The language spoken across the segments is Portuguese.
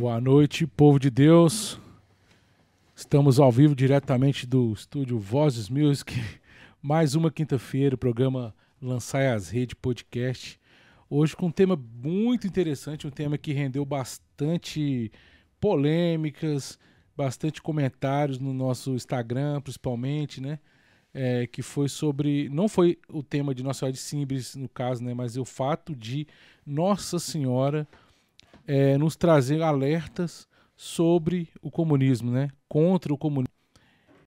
Boa noite, povo de Deus. Estamos ao vivo diretamente do estúdio Vozes Music. Mais uma quinta-feira, o programa Lançar as Redes Podcast. Hoje com um tema muito interessante, um tema que rendeu bastante polêmicas, bastante comentários no nosso Instagram, principalmente, né? É, que foi sobre. Não foi o tema de Nossa Senhora de Simples, no caso, né? Mas o fato de Nossa Senhora é, nos trazer alertas sobre o comunismo, né? Contra o comunismo.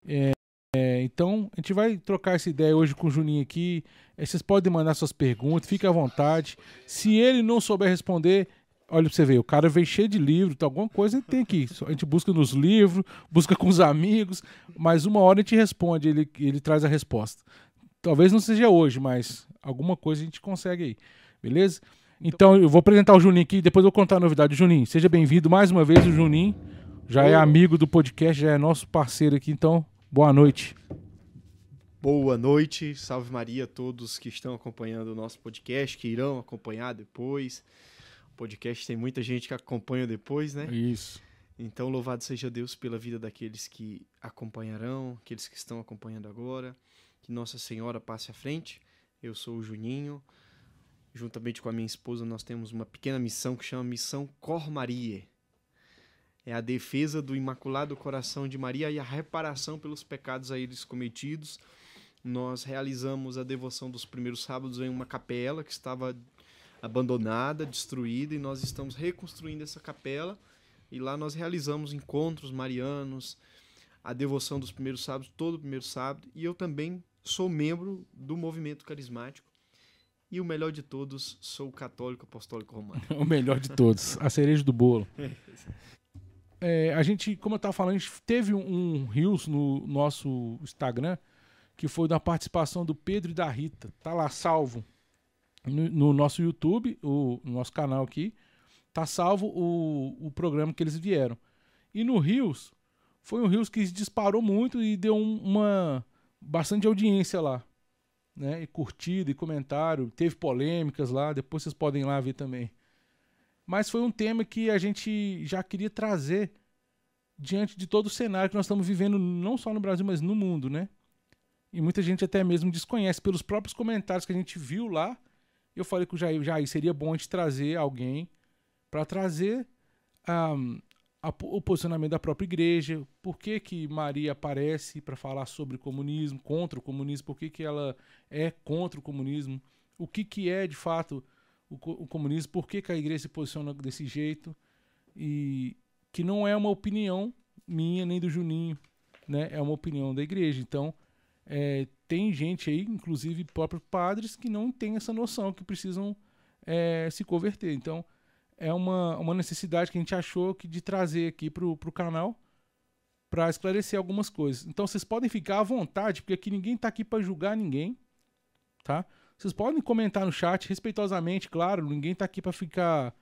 É, é, então, a gente vai trocar essa ideia hoje com o Juninho aqui. É, vocês podem mandar suas perguntas, fique à vontade. Se ele não souber responder, olha pra você ver, o cara veio cheio de livro, então alguma coisa tem aqui. A gente busca nos livros, busca com os amigos, mas uma hora a gente responde, ele, ele traz a resposta. Talvez não seja hoje, mas alguma coisa a gente consegue aí. Beleza? Então eu vou apresentar o Juninho aqui, depois eu vou contar a novidade. Juninho, seja bem-vindo mais uma vez, o Juninho. Já é amigo do podcast, já é nosso parceiro aqui, então boa noite. Boa noite, salve Maria a todos que estão acompanhando o nosso podcast, que irão acompanhar depois. O podcast tem muita gente que acompanha depois, né? Isso. Então, louvado seja Deus pela vida daqueles que acompanharão, aqueles que estão acompanhando agora. Que Nossa Senhora passe à frente. Eu sou o Juninho, juntamente com a minha esposa, nós temos uma pequena missão que chama Missão Cor Maria. É a defesa do Imaculado Coração de Maria e a reparação pelos pecados a eles cometidos. Nós realizamos a devoção dos primeiros sábados em uma capela que estava abandonada, destruída, e nós estamos reconstruindo essa capela. E lá nós realizamos encontros marianos, a devoção dos primeiros sábados, todo primeiro sábado. E eu também sou membro do movimento carismático e o melhor de todos, sou católico apostólico romano. o melhor de todos, a cereja do bolo. É, a gente, como eu estava falando, a gente teve um, Rios no nosso Instagram, que foi da participação do Pedro e da Rita. Tá lá salvo no, no nosso YouTube, o no nosso canal aqui. Tá salvo o, o programa que eles vieram. E no Rios, foi um Rios que disparou muito e deu um, uma bastante audiência lá né? E curtida e comentário. Teve polêmicas lá, depois vocês podem ir lá ver também. Mas foi um tema que a gente já queria trazer diante de todo o cenário que nós estamos vivendo, não só no Brasil, mas no mundo, né? E muita gente até mesmo desconhece pelos próprios comentários que a gente viu lá. Eu falei com o Jair, Jair seria bom a gente trazer alguém para trazer um, a, o posicionamento da própria igreja, por que, que Maria aparece para falar sobre comunismo, contra o comunismo, por que, que ela é contra o comunismo, o que, que é de fato o, o comunismo, por que, que a igreja se posiciona desse jeito, e que não é uma opinião minha nem do Juninho, né? é uma opinião da igreja. Então, é, tem gente aí, inclusive próprios padres, que não tem essa noção, que precisam é, se converter. Então, é uma, uma necessidade que a gente achou que de trazer aqui para o canal para esclarecer algumas coisas. Então vocês podem ficar à vontade, porque aqui ninguém está aqui para julgar ninguém, tá? Vocês podem comentar no chat respeitosamente, claro, ninguém está aqui para ficar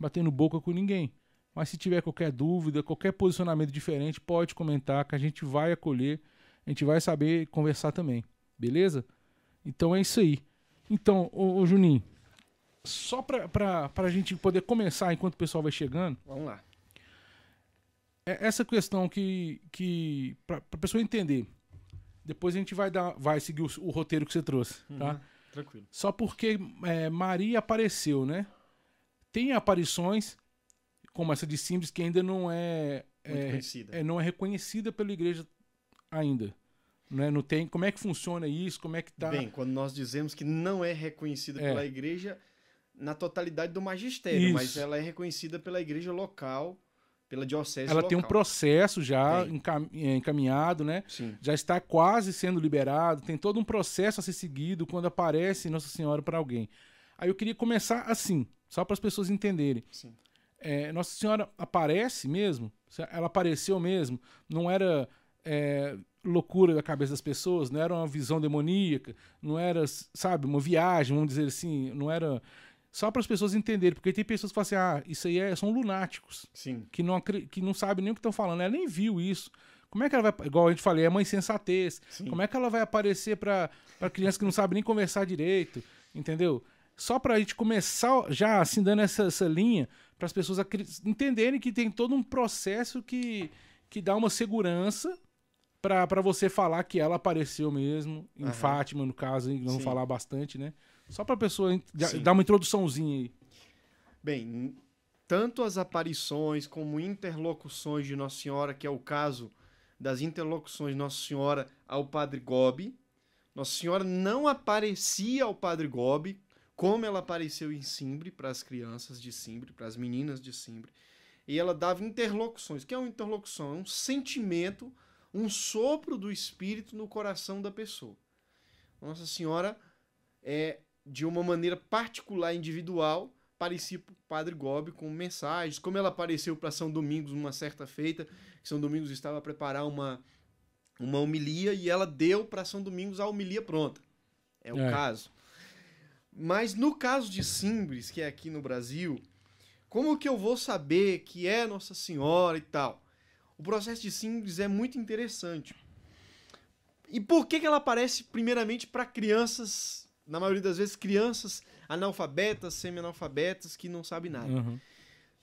batendo boca com ninguém. Mas se tiver qualquer dúvida, qualquer posicionamento diferente, pode comentar que a gente vai acolher, a gente vai saber conversar também, beleza? Então é isso aí. Então, ô, ô Juninho, só para a gente poder começar enquanto o pessoal vai chegando. Vamos lá. É essa questão que. que para a pessoa entender. Depois a gente vai, dar, vai seguir o, o roteiro que você trouxe, uhum, tá? Tranquilo. Só porque é, Maria apareceu, né? Tem aparições, como essa de Simples, que ainda não é, é, é, não é reconhecida pela igreja ainda. Né? Não tem, como é que funciona isso? Como é que tá? Bem, quando nós dizemos que não é reconhecida é. pela igreja, na totalidade do magistério, Isso. mas ela é reconhecida pela igreja local, pela diocese Ela local. tem um processo já é, encaminhado, né? Sim. Já está quase sendo liberado, tem todo um processo a ser seguido quando aparece Nossa Senhora para alguém. Aí eu queria começar assim, só para as pessoas entenderem. Sim. É, Nossa Senhora aparece mesmo? Ela apareceu mesmo? Não era é, loucura da cabeça das pessoas? Não era uma visão demoníaca? Não era, sabe, uma viagem, vamos dizer assim? Não era só para as pessoas entenderem, porque tem pessoas que falam assim: ah, isso aí é, são lunáticos. Sim. Que não, que não sabem nem o que estão falando. Ela nem viu isso. Como é que ela vai. Igual a gente falei, é mãe sensatez. Sim. Como é que ela vai aparecer para criança que não sabe nem conversar direito? Entendeu? só para a gente começar já assim dando essa, essa linha para as pessoas entenderem que tem todo um processo que, que dá uma segurança para você falar que ela apareceu mesmo, em uhum. Fátima, no caso, vamos falar bastante, né? Só para a pessoa Sim. dar uma introduçãozinha aí. Bem, tanto as aparições como interlocuções de Nossa Senhora, que é o caso das interlocuções de Nossa Senhora ao Padre Gobi. Nossa Senhora não aparecia ao Padre Gobi como ela apareceu em Simbre para as crianças de Simbre, para as meninas de Simbre. E ela dava interlocuções. O que é uma interlocução? É um sentimento, um sopro do Espírito no coração da pessoa. Nossa Senhora, é, de uma maneira particular, individual, aparecia para o Padre Gobi com mensagens, como ela apareceu para São Domingos numa certa feita, São Domingos estava a preparar uma, uma homilia e ela deu para São Domingos a homilia pronta. É o é. caso. Mas no caso de Simbres, que é aqui no Brasil, como que eu vou saber que é Nossa Senhora e tal? O processo de Simbres é muito interessante. E por que, que ela aparece primeiramente para crianças, na maioria das vezes crianças analfabetas, semi-analfabetas, que não sabem nada? Uhum.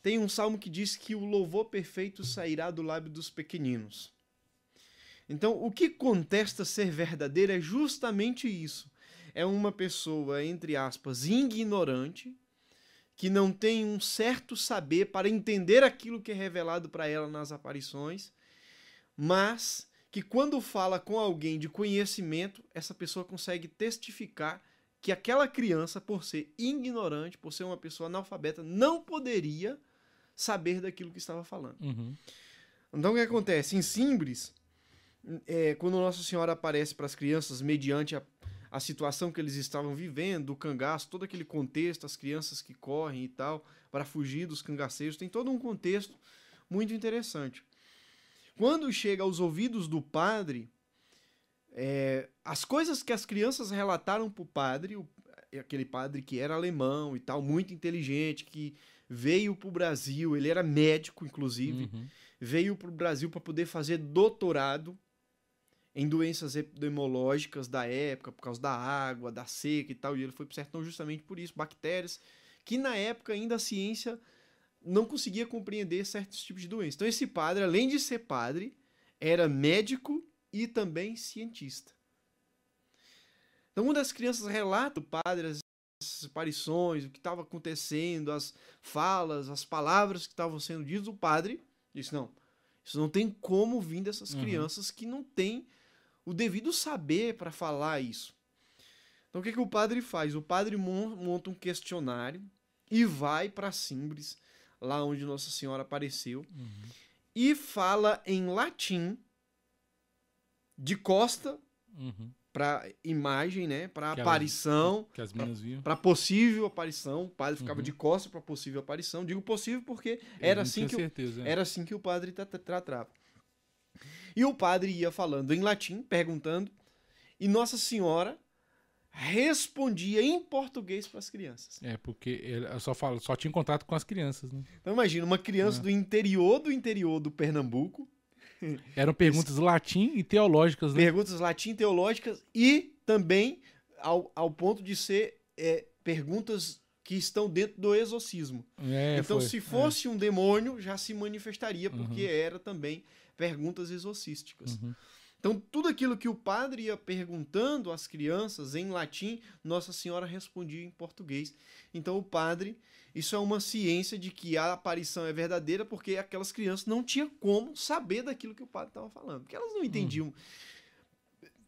Tem um salmo que diz que o louvor perfeito sairá do lábio dos pequeninos. Então, o que contesta ser verdadeiro é justamente isso é uma pessoa, entre aspas, ignorante, que não tem um certo saber para entender aquilo que é revelado para ela nas aparições, mas que quando fala com alguém de conhecimento, essa pessoa consegue testificar que aquela criança, por ser ignorante, por ser uma pessoa analfabeta, não poderia saber daquilo que estava falando. Uhum. Então o que acontece? Em Simbres, é, quando Nossa Senhora aparece para as crianças mediante a a situação que eles estavam vivendo, o cangaço, todo aquele contexto, as crianças que correm e tal, para fugir dos cangaceiros, tem todo um contexto muito interessante. Quando chega aos ouvidos do padre, é, as coisas que as crianças relataram para o padre, aquele padre que era alemão e tal, muito inteligente, que veio para o Brasil, ele era médico, inclusive, uhum. veio para o Brasil para poder fazer doutorado em doenças epidemiológicas da época, por causa da água, da seca e tal, e ele foi para o sertão justamente por isso, bactérias, que na época ainda a ciência não conseguia compreender certos tipos de doenças. Então esse padre, além de ser padre, era médico também cientista. Então uma das crianças relata o padre as aparições, o que estava acontecendo, as falas, as palavras que estavam sendo ditas, o padre disse, não, isso não tem como vir dessas uhum. crianças que não têm o devido saber para falar isso. Então o que, que o padre faz? O padre monta um questionário e vai para Simbres, lá onde Nossa Senhora apareceu, uhum. e fala em latim, de costa uhum. para imagem, né? Para aparição, que as meninas viam, para possível aparição. O padre ficava uhum. de costa para possível aparição. Digo possível porque era assim que certeza, o, é. era assim que o padre tratava. E o padre ia falando em latim, perguntando, e Nossa Senhora respondia em português para as crianças. É, porque ele só, fala, só tinha contato com as crianças, né? Então imagina, uma criança é. do interior do interior do Pernambuco. Eram perguntas latim e teológicas, né? Perguntas latim e teológicas e também ao, ao ponto de ser é, perguntas que estão dentro do exorcismo. É, então, foi. se fosse é. um demônio, já se manifestaria, porque uhum. era também perguntas exorcísticas. Uhum. Então, tudo aquilo que o padre ia perguntando às crianças em latim, Nossa Senhora respondia em português. Então, o padre, isso é uma ciência de que a aparição é verdadeira, porque aquelas crianças não tinham como saber daquilo que o padre estava falando, porque elas não entendiam. Uhum.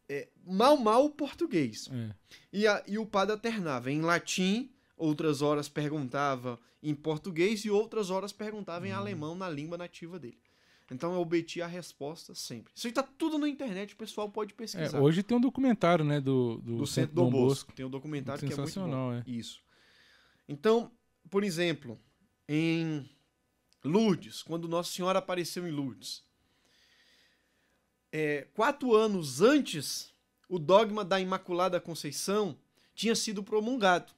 É, mal, mal o português. É. E, a, e o padre alternava em latim, outras horas perguntava em português e outras horas perguntava uhum. em alemão, na língua nativa dele. Então eu obeti a resposta sempre. Isso aí tá tudo na internet, o pessoal pode pesquisar. É, hoje tem um documentário, né, do, do, do Centro Dom Bosco. Bosco. Tem um documentário que é muito bom. É. Isso. Então, por exemplo, em Lourdes, quando Nossa Senhora apareceu em Lourdes, é, quatro anos antes, o dogma da Imaculada Conceição tinha sido promulgado.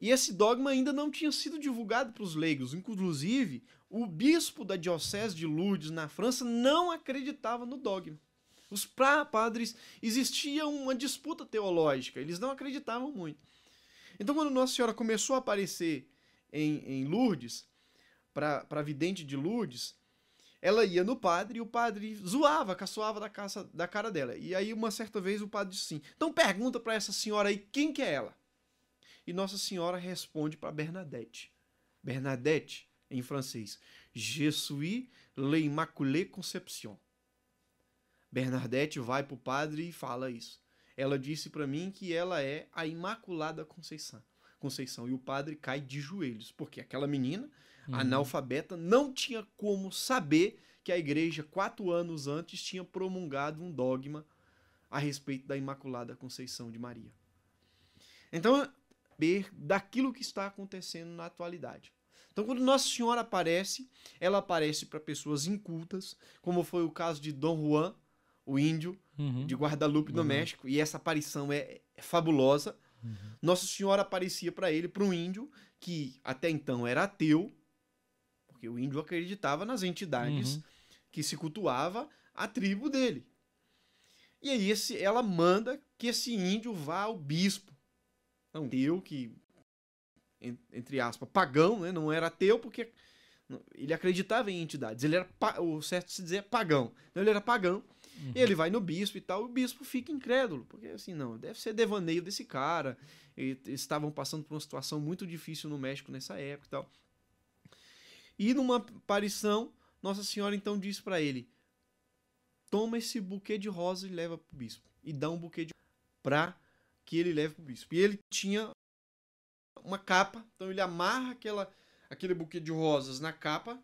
E esse dogma ainda não tinha sido divulgado para os leigos. Inclusive, o bispo da diocese de Lourdes, na França, não acreditava no dogma. Os padres existia uma disputa teológica, eles não acreditavam muito. Então, quando Nossa Senhora começou a aparecer em, em Lourdes, para a vidente de Lourdes, ela ia no padre e o padre zoava, caçoava da, caça, da cara dela. E aí, uma certa vez, o padre disse assim: Então pergunta para essa senhora aí quem que é ela. E Nossa Senhora responde para Bernadette. Bernadette, em francês, Je suis l'Immaculée Conception. Bernadette vai para o padre e fala isso. Ela disse para mim que ela é a Imaculada Conceição. Conceição. E o padre cai de joelhos, porque aquela menina, uhum. analfabeta, não tinha como saber que a igreja, quatro anos antes, tinha promulgado um dogma a respeito da Imaculada Conceição de Maria. Então, ver daquilo que está acontecendo na atualidade. Então, quando Nossa Senhora aparece, ela aparece para pessoas incultas, como foi o caso de Dom Juan, o índio uhum. de Guadalupe, no uhum. México, e essa aparição é, é fabulosa. Uhum. Nossa Senhora aparecia para ele, para um índio que até então era ateu, porque o índio acreditava nas entidades uhum. que se cultuava a tribo dele. E aí esse, ela manda que esse índio vá ao bispo, ateu que entre aspas pagão, né? Não era ateu porque ele acreditava em entidades. Ele era o certo se dizer pagão. Então ele era pagão Uhum. Ele vai no bispo e tal, o bispo fica incrédulo, porque assim, não, deve ser devaneio desse cara. Eles estavam passando por uma situação muito difícil no México nessa época e tal. E numa aparição, Nossa Senhora então diz para ele: toma esse buquê de rosa e leva pro bispo. E dá um buquê de para que ele leve pro bispo. E ele tinha uma capa, então ele amarra aquela, aquele buquê de rosas na capa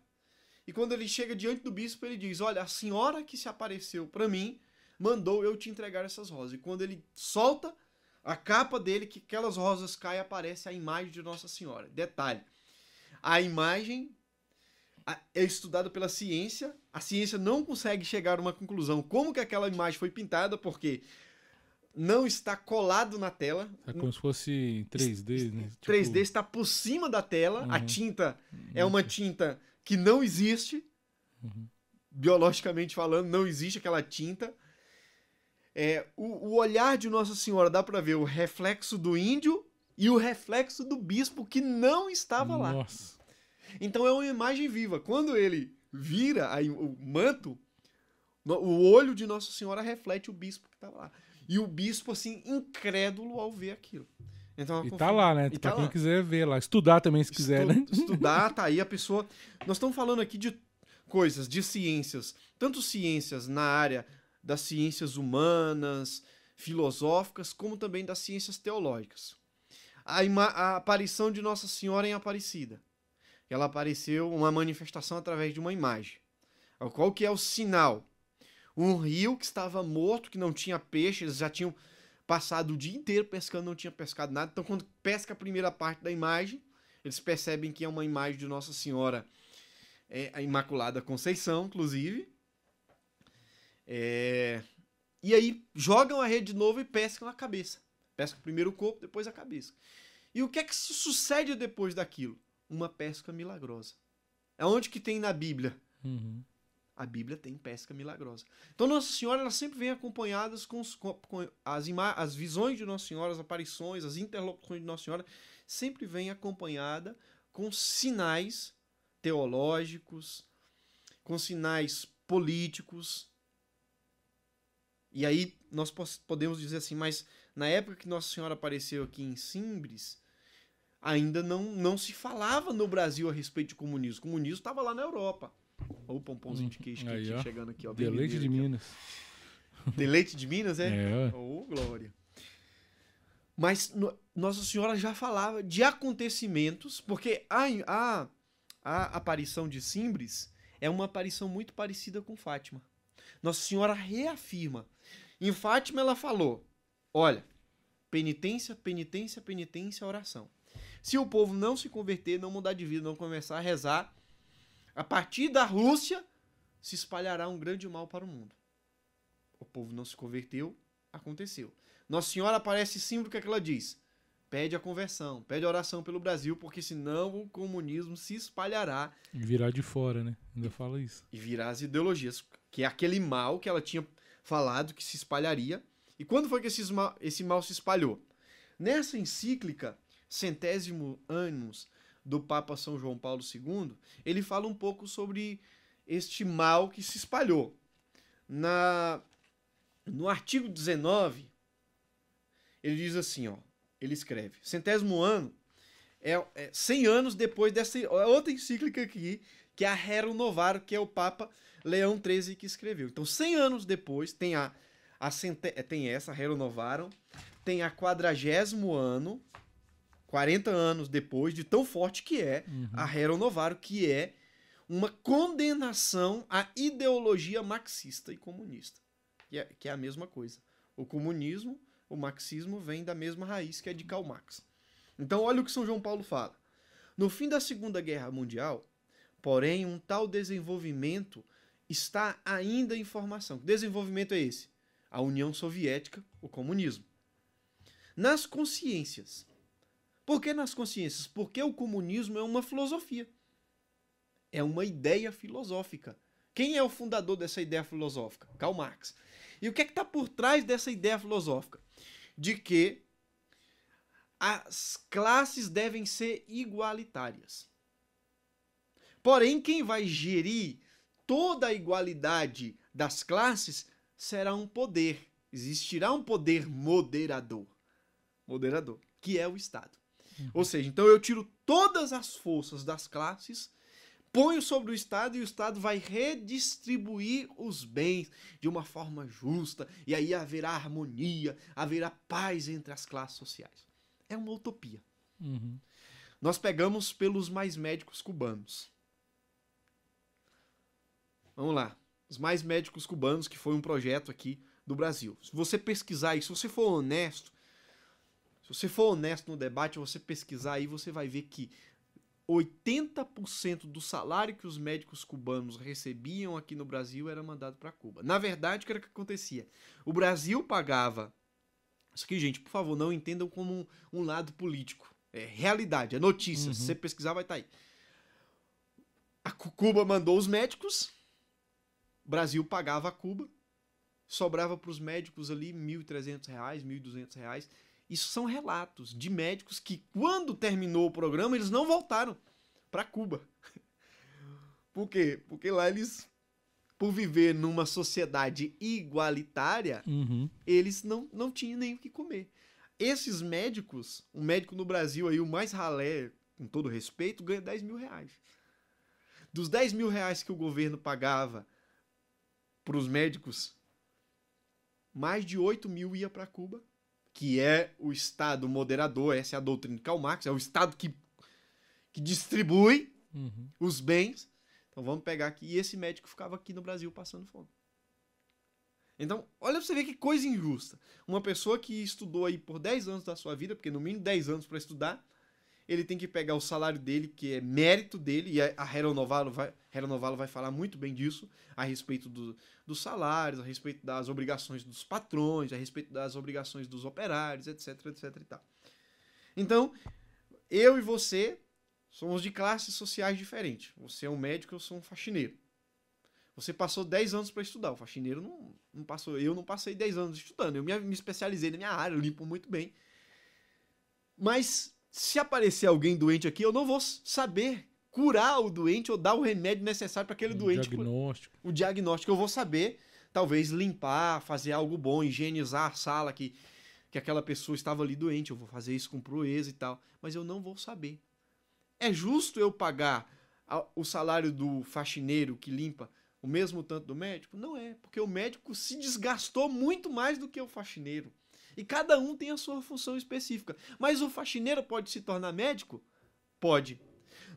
e quando ele chega diante do bispo, ele diz: Olha, a senhora que se apareceu para mim mandou eu te entregar essas rosas. E quando ele solta a capa dele, que aquelas rosas caem, aparece a imagem de Nossa Senhora. Detalhe: a imagem é estudada pela ciência, a ciência não consegue chegar a uma conclusão como que aquela imagem foi pintada, porque não está colado na tela. É como se fosse 3D, né? 3D tipo... está por cima da tela, uhum. a tinta é uma tinta que não existe, uhum. biologicamente falando, não existe aquela tinta. É, o, o olhar de Nossa Senhora dá para ver o reflexo do índio e o reflexo do bispo que não estava Nossa. lá. Então é uma imagem viva. Quando ele vira aí, o manto, o olho de Nossa Senhora reflete o bispo que estava lá. E o bispo, assim, incrédulo ao ver aquilo. Então, e tá lá, né? E pra tá quem lá. quiser ver lá. Estudar também, se Estu quiser, né? Estudar, tá aí a pessoa. Nós estamos falando aqui de coisas, de ciências. Tanto ciências na área das ciências humanas, filosóficas, como também das ciências teológicas. A, a aparição de Nossa Senhora em Aparecida. Ela apareceu uma manifestação através de uma imagem. Qual que é o sinal? Um rio que estava morto, que não tinha peixe, eles já tinham passado o dia inteiro pescando, não tinha pescado nada. Então, quando pesca a primeira parte da imagem, eles percebem que é uma imagem de Nossa Senhora, é, a Imaculada Conceição, inclusive. É... E aí jogam a rede de novo e pescam a cabeça. Pescam primeiro o corpo, depois a cabeça. E o que é que sucede depois daquilo? Uma pesca milagrosa. É onde que tem na Bíblia? Uhum a Bíblia tem pesca milagrosa. Então Nossa Senhora ela sempre vem acompanhadas com, os, com, com as, as visões de Nossa Senhora, as aparições, as interlocuções de Nossa Senhora, sempre vem acompanhada com sinais teológicos, com sinais políticos. E aí nós podemos dizer assim, mas na época que Nossa Senhora apareceu aqui em Simbres, ainda não, não se falava no Brasil a respeito de comunismo. O comunismo estava lá na Europa. O pompomzinho de queijo Aí, que chegando aqui, ó. Deleite de Minas. Deleite de Minas, é? É. Oh, glória. Mas no, Nossa Senhora já falava de acontecimentos, porque a, a, a aparição de Simbres é uma aparição muito parecida com Fátima. Nossa Senhora reafirma. Em Fátima ela falou: olha, penitência, penitência, penitência, oração. Se o povo não se converter, não mudar de vida, não começar a rezar, a partir da Rússia, se espalhará um grande mal para o mundo. O povo não se converteu, aconteceu. Nossa Senhora aparece símbolo que, é que ela diz? Pede a conversão, pede a oração pelo Brasil, porque senão o comunismo se espalhará. E virá de fora, né? Ainda fala isso. E virá as ideologias, que é aquele mal que ela tinha falado que se espalharia. E quando foi que esse mal, esse mal se espalhou? Nessa encíclica centésimo anos do Papa São João Paulo II, ele fala um pouco sobre este mal que se espalhou. Na, no artigo 19, ele diz assim, ó, ele escreve, centésimo ano é, é 100 anos depois dessa outra encíclica aqui, que é a Rerum Novarum, que é o Papa Leão XIII que escreveu. Então, 100 anos depois, tem a, a tem essa, Rerum Novarum, tem a quadragésimo ano, 40 anos depois, de tão forte que é uhum. a Rerum Novarum, que é uma condenação à ideologia marxista e comunista, que é, que é a mesma coisa. O comunismo, o marxismo vem da mesma raiz que é de Karl Marx. Então, olha o que São João Paulo fala. No fim da Segunda Guerra Mundial, porém, um tal desenvolvimento está ainda em formação. Que desenvolvimento é esse? A União Soviética, o comunismo. Nas consciências. Por que nas consciências? Porque o comunismo é uma filosofia. É uma ideia filosófica. Quem é o fundador dessa ideia filosófica? Karl Marx. E o que é que está por trás dessa ideia filosófica? De que as classes devem ser igualitárias. Porém, quem vai gerir toda a igualdade das classes será um poder. Existirá um poder moderador. Moderador, que é o Estado. Uhum. Ou seja, então eu tiro todas as forças das classes, ponho sobre o Estado e o Estado vai redistribuir os bens de uma forma justa, e aí haverá harmonia, haverá paz entre as classes sociais é uma utopia. Uhum. Nós pegamos pelos mais médicos cubanos. Vamos lá. Os mais médicos cubanos, que foi um projeto aqui do Brasil. Se você pesquisar isso, se você for honesto, se você for honesto no debate, você pesquisar aí, você vai ver que 80% do salário que os médicos cubanos recebiam aqui no Brasil era mandado para Cuba. Na verdade, o que era que acontecia? O Brasil pagava isso aqui, gente, por favor, não entendam como um, um lado político. É realidade, é notícia. Uhum. Se você pesquisar, vai estar tá aí. A Cuba mandou os médicos, o Brasil pagava a Cuba, sobrava para os médicos ali R$ 1.300, R$ 1.200. Isso são relatos de médicos que, quando terminou o programa, eles não voltaram para Cuba. Por quê? Porque lá eles por viver numa sociedade igualitária, uhum. eles não, não tinham nem o que comer. Esses médicos, um médico no Brasil aí, o mais ralé, com todo respeito, ganha 10 mil reais. Dos 10 mil reais que o governo pagava para os médicos, mais de 8 mil ia para Cuba, que é o Estado moderador, essa é a doutrina de Karl Marx, é o Estado que, que distribui uhum. os bens então vamos pegar aqui. E esse médico ficava aqui no Brasil passando fome. Então, olha pra você ver que coisa injusta. Uma pessoa que estudou aí por 10 anos da sua vida, porque no mínimo 10 anos para estudar, ele tem que pegar o salário dele, que é mérito dele, e a Renovalo vai, Renovalo vai falar muito bem disso, a respeito do, dos salários, a respeito das obrigações dos patrões, a respeito das obrigações dos operários, etc, etc e tal. Então, eu e você Somos de classes sociais diferentes. Você é um médico, eu sou um faxineiro. Você passou 10 anos para estudar. O faxineiro não, não passou. Eu não passei 10 anos estudando. Eu me, me especializei na minha área, eu limpo muito bem. Mas se aparecer alguém doente aqui, eu não vou saber curar o doente ou dar o remédio necessário para aquele o doente. Diagnóstico. O diagnóstico eu vou saber, talvez limpar, fazer algo bom, higienizar a sala que, que aquela pessoa estava ali doente. Eu vou fazer isso com proeza e tal. Mas eu não vou saber. É justo eu pagar o salário do faxineiro que limpa o mesmo tanto do médico? Não é, porque o médico se desgastou muito mais do que o faxineiro. E cada um tem a sua função específica. Mas o faxineiro pode se tornar médico? Pode.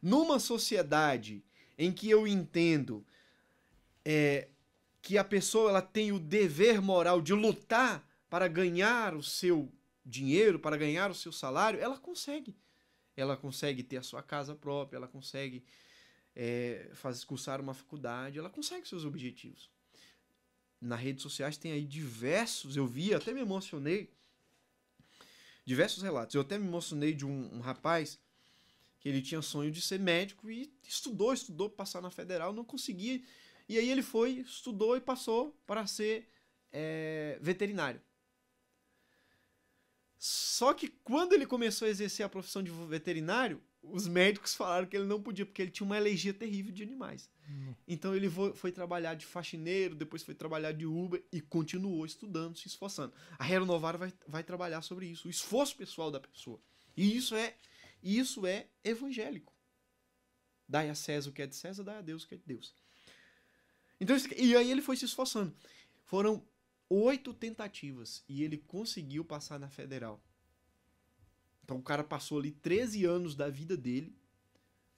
Numa sociedade em que eu entendo é, que a pessoa ela tem o dever moral de lutar para ganhar o seu dinheiro, para ganhar o seu salário, ela consegue ela consegue ter a sua casa própria, ela consegue é, fazer cursar uma faculdade, ela consegue seus objetivos. Nas redes sociais tem aí diversos, eu vi, até me emocionei, diversos relatos. Eu até me emocionei de um, um rapaz que ele tinha sonho de ser médico e estudou, estudou para passar na federal, não conseguia. E aí ele foi, estudou e passou para ser é, veterinário. Só que quando ele começou a exercer a profissão de veterinário, os médicos falaram que ele não podia, porque ele tinha uma alergia terrível de animais. Hum. Então ele foi, foi, trabalhar de faxineiro, depois foi trabalhar de Uber e continuou estudando, se esforçando. A Renovar vai, vai trabalhar sobre isso, o esforço pessoal da pessoa. E isso é, isso é evangélico. Dai a César o que é de César, dai a Deus o que é de Deus. Então, e aí ele foi se esforçando. Foram oito tentativas e ele conseguiu passar na federal. Então o cara passou ali 13 anos da vida dele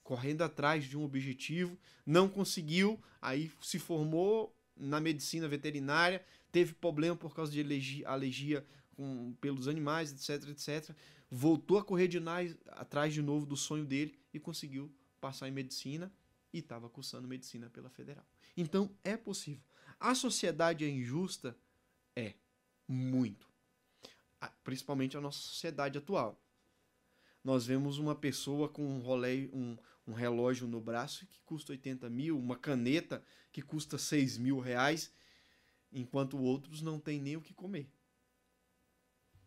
correndo atrás de um objetivo, não conseguiu, aí se formou na medicina veterinária, teve problema por causa de alergia, com, pelos animais, etc, etc. Voltou a correr de nais, atrás de novo do sonho dele e conseguiu passar em medicina e estava cursando medicina pela federal. Então é possível. A sociedade é injusta? É. Muito. Principalmente a nossa sociedade atual nós vemos uma pessoa com um, rolê, um, um relógio no braço que custa 80 mil, uma caneta que custa 6 mil reais, enquanto outros não têm nem o que comer.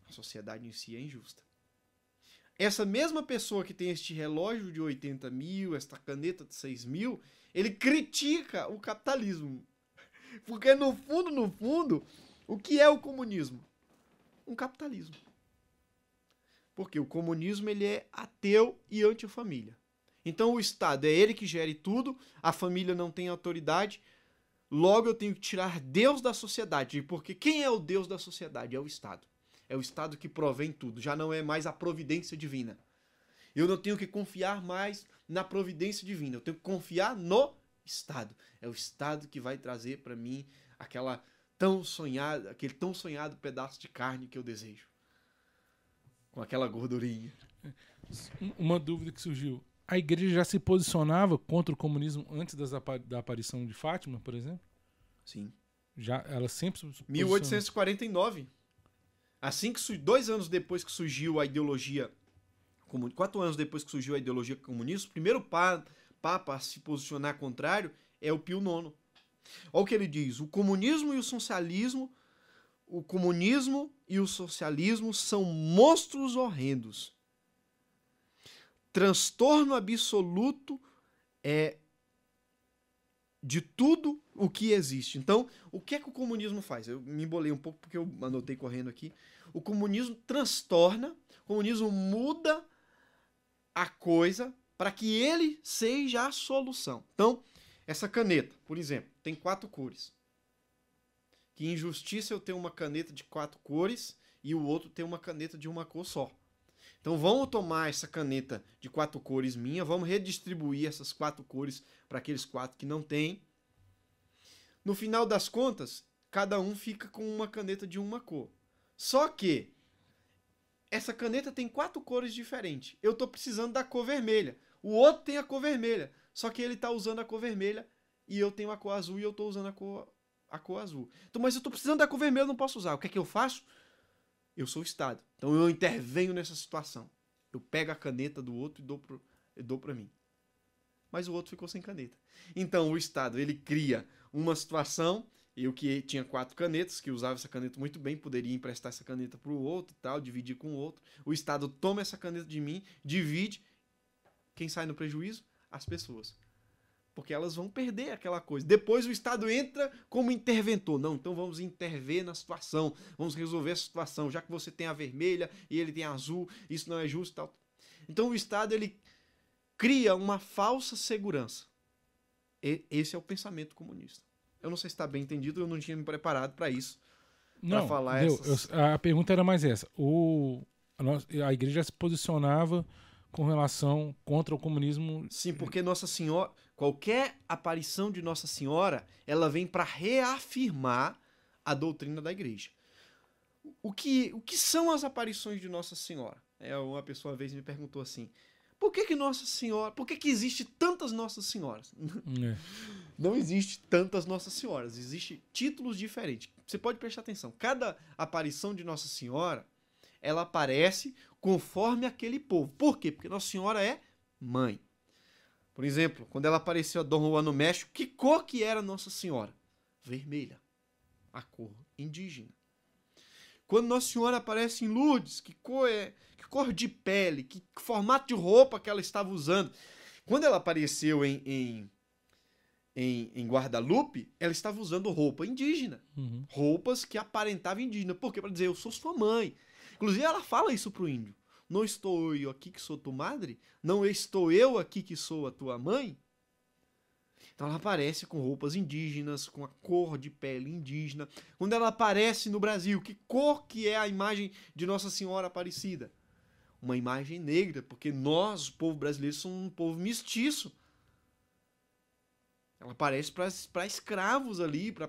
A sociedade em si é injusta. Essa mesma pessoa que tem este relógio de 80 mil, esta caneta de 6 mil, ele critica o capitalismo. Porque no fundo, no fundo, o que é o comunismo? Um capitalismo. Porque o comunismo ele é ateu e antifamília. Então o Estado é ele que gere tudo, a família não tem autoridade, logo eu tenho que tirar Deus da sociedade. Porque quem é o Deus da sociedade? É o Estado. É o Estado que provém tudo, já não é mais a providência divina. Eu não tenho que confiar mais na providência divina, eu tenho que confiar no Estado. É o Estado que vai trazer para mim aquela tão sonhada, aquele tão sonhado pedaço de carne que eu desejo com aquela gordurinha. Uma dúvida que surgiu. A igreja já se posicionava contra o comunismo antes das, da aparição de Fátima, por exemplo? Sim. Já, ela sempre se 1849. Assim que dois anos depois que surgiu a ideologia quatro anos depois que surgiu a ideologia comunista, o primeiro papa a se posicionar contrário é o Pio IX. Olha o que ele diz: o comunismo e o socialismo o comunismo e o socialismo são monstros horrendos. Transtorno absoluto é de tudo o que existe. Então, o que é que o comunismo faz? Eu me embolei um pouco porque eu anotei correndo aqui. O comunismo transtorna, o comunismo muda a coisa para que ele seja a solução. Então, essa caneta, por exemplo, tem quatro cores. Que injustiça eu ter uma caneta de quatro cores e o outro ter uma caneta de uma cor só. Então vamos tomar essa caneta de quatro cores minha, vamos redistribuir essas quatro cores para aqueles quatro que não têm. No final das contas, cada um fica com uma caneta de uma cor. Só que essa caneta tem quatro cores diferentes. Eu estou precisando da cor vermelha. O outro tem a cor vermelha. Só que ele está usando a cor vermelha e eu tenho a cor azul e eu estou usando a cor a cor azul. Então, mas eu estou precisando da cor vermelha, não posso usar. O que é que eu faço? Eu sou o Estado. Então eu intervenho nessa situação. Eu pego a caneta do outro e dou para dou para mim. Mas o outro ficou sem caneta. Então o Estado ele cria uma situação. Eu que tinha quatro canetas, que usava essa caneta muito bem, poderia emprestar essa caneta para o outro, tal, dividir com o outro. O Estado toma essa caneta de mim, divide. Quem sai no prejuízo? As pessoas porque elas vão perder aquela coisa. Depois o Estado entra como interventor. Não, então vamos intervir na situação, vamos resolver a situação, já que você tem a vermelha e ele tem a azul, isso não é justo tal. Então o Estado ele cria uma falsa segurança. E, esse é o pensamento comunista. Eu não sei se está bem entendido, eu não tinha me preparado para isso. Para falar deu, essas... eu, a pergunta era mais essa. O, a, a igreja se posicionava com relação contra o comunismo. Sim, porque Nossa Senhora, qualquer aparição de Nossa Senhora, ela vem para reafirmar a doutrina da igreja. O que, o que são as aparições de Nossa Senhora? É, uma pessoa uma vez me perguntou assim: por que, que Nossa Senhora, por que, que existe tantas Nossas Senhoras? É. Não existe tantas Nossas Senhoras, existe títulos diferentes. Você pode prestar atenção, cada aparição de Nossa Senhora, ela aparece conforme aquele povo. Por quê? Porque Nossa Senhora é mãe. Por exemplo, quando ela apareceu a Dom Juan no México, que cor que era Nossa Senhora? Vermelha. A cor indígena. Quando Nossa Senhora aparece em Lourdes, que cor, é, que cor de pele, que formato de roupa que ela estava usando. Quando ela apareceu em, em, em, em Guadalupe, ela estava usando roupa indígena. Uhum. Roupas que aparentavam indígena. Por quê? Para dizer, eu sou sua mãe. Inclusive, ela fala isso pro índio. Não estou eu aqui que sou tua madre? Não estou eu aqui que sou a tua mãe? Então ela aparece com roupas indígenas, com a cor de pele indígena. Quando ela aparece no Brasil, que cor que é a imagem de Nossa Senhora Aparecida? Uma imagem negra, porque nós, o povo brasileiro, somos um povo mestiço. Ela aparece para escravos ali, para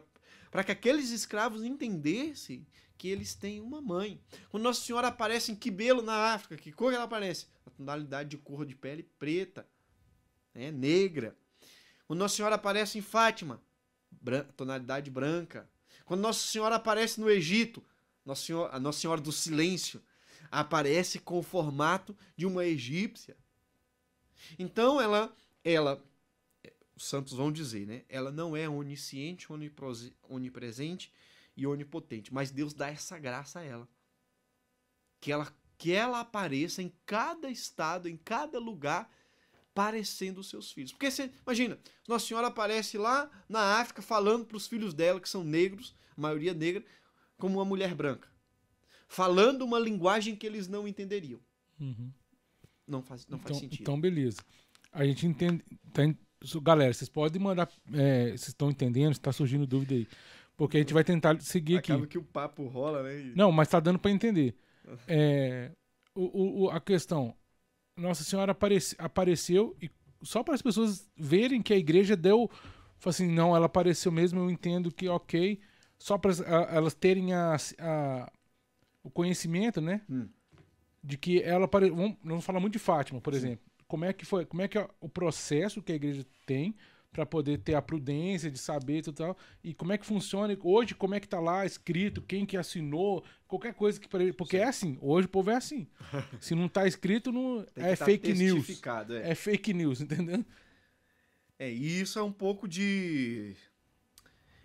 que aqueles escravos entendessem que eles têm uma mãe. Quando Nossa Senhora aparece em Quibelo, na África, que cor ela aparece? A tonalidade de cor de pele preta, né? negra. Quando Nossa Senhora aparece em Fátima, bran tonalidade branca. Quando Nossa Senhora aparece no Egito, Nossa Senhora, a Nossa Senhora do Silêncio, aparece com o formato de uma egípcia. Então ela, ela, os santos vão dizer, né? Ela não é onisciente, onipresente e onipotente, mas Deus dá essa graça a ela. Que ela que ela apareça em cada estado, em cada lugar, parecendo os seus filhos. Porque você, imagina, Nossa Senhora aparece lá na África falando para os filhos dela, que são negros, a maioria negra, como uma mulher branca. Falando uma linguagem que eles não entenderiam. Uhum. Não faz, não então, faz sentido. Então, beleza. A gente entende. Galera, vocês podem mandar. É, vocês estão entendendo? Está surgindo dúvida aí. Porque a gente vai tentar seguir Acaba aqui. que o papo rola, né? Não, mas tá dando para entender. É, o, o, a questão. Nossa Senhora aparece, apareceu e só para as pessoas verem que a igreja deu. Assim, não, ela apareceu mesmo, eu entendo que ok. Só para elas terem a, a, o conhecimento, né? Hum. De que ela apareceu. Vamos, vamos falar muito de Fátima, por Sim. exemplo. Como é que foi? Como é que é o processo que a igreja tem para poder ter a prudência de saber e tal. E como é que funciona hoje, como é que tá lá escrito, quem que assinou, qualquer coisa que porque é assim, hoje o povo é assim. Se não tá escrito, não é tá fake news. É. É fake news, entendeu? é, e isso é um pouco de.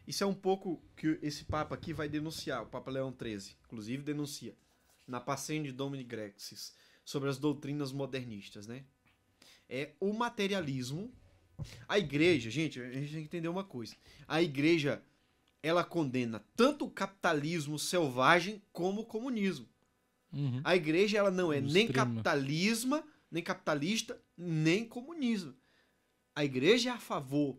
Isso é um pouco que esse Papa aqui vai denunciar, o Papa Leão XIII, inclusive denuncia, na Passende Domini Grexis, sobre as doutrinas modernistas, né? É o materialismo a igreja, gente, a gente tem que entender uma coisa. A igreja, ela condena tanto o capitalismo selvagem como o comunismo. Uhum. A igreja, ela não é nem capitalismo, nem capitalista, nem comunismo. A igreja é a favor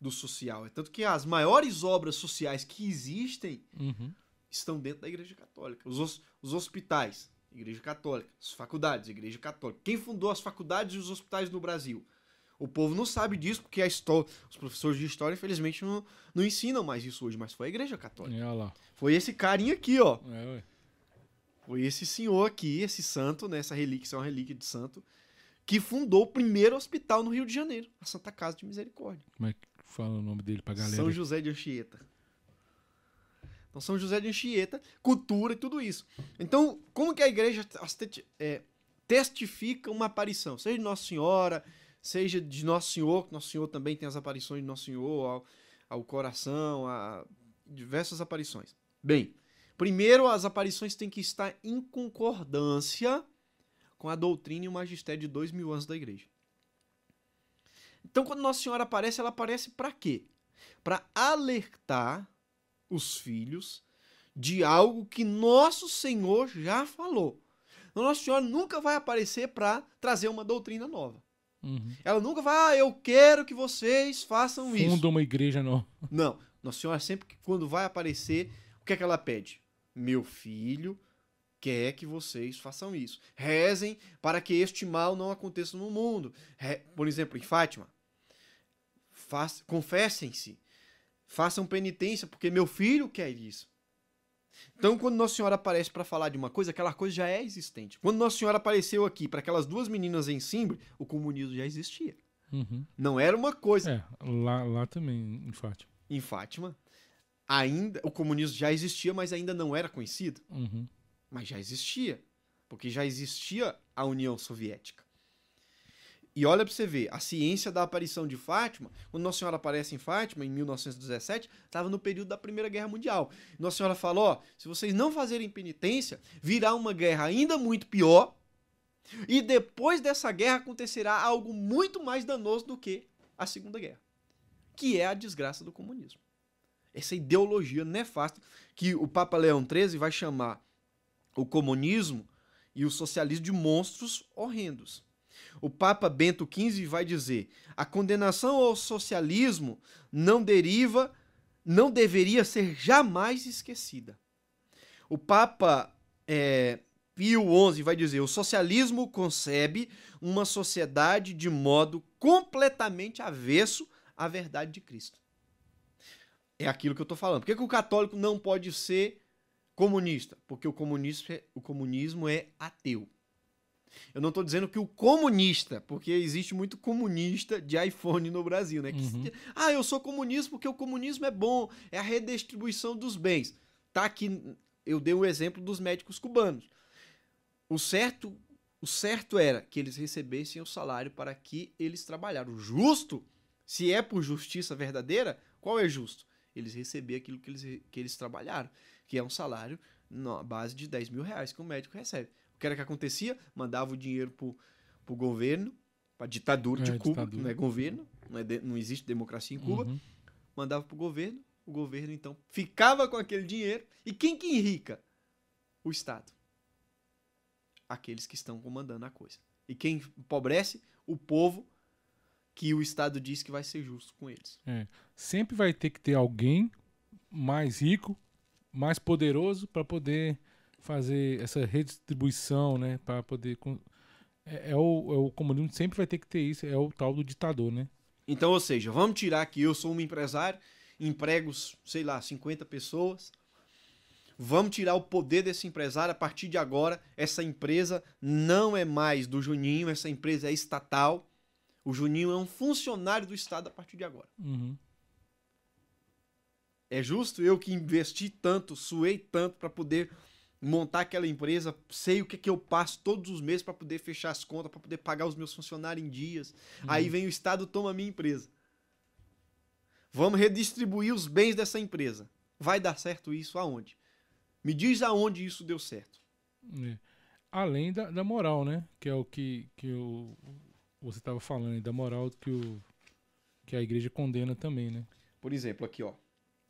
do social. É tanto que as maiores obras sociais que existem Uhum. estão dentro da igreja católica. Os, os hospitais, igreja católica. As faculdades, igreja católica. Quem fundou as faculdades e os hospitais no Brasil? O povo não sabe disso porque a histó- os professores de história, infelizmente, não, não ensinam mais isso hoje, mas foi a igreja católica. É. Foi esse carinha aqui, ó. É. Foi esse senhor aqui, esse santo, né? Essa relíquia, isso é uma relíquia de santo, que fundou o primeiro hospital no Rio de Janeiro, a Santa Casa de Misericórdia. Como é que fala o nome dele pra galera? São José de Anchieta. Então, São José de Anchieta, cultura e tudo isso. Então, como que a igreja é, testifica uma aparição? Seja de Nossa Senhora, seja de Nosso Senhor, que Nosso Senhor também tem as aparições de Nosso Senhor ao, ao coração, a diversas aparições. Bem, primeiro as aparições têm que estar em concordância com a doutrina e o magistério de dois mil anos da igreja. Então, quando Nossa Senhora aparece, ela aparece para quê? Para alertar os filhos de algo que nosso Senhor já falou. Nossa Senhora nunca vai aparecer para trazer uma doutrina nova. Uhum. Ela nunca vai, ah, eu quero que vocês façam isso. Funda uma igreja nova. Não. Nossa Senhora sempre que quando vai aparecer, o que é que ela pede? Meu filho quer que vocês façam isso. Rezem para que este mal não aconteça no mundo. Por exemplo, em Fátima, confessem-se, façam penitência, porque meu filho quer isso. Então, quando Nossa Senhora aparece para falar de uma coisa, aquela coisa já é existente. Quando Nossa Senhora apareceu aqui para aquelas duas meninas em Simbre, o comunismo já existia. Uhum. Não era uma coisa É, lá, lá também, em Fátima. em Fátima, ainda o comunismo já existia, mas ainda não era conhecido, Uhum. mas já existia, porque já existia a União Soviética. E olha para você ver, a ciência da aparição de Fátima, quando Nossa Senhora aparece em Fátima, em 1917, estava no período da Primeira Guerra Mundial. Nossa Senhora falou: ó, se vocês não fazerem penitência, virá uma guerra ainda muito pior, e depois dessa guerra acontecerá algo muito mais danoso do que a Segunda Guerra, que é a desgraça do comunismo. Essa ideologia nefasta que o Papa Leão XIII vai chamar o comunismo e o socialismo de monstros horrendos. O Papa Bento XV vai dizer: a condenação ao socialismo não deriva, não deveria ser jamais esquecida. O Papa é, Pio XI vai dizer: o socialismo concebe uma sociedade de modo completamente avesso à verdade de Cristo. É aquilo que eu estou falando. Por que, que o católico não pode ser comunista? Porque o o comunismo é ateu. Eu não estou dizendo que o comunista, porque existe muito comunista de iPhone no Brasil, né? Que, uhum. Ah, eu sou comunista porque o comunismo é bom, é a redistribuição dos bens. Tá aqui, eu dei o um exemplo dos médicos cubanos. O certo, o certo era que eles recebessem o salário para que eles trabalharam. O justo, se é por justiça verdadeira, qual é justo? Eles receber aquilo que eles, que eles trabalharam, que é um salário na base de 10 mil reais que o médico recebe que era que acontecia? Mandava o dinheiro pro, pro governo, pra ditadura é, de Cuba, ditadura. não é governo, não, é de, não existe democracia em Cuba. Uhum. Mandava pro governo, o governo então ficava com aquele dinheiro. E quem que enrica? O Estado. Aqueles que estão comandando a coisa. E quem empobrece? O povo que o Estado diz que vai ser justo com eles. É. Sempre vai ter que ter alguém mais rico, mais poderoso para poder fazer essa redistribuição, né, para poder é, é, o, é o comunismo sempre vai ter que ter isso, é o tal do ditador, né? Então, ou seja, vamos tirar que eu sou um empresário, emprego, sei lá, 50 pessoas. Vamos tirar o poder desse empresário a partir de agora. Essa empresa não é mais do Juninho, essa empresa é estatal. O Juninho é um funcionário do Estado a partir de agora. Uhum. É justo eu que investi tanto, suei tanto para poder montar aquela empresa, sei o que, que eu passo todos os meses para poder fechar as contas, para poder pagar os meus funcionários em dias. Uhum. Aí vem o Estado toma a minha empresa. Vamos redistribuir os bens dessa empresa. Vai dar certo isso aonde? Me diz aonde isso deu certo. É. Além da, da, moral, né? Que é o que, que o, você estava falando, da moral que, o, que a igreja condena também, né? Por exemplo, aqui, ó.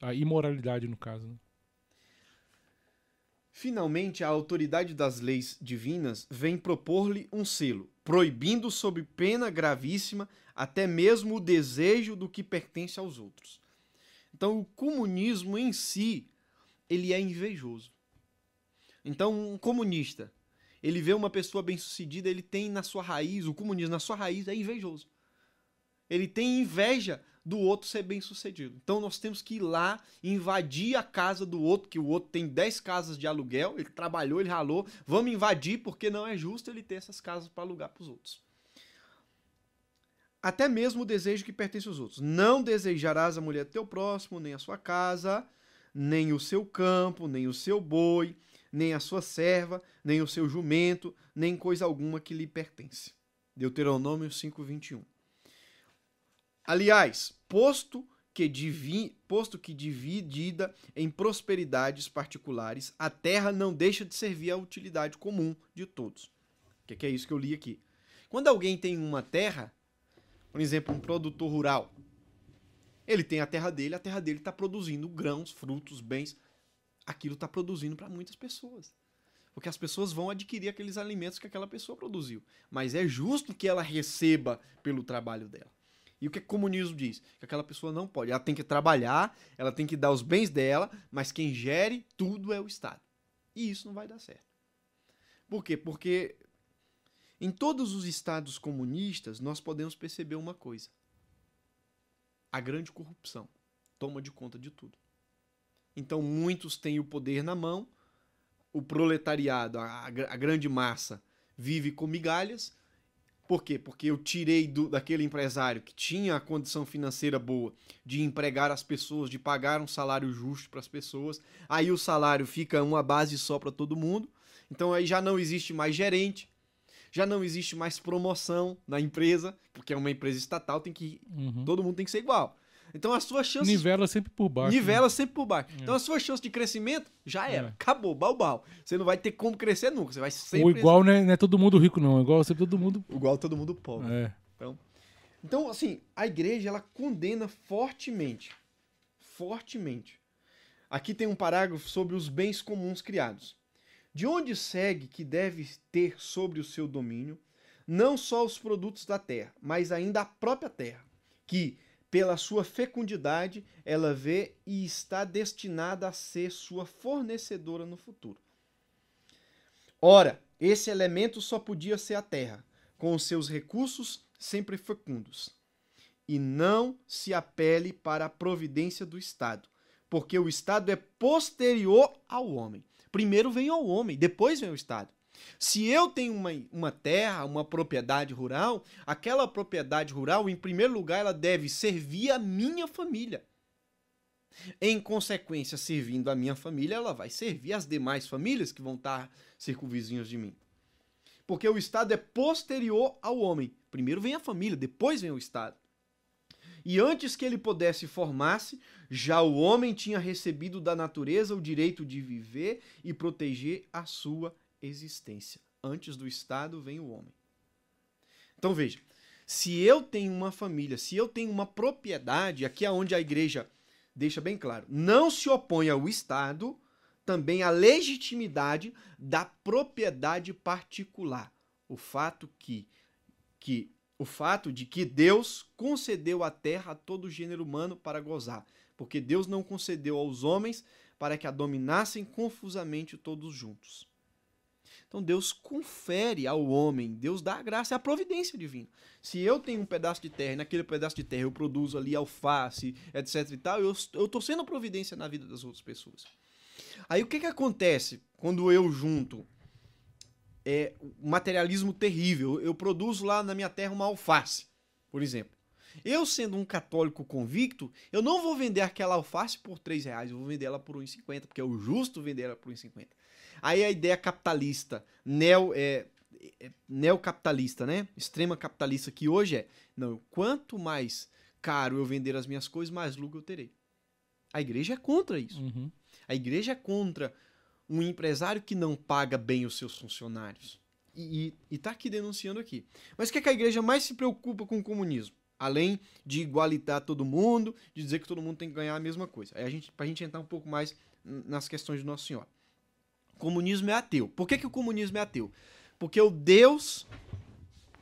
A imoralidade, no caso. Né? Finalmente, a autoridade das leis divinas vem propor-lhe um selo, proibindo sob pena gravíssima até mesmo o desejo do que pertence aos outros. Então, o comunismo em si, ele é invejoso. Então, um comunista, ele vê uma pessoa bem-sucedida, ele tem na sua raiz, o comunismo na sua raiz é invejoso. Ele tem inveja do outro ser bem sucedido. Então nós temos que ir lá, invadir a casa do outro, que o outro tem 10 casas de aluguel, ele trabalhou, ele ralou. Vamos invadir porque não é justo ele ter essas casas para alugar para os outros. Até mesmo o desejo que pertence aos outros. Não desejarás a mulher do teu próximo, nem a sua casa, nem o seu campo, nem o seu boi, nem a sua serva, nem o seu jumento, nem coisa alguma que lhe pertence. Deuteronômio 5:21. Aliás, posto que, divi, posto que dividida em prosperidades particulares, a terra não deixa de servir à utilidade comum de todos. O que, que é isso que eu li aqui? Quando alguém tem uma terra, por exemplo, um produtor rural, ele tem a terra dele, a terra dele está produzindo grãos, frutos, bens. Aquilo está produzindo para muitas pessoas. Porque as pessoas vão adquirir aqueles alimentos que aquela pessoa produziu. Mas é justo que ela receba pelo trabalho dela. E o que o comunismo diz? Que aquela pessoa não pode. Ela tem que trabalhar, ela tem que dar os bens dela, mas quem gere tudo é o Estado. E isso não vai dar certo. Por quê? Porque em todos os estados comunistas nós podemos perceber uma coisa: a grande corrupção toma de conta de tudo. Então muitos têm o poder na mão, o proletariado, a, a grande massa, vive com migalhas por quê? Porque eu tirei do, daquele empresário que tinha a condição financeira boa de empregar as pessoas, de pagar um salário justo para as pessoas. Aí o salário fica uma base só para todo mundo. Então aí já não existe mais gerente, já não existe mais promoção na empresa, porque é uma empresa estatal, tem que Uhum. todo mundo tem que ser igual. Então as suas chances Nivela sempre por baixo. nivela sempre por baixo. Então a sua chance de crescimento já era, É. acabou, balbal. Você não vai ter como crescer nunca, você vai né? sempre Ou igual não é, não é todo mundo rico, não. Igual sempre todo mundo. igual todo mundo pobre. É. Então, assim, a igreja ela condena fortemente, fortemente. Aqui tem um parágrafo sobre os bens comuns criados. De onde segue que deve ter sobre o seu domínio não só os produtos da terra, mas ainda a própria terra, que, pela sua fecundidade, ela vê e está destinada a ser sua fornecedora no futuro. Ora, esse elemento só podia ser a terra, com os seus recursos sempre fecundos. E não se apele para a providência do Estado, porque o Estado é posterior ao homem. Primeiro vem ao homem, depois vem o Estado. Se eu tenho uma, uma terra, uma propriedade rural, aquela propriedade rural, em primeiro lugar, ela deve servir a minha família. Em consequência, servindo a minha família, ela vai servir as demais famílias que vão estar circunvizinhas de mim. Porque o Estado é posterior ao homem. Primeiro vem a família, depois vem o Estado. E antes que ele pudesse formar-se, já o homem tinha recebido da natureza o direito de viver e proteger a sua existência. Antes do Estado vem o homem. Então veja, se eu tenho uma família, se eu tenho uma propriedade, aqui é onde a igreja deixa bem claro, não se opõe ao Estado, também à legitimidade da propriedade particular. O fato que, que o fato de que Deus concedeu a terra a todo gênero humano para gozar, porque Deus não concedeu aos homens para que a dominassem confusamente todos juntos. Então Deus confere ao homem, Deus dá a graça, é a providência divina. Se eu tenho um pedaço de terra e naquele pedaço de terra eu produzo ali alface, etc e tal, eu estou sendo providência na vida das outras pessoas. Aí o que, que acontece quando eu junto é, materialismo terrível? Eu produzo lá na minha terra uma alface, por exemplo. Eu, sendo um católico convicto, eu não vou vender aquela alface por 3 reais, eu vou vender ela por 1,50, porque é o justo vender ela por 1,50. Aí a ideia capitalista, neo, é, é, neocapitalista, né? Extrema capitalista que hoje é, não, quanto mais caro eu vender as minhas coisas, mais lucro eu terei. A igreja é contra isso. Uhum. A igreja é contra um empresário que não paga bem os seus funcionários. E, e, e tá aqui denunciando aqui. Mas o que, é que a igreja mais se preocupa com o comunismo? Além de igualitar todo mundo, de dizer que todo mundo tem que ganhar a mesma coisa. Aí a gente, pra gente entrar um pouco mais nas questões de Nossa Senhora. O comunismo é ateu. Por que, que o comunismo é ateu? Porque o Deus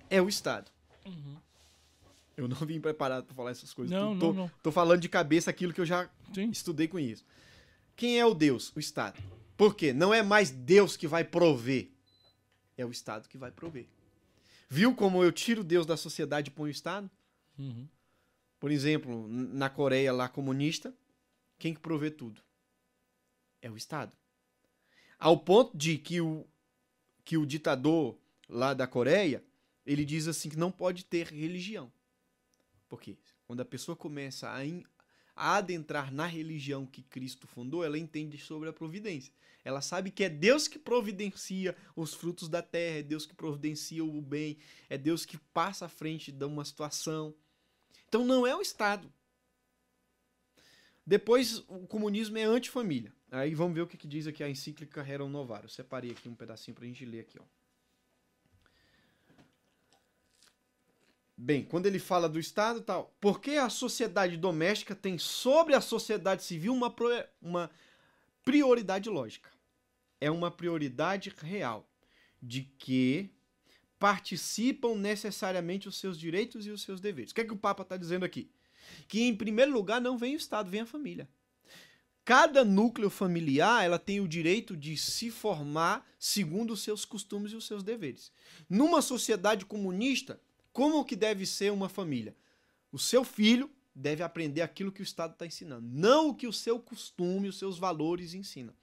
é o Estado. Uhum. Eu não vim preparado para falar essas coisas. Não, tô, não, não. tô falando de cabeça aquilo que eu já Sim. estudei com isso. Quem é o Deus? O Estado. Por quê? Não é mais Deus que vai prover. É o Estado que vai prover. Viu como eu tiro Deus da sociedade e ponho o Estado? Uhum. Por exemplo, na Coreia lá comunista, quem que provê tudo? É o Estado. Ao ponto de que o, que o ditador lá da Coreia, ele diz assim que não pode ter religião. Por quê? Quando a pessoa começa a, in, a adentrar na religião que Cristo fundou, ela entende sobre a providência. Ela sabe que é Deus que providencia os frutos da terra, é Deus que providencia o bem, é Deus que passa à frente de uma situação. Então não é o Estado. Depois, o comunismo é antifamília. Aí vamos ver o que, que diz aqui a encíclica Rerum Novarum. Eu separei aqui um pedacinho pra gente ler aqui, ó. Bem, quando ele fala do Estado tal, por que a sociedade doméstica tem sobre a sociedade civil uma, pro, uma prioridade lógica? É uma prioridade real de que participam necessariamente os seus direitos e os seus deveres. O que é que o Papa está dizendo aqui? Que em primeiro lugar não vem o Estado, vem a família. Cada núcleo familiar ela tem o direito de se formar segundo os seus costumes e os seus deveres. Numa sociedade comunista, como que deve ser uma família? O seu filho deve aprender aquilo que o Estado está ensinando, não o que o seu costume, os seus valores ensinam.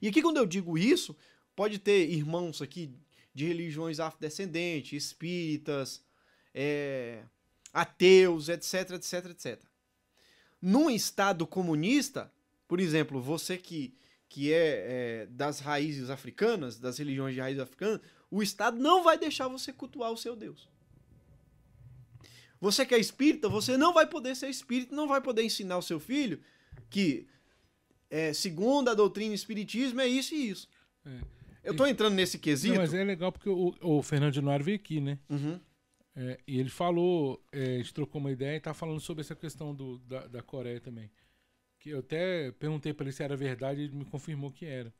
E aqui quando eu digo isso, pode ter irmãos aqui de religiões afrodescendentes, espíritas, é, ateus, etc, etc, etc. Num Estado comunista, por exemplo, você que, que é, é, das raízes africanas, das religiões de raiz africana, o Estado não vai deixar você cultuar o seu Deus. Você que é espírita, você não vai poder ser espírita, não vai poder ensinar o seu filho que, é, segundo a doutrina espiritismo, é isso e isso. É. Eu tô entrando nesse quesito. Não, mas é legal porque o, o Fernando Januário veio aqui, né? Uhum. É, e ele falou, é, a gente trocou uma ideia e tá falando sobre essa questão do, da, da Coreia também. Que eu até perguntei para ele se era verdade e ele me confirmou que era.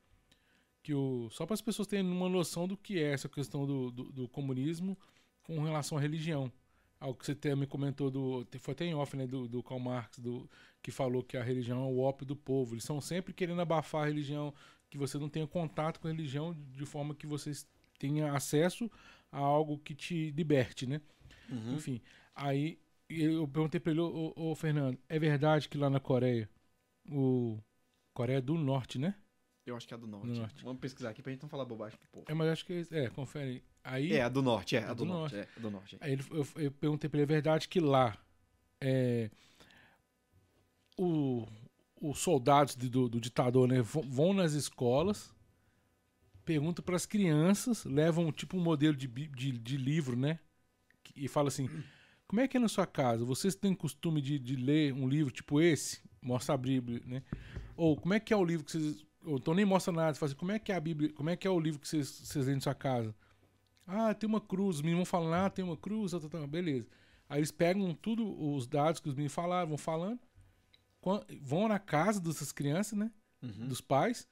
Que o, só para as pessoas terem uma noção do que é essa questão do, do, do comunismo com relação à religião. Algo que você até me comentou do. Foi até em off, né? Do, do Karl Marx, do, que falou que a religião é o ópio do povo. Eles são sempre querendo abafar a religião, que você não tenha contato com a religião de forma que você tenha acesso a algo que te liberte, né? Uhum. Enfim, aí eu perguntei para ele, ô, ô, ô, Fernando, é verdade que lá na Coreia, o Coreia do Norte, né? Eu acho que é a do norte. do norte. Vamos pesquisar aqui pra gente não falar bobagem pro povo. É, mas acho que é, é confere. Aí, é, a do norte, é, a, do, do, norte. norte. É, a do norte. Aí ele, eu, eu, perguntei pra ele, é verdade que lá é, o, os soldados do, do ditador né, vão nas escolas pergunta para as crianças, levam tipo um modelo de, de, de, livro, né? E fala assim: como é que é na sua casa? Vocês têm costume de, de ler um livro tipo esse? Mostra a Bíblia, né? Ou como é que é o livro que vocês. Ou então nem mostra nada, fala assim, como é que é a Bíblia, como é que é o livro que vocês, vocês leem na sua casa? Ah, tem uma cruz, os meninos vão falando, ah, tem uma cruz, tá, tá, tá, beleza. Aí eles pegam tudo, os dados que os meninos falaram, vão falando, vão na casa dessas crianças, né? Uhum. Dos pais,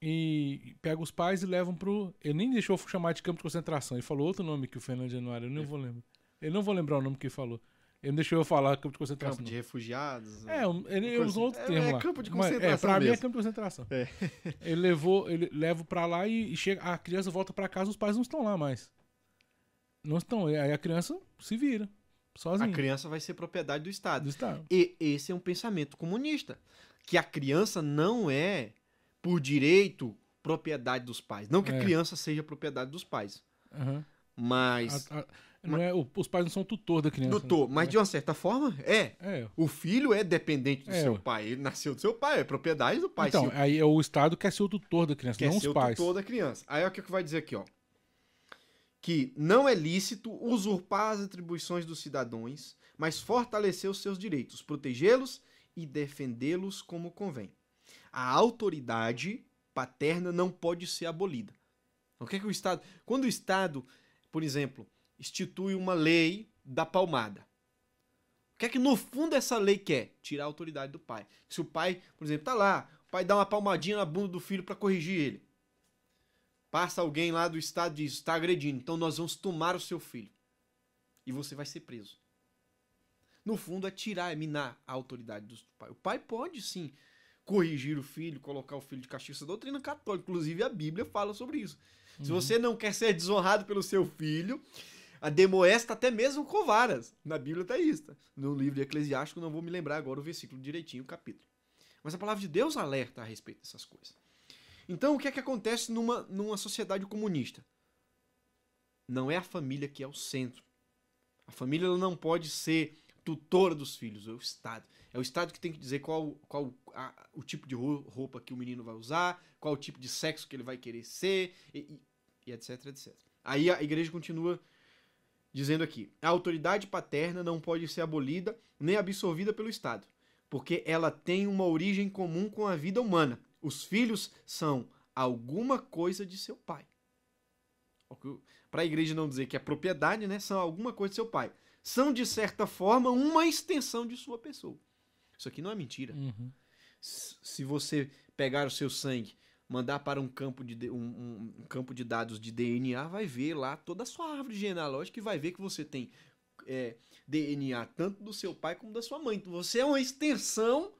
e pega os pais e levam pro. Ele nem deixou chamar de campo de concentração. Ele falou outro nome que o Fernando Januário, eu não vou lembrar. Ele não vou lembrar o nome que ele falou. Ele não deixou eu falar campo de concentração. Campo de refugiados. É, ele usou outro é, termo é, lá. campo de concentração. Mas, é, pra mesmo. mim é campo de concentração. É. Ele levou, ele leva pra lá e, e, chega, a criança volta pra casa, os pais não estão lá mais. Não estão. Aí a criança se vira. Sozinha. A criança vai ser propriedade do Estado. Do Estado. E esse é um pensamento comunista. Que a criança não é, por direito, propriedade dos pais. Não que é. a criança seja propriedade dos pais. Uhum. Mas. A, a, é, os pais não são tutor da criança. Tutor, né? mas é. de uma certa forma é. é. O filho é dependente do é. seu pai. Ele nasceu do seu pai, é propriedade do pai. Então, aí é o Estado quer ser o tutor da criança, quer não os pais. o tutor da criança. Aí é o que vai dizer aqui, ó. Que não é lícito usurpar as atribuições dos cidadãos, mas fortalecer os seus direitos, protegê-los e defendê-los como convém. A autoridade paterna não pode ser abolida. O que é que o Estado. Quando o Estado, por exemplo, institui uma lei da palmada. O que é que no fundo essa lei quer? Tirar a autoridade do pai. Se o pai, por exemplo, tá lá, o pai dá uma palmadinha na bunda do filho para corrigir ele. Passa alguém lá do estado e diz: está agredindo, então nós vamos tomar o seu filho. E você vai ser preso. No fundo, é tirar, é minar a autoridade do pai. O pai pode sim corrigir o filho, colocar o filho de castigo. Essa doutrina católica, inclusive a Bíblia fala sobre isso. Uhum. Se você não quer ser desonrado pelo seu filho, a demoesta até mesmo com varas. Na Bíblia está isso. Tá? No livro de Eclesiástico, não vou me lembrar agora o versículo direitinho, o capítulo. Mas a palavra de Deus alerta a respeito dessas coisas. Então, o que é que acontece numa, numa sociedade comunista? Não é a família que é o centro. A família não pode ser tutora dos filhos, é o Estado. É o Estado que tem que dizer qual, qual a, o tipo de roupa que o menino vai usar, qual o tipo de sexo que ele vai querer ser, e, e, e etc, etc. Aí a igreja continua dizendo aqui: a autoridade paterna não pode ser abolida nem absorvida pelo Estado, porque ela tem uma origem comum com a vida humana. Os filhos são alguma coisa de seu pai. Para a igreja não dizer que é propriedade, né? São alguma coisa de seu pai. São, de certa forma, uma extensão de sua pessoa. Isso aqui não é mentira. Uhum. Se você pegar o seu sangue, mandar para um campo, de, um, um, campo de dados de DNA, vai ver lá toda a sua árvore genealógica e vai ver que você tem é, DNA tanto do seu pai como da sua mãe. Então, você é uma extensão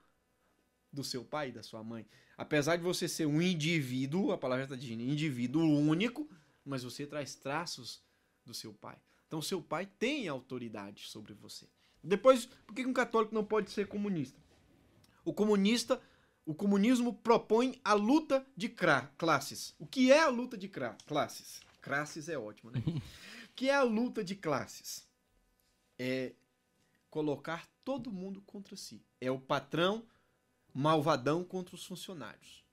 do seu pai e da sua mãe. Apesar de você ser um indivíduo, a palavra está dizendo indivíduo único, mas você traz traços do seu pai. Então, seu pai tem autoridade sobre você. Depois, por que um católico não pode ser comunista? O comunista, o comunismo propõe a luta de classes. O que é a luta de classes? Classes é ótimo, né? o que é a luta de classes? É colocar todo mundo contra si. É o patrão malvadão contra os funcionários.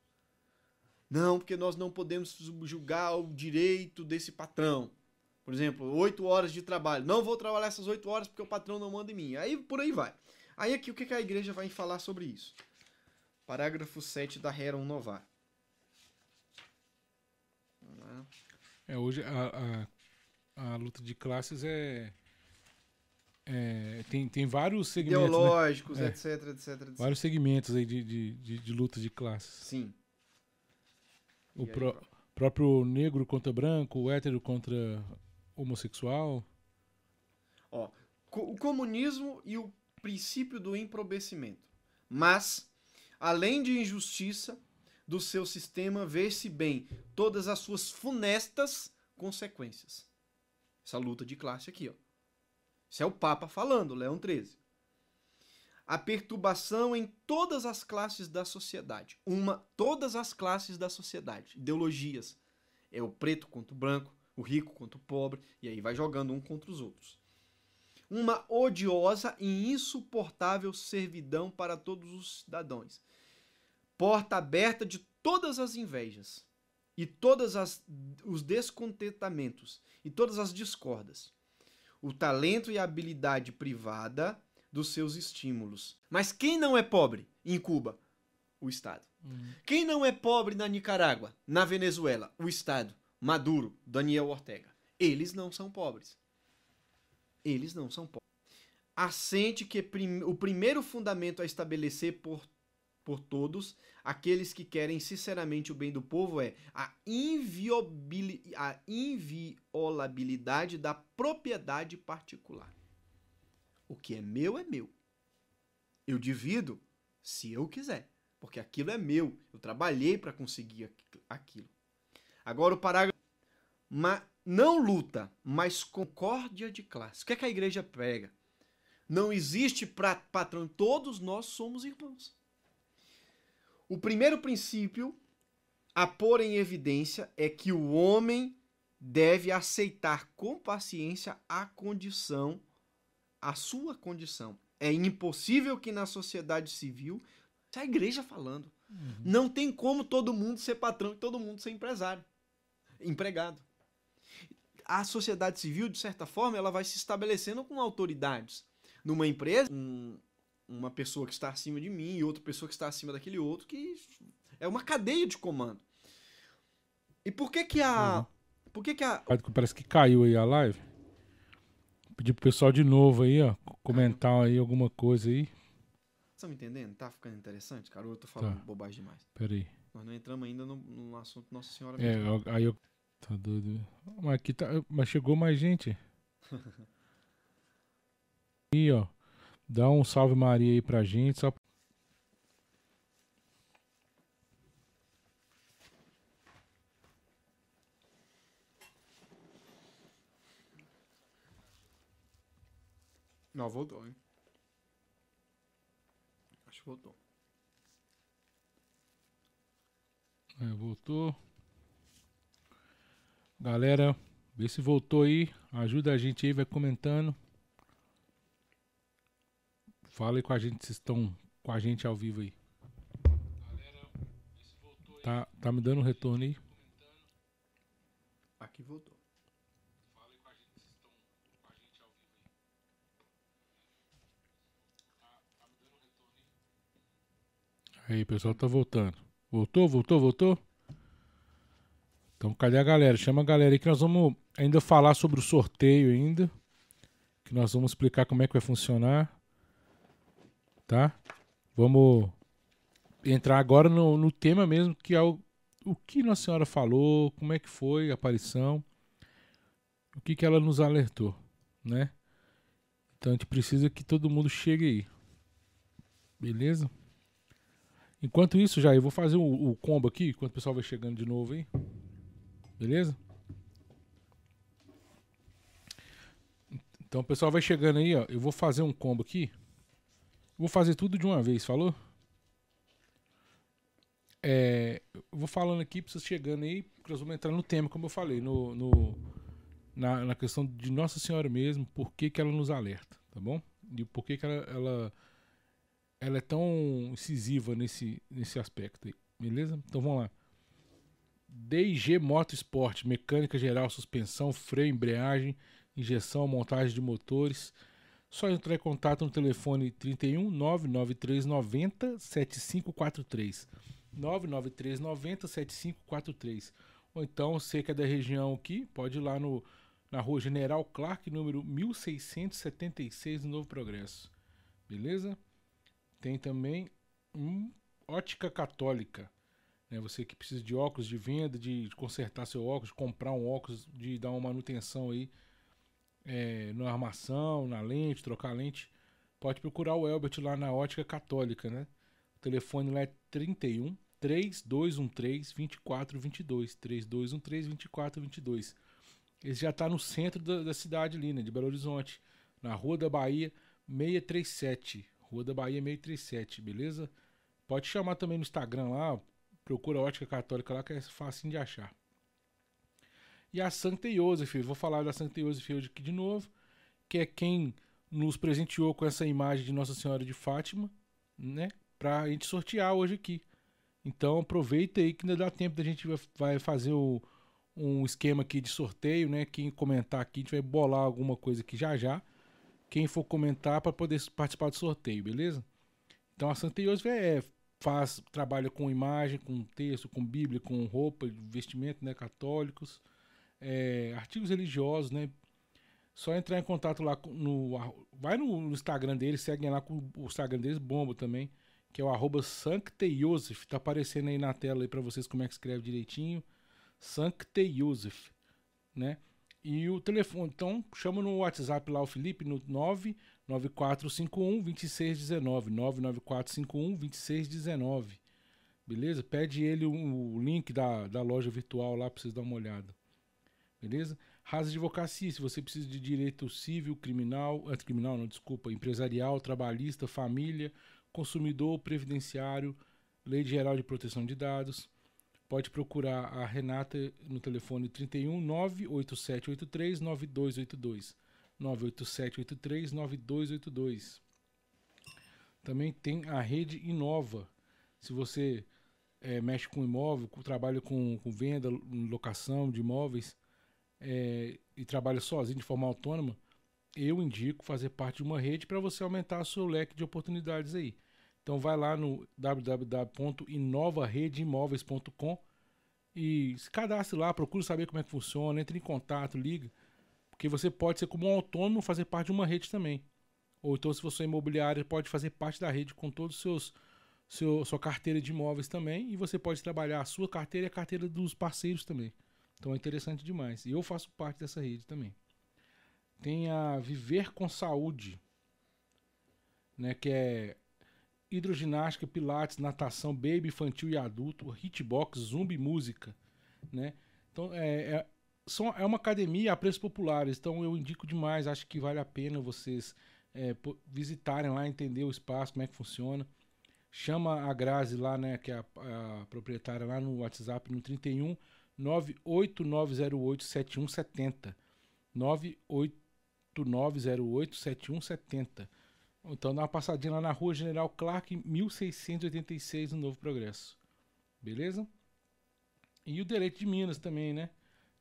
Não, porque nós não podemos subjugar o direito desse patrão. Por exemplo, oito horas de trabalho. Não vou trabalhar essas oito horas porque o patrão não manda em mim. Aí por aí vai. Aí aqui o que a igreja vai falar sobre isso? Parágrafo 7 da Rerum Novar. É, hoje a, a, a luta de classes é, é, tem, tem vários segmentos. né? Ideológicos, né? etc, etc, etc. Vários segmentos aí de, de, de, de luta de classes. Sim. O próprio negro contra branco, o hétero contra homossexual. Ó, o comunismo e o princípio do empobreciimento. Mas, além de injustiça do seu sistema, vê-se bem todas as suas funestas consequências. Essa luta de classe aqui, ó. Isso é o Papa falando, Leão XIII. A perturbação em todas as classes da sociedade. Uma, todas as classes da sociedade. Ideologias. É o preto contra o branco, o rico contra o pobre, e aí vai jogando um contra os outros uma odiosa e insuportável servidão para todos os cidadãos. Porta aberta de todas as invejas e todos os descontentamentos e todas as discordas. O talento e a habilidade privada dos seus estímulos. Mas quem não é pobre em Cuba? O Estado. Quem não é pobre na Nicarágua, na Venezuela? O Estado. Maduro, Daniel Ortega. Eles não são pobres. Eles não são pobres. Assente que prim- o primeiro fundamento a estabelecer por, por todos aqueles que querem sinceramente o bem do povo é a, a inviolabilidade da propriedade particular. O que é meu é meu. Eu divido se eu quiser, porque aquilo é meu. Eu trabalhei para conseguir aqu- aquilo. Agora o parágrafo Ma- não luta, mas concórdia de classe. O que, é que a igreja prega? Não existe pra, patrão, todos nós somos irmãos. O primeiro princípio a pôr em evidência é que o homem deve aceitar com paciência a condição, a sua condição. É impossível que na sociedade civil, isso é a igreja falando, não tem como todo mundo ser patrão e todo mundo ser empresário, empregado a sociedade civil, de certa forma, ela vai se estabelecendo com autoridades. Numa empresa, um- uma pessoa que está acima de mim e outra pessoa que está acima daquele outro, que é uma cadeia de comando. E por que que a... Por que que a... Parece que caiu aí a live. Pedir pro pessoal de novo aí, ó, comentar aí alguma coisa aí. Vocês estão me entendendo? Tá ficando interessante, cara? Ou eu tô falando Tá. bobagem demais? Pera aí. Nós não entramos ainda no, no assunto Nossa Senhora É, mesmo. aí eu. Tá doido. Mas aqui tá. Mas chegou mais gente. Aí, ó. Dá um salve Maria aí pra gente. Só... Não, voltou, hein? Acho que voltou. É, voltou. Galera, vê se voltou aí. Ajuda a gente aí, vai comentando. Fala aí com a gente se estão com a gente ao vivo aí. Tá, tá me dando um retorno aí? Aqui voltou. Aí, pessoal, tá voltando. Voltou, voltou, voltou? Então, cadê a galera? Chama a galera aí que nós vamos ainda falar sobre o sorteio ainda. Que nós vamos explicar como é que vai funcionar. Tá? Vamos entrar agora no, no tema mesmo, que é o, o que Nossa Senhora falou, como é que foi a aparição, o que, que ela nos alertou, né? Então a gente precisa que todo mundo chegue aí. Beleza? Enquanto isso, já eu vou fazer o, o combo aqui, enquanto o pessoal vai chegando de novo aí. Beleza? Então o pessoal vai chegando aí, ó. Eu vou fazer um combo aqui. Vou fazer tudo de uma vez, falou? É, vou falando aqui pra vocês chegando aí, porque nós vamos entrar no tema, como eu falei, no, no- na, na questão de Nossa Senhora mesmo, por que, que ela nos alerta, tá bom? E por que, que ela, ela, ela é tão incisiva nesse, nesse aspecto aí, beleza? Então vamos lá. DG Motorsport, mecânica geral, suspensão, freio, embreagem, injeção, montagem de motores. Só entrar em contato no telefone 31 993 90 7543. 993 90 7543. Ou então, você que é da região aqui, pode ir lá no, na rua General Clark, número 1676, no Novo Progresso. Beleza? Tem também um Ótica Católica. Né? Você que precisa de óculos de venda, de, consertar seu óculos, de comprar um óculos, de dar uma manutenção aí é, na armação, na lente, trocar lente, pode procurar o Elbert lá na Ótica Católica, né? O telefone lá é 31 3213 2422. 3213 2422. Ele já está no centro da, da, cidade ali, né? De Belo Horizonte. Na Rua da Bahia 637. Rua da Bahia 637, beleza? Pode chamar também no Instagram lá. Procura a Ótica Católica lá que é fácil de achar. E a Santa Joseph, vou falar da Santa Joseph hoje aqui de novo, que é quem nos presenteou com essa imagem de Nossa Senhora de Fátima, né? Pra gente sortear hoje aqui. Então aproveita aí que ainda dá tempo da gente vai fazer o, um esquema aqui de sorteio, né? Quem comentar aqui, a gente vai bolar alguma coisa aqui já já. Quem for comentar para poder participar do sorteio, beleza? Então a Santa Joseph é, faz trabalha com imagem, com texto, com Bíblia, com roupa, vestimento, né? Católicos é, artigos religiosos, né? Só entrar em contato lá no. Vai no Instagram deles, segue lá com o Instagram deles, bomba também, que é o arroba Sancteiosef. Tá aparecendo aí na tela aí pra vocês como é que escreve direitinho. Sancteiosef, né? E o telefone, então chama no WhatsApp lá o Felipe no 99451 2619. 99451 2619. Beleza? Pede ele o, link da, da loja virtual lá pra vocês dar uma olhada beleza? Rasa Advocacia, se você precisa de direito civil, criminal, criminal não, desculpa, empresarial, trabalhista, família, consumidor, previdenciário, Lei Geral de Proteção de Dados, pode procurar a Renata no telefone 31 98783 9282. 98783 9282. Também tem a rede Inova. Se você é, mexe com imóvel, trabalha com, com venda, locação de imóveis, é, e trabalha sozinho de forma autônoma, eu indico fazer parte de uma rede para você aumentar o seu leque de oportunidades aí. Então vai lá no www.inovaredeimóveis.com e se cadastre lá, procure saber como é que funciona, entre em contato, liga, porque você pode ser como um autônomo fazer parte de uma rede também. Ou então se você é imobiliário, pode fazer parte da rede com todos os seus seu, sua carteira de imóveis também e você pode trabalhar a sua carteira e a carteira dos parceiros também. Então é interessante demais. E eu faço parte dessa rede também. Tem a Viver com Saúde, né, que é hidroginástica, pilates, natação, baby, infantil e adulto, hitbox, zumbi música, né? Então é, é, são, é uma academia a preços populares, então eu indico demais, acho que vale a pena vocês é, visitarem lá, entender o espaço, como é que funciona. Chama a Grazi lá, né, que é a, a proprietária lá no WhatsApp no 31 989087170. 989087170. Então dá uma passadinha lá na rua General Clark, 1686, no Novo Progresso. Beleza? E o Direito de Minas também, né?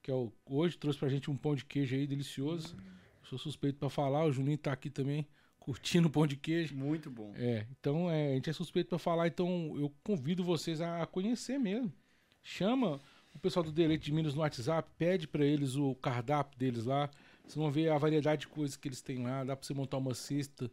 Que é o, hoje trouxe pra gente um pão de queijo aí delicioso. Hum. Sou suspeito para falar, o Juninho tá aqui também curtindo o pão de queijo. Muito bom. É, então é, a gente é suspeito para falar, então eu convido vocês a conhecer mesmo. Chama o pessoal do Direito de Minas no WhatsApp, pede para eles o cardápio deles lá. Vocês vão ver a variedade de coisas que eles têm lá. Dá para você montar uma cesta,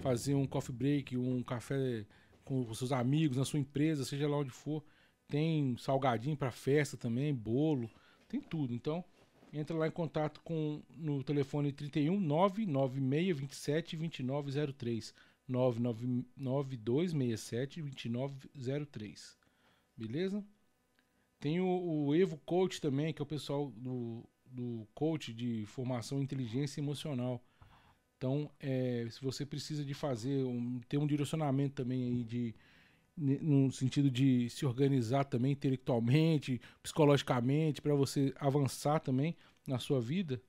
fazer um coffee break, um café com os seus amigos, na sua empresa, seja lá onde for. Tem salgadinho para festa também, bolo, tem tudo. Então, entra lá em contato com no telefone 31 99627 2903. 99267 2903. Beleza? Tem o, o, Evo Coach também, que é o pessoal do, do coach de formação inteligência emocional. Então, é, se você precisa de fazer, um, ter um direcionamento também aí de no sentido de se organizar também intelectualmente, psicologicamente, para você avançar também na sua vida,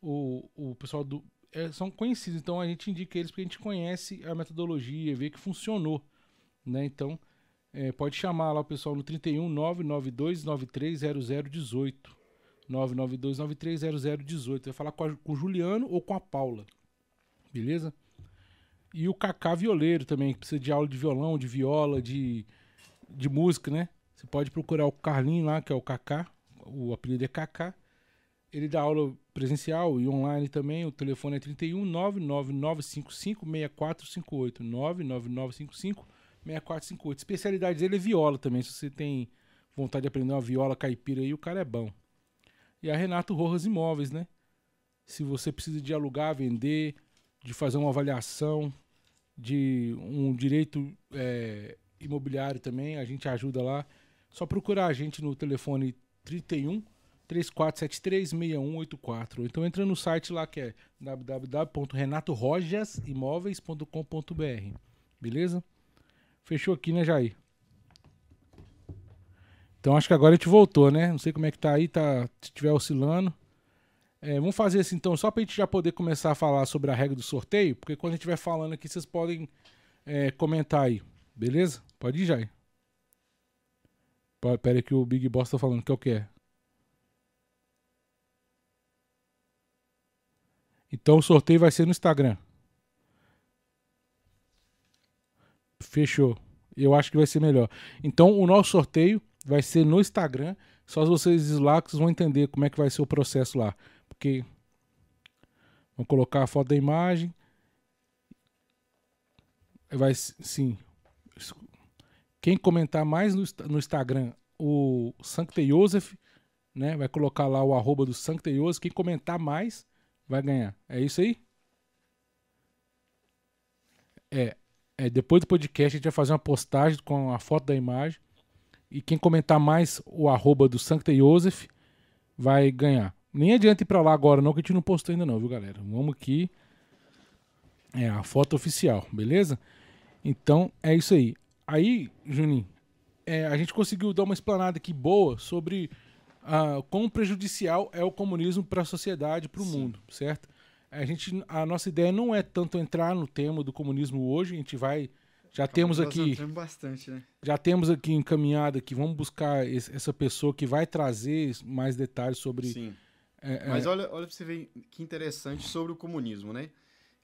o, o pessoal do é, são conhecidos, então a gente indica eles porque a gente conhece a metodologia, vê que funcionou, né? Então, é, pode chamar lá o pessoal no 31 992 930018. 992 930018. Vai falar com, a, com o Juliano ou com a Paula. Beleza? E o Kaká Violeiro também, que precisa de aula de violão, de viola, de, de música, né? Você pode procurar o Carlinho lá, que é o Kaká. O apelido é Kaká. Ele dá aula presencial e online também. O telefone é 31 99955 6458. 99955 6458. Especialidade dele é viola também. Se você tem vontade de aprender uma viola caipira aí, o cara é bom. E a Renato Rojas Imóveis, né? Se você precisa de alugar, vender, de fazer uma avaliação, de um direito é, imobiliário também, a gente ajuda lá. Só procurar a gente no telefone 31 3473 6184. Então entra no site lá que é www.renatorojasimoveis.com.br. Beleza? Fechou aqui, né, Jair? Então acho que agora a gente voltou, né? Não sei como é que tá aí, tá, se estiver oscilando. É, vamos fazer assim então, só pra gente já poder começar a falar sobre a regra do sorteio, porque quando a gente estiver falando aqui, vocês podem é, comentar aí, beleza? Pode ir, Jair. Pera aí que o Big Boss tá falando, que é o que é? Então o sorteio vai ser no Instagram. Fechou. Eu acho que vai ser melhor. Então o nosso sorteio vai ser no Instagram. Só vocês lá que vocês vão entender como é que vai ser o processo lá. Porque vão colocar a foto da imagem. Vai sim. Quem comentar mais no, no Instagram o Sancte Joseph, né? Vai colocar lá o arroba do Sancte Joseph. Quem comentar mais vai ganhar. É isso aí? É, é, depois do podcast a gente vai fazer uma postagem com a foto da imagem. E quem comentar mais o arroba do Sancta Joseph vai ganhar. Nem adianta ir pra lá agora não, que a gente não postou ainda não, viu galera? Vamos aqui. É a foto oficial, beleza? Então é isso aí. Aí, Juninho, é, a gente conseguiu dar uma explanada aqui boa sobre ah, quão prejudicial é o comunismo para a sociedade, para o mundo, certo? A, gente, a nossa ideia não é tanto entrar no tema do comunismo hoje, a gente vai. Já temos aqui. bastante, né? Já temos aqui encaminhado aqui, vamos buscar esse, essa pessoa que vai trazer mais detalhes sobre. Sim. É, Mas é... olha, olha pra você ver que interessante sobre o comunismo, né?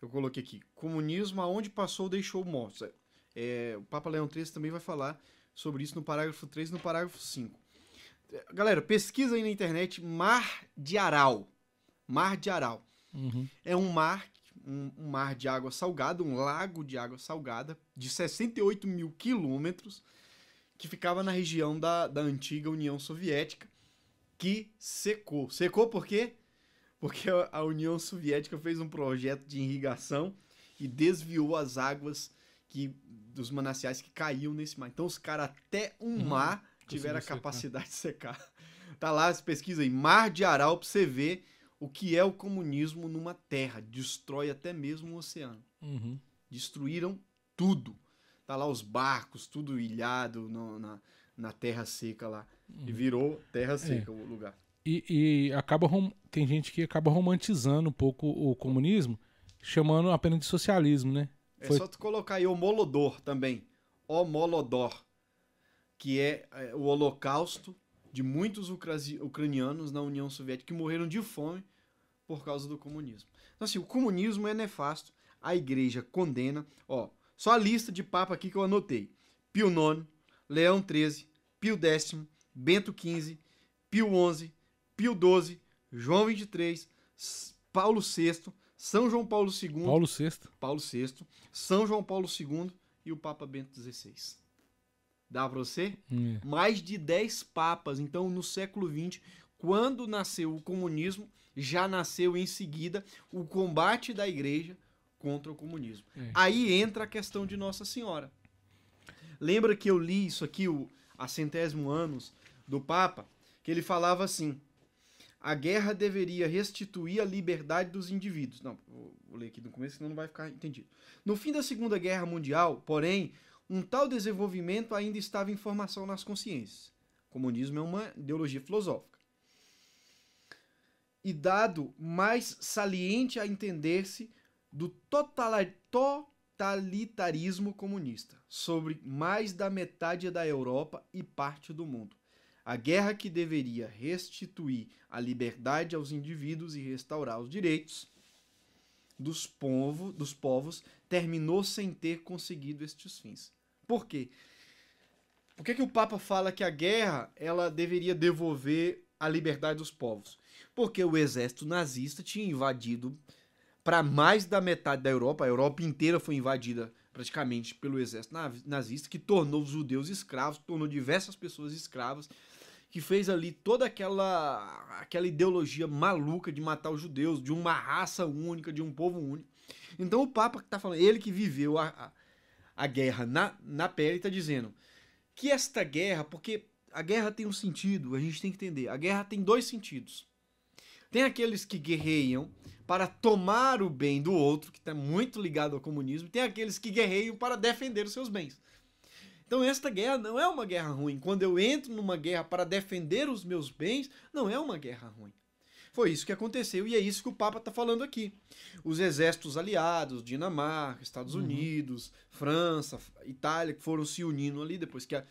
Eu coloquei aqui: comunismo aonde passou deixou mortos. É, o Papa Leão XIII também vai falar sobre isso no parágrafo 3 e no parágrafo 5. Galera, pesquisa aí na internet Mar de Aral. Mar de Aral. Uhum. É um mar, um, um, mar de água salgada, um lago de água salgada, de 68 mil quilômetros, que ficava na região da, da antiga União Soviética, que secou. Secou por quê? Porque a União Soviética fez um projeto de irrigação e desviou as águas que dos mananciais que caíam nesse mar. Então os caras até um uhum. mar tiver a capacidade secar. de secar. Tá lá, pesquisa aí, Mar de Aral, pra você ver o que é o comunismo numa terra. Destrói até mesmo o oceano. Uhum. Destruíram tudo. Tá lá os barcos, tudo ilhado no, na, na terra seca lá. Uhum. E virou terra é. seca é. o lugar. E, e acaba tem gente que acaba romantizando um pouco o comunismo, chamando apenas de socialismo, né? É Foi... só tu colocar aí o Molodor também. O Molodor que é, é o holocausto de muitos ucranianos na União Soviética que morreram de fome por causa do comunismo. Então, assim, o comunismo é nefasto, a igreja condena. Ó, só a lista de papa aqui que eu anotei: Pio IX, Leão XIII, Pio X, Bento XV, Pio XI, Pio XII, João XXIII, Paulo VI, São João Paulo II, Paulo VI, Paulo VI, São João Paulo II e o Papa Bento XVI. Dá pra você? Hum. Mais de 10 papas. Então, no século XX, quando nasceu o comunismo, já nasceu em seguida o combate da igreja contra o comunismo. É. Aí entra a questão de Nossa Senhora. Lembra que eu li isso aqui, o, a centésimo anos do Papa, que ele falava assim: a guerra deveria restituir a liberdade dos indivíduos. Não, vou, vou ler aqui no começo, senão não vai ficar entendido. No fim da Segunda Guerra Mundial, porém, um tal desenvolvimento ainda estava em formação nas consciências. O comunismo é uma ideologia filosófica. E dado mais saliente a entender-se do totalitarismo comunista sobre mais da metade da Europa e parte do mundo. A guerra que deveria restituir a liberdade aos indivíduos e restaurar os direitos dos, povo, dos povos terminou sem ter conseguido estes fins. Por quê? Por que, que o Papa fala que a guerra ela deveria devolver a liberdade dos povos? Porque o exército nazista tinha invadido para mais da metade da Europa, a Europa inteira foi invadida praticamente pelo exército nazista, que tornou os judeus escravos, tornou diversas pessoas escravas, que fez ali toda aquela aquela ideologia maluca de matar os judeus, de uma raça única, de um povo único. Então o Papa que está falando, ele que viveu a, a, a guerra na, na pele, está dizendo que esta guerra, porque a guerra tem um sentido, a gente tem que entender. A guerra tem dois sentidos. Tem aqueles que guerreiam para tomar o bem do outro, que está muito ligado ao comunismo, tem aqueles que guerreiam para defender os seus bens. Então, esta guerra não é uma guerra ruim. Quando eu entro numa guerra para defender os meus bens, não é uma guerra ruim. Foi isso que aconteceu e é isso que o Papa está falando aqui. Os exércitos aliados, Dinamarca, Estados uhum. Unidos, França, Itália, que foram se unindo ali depois que, a,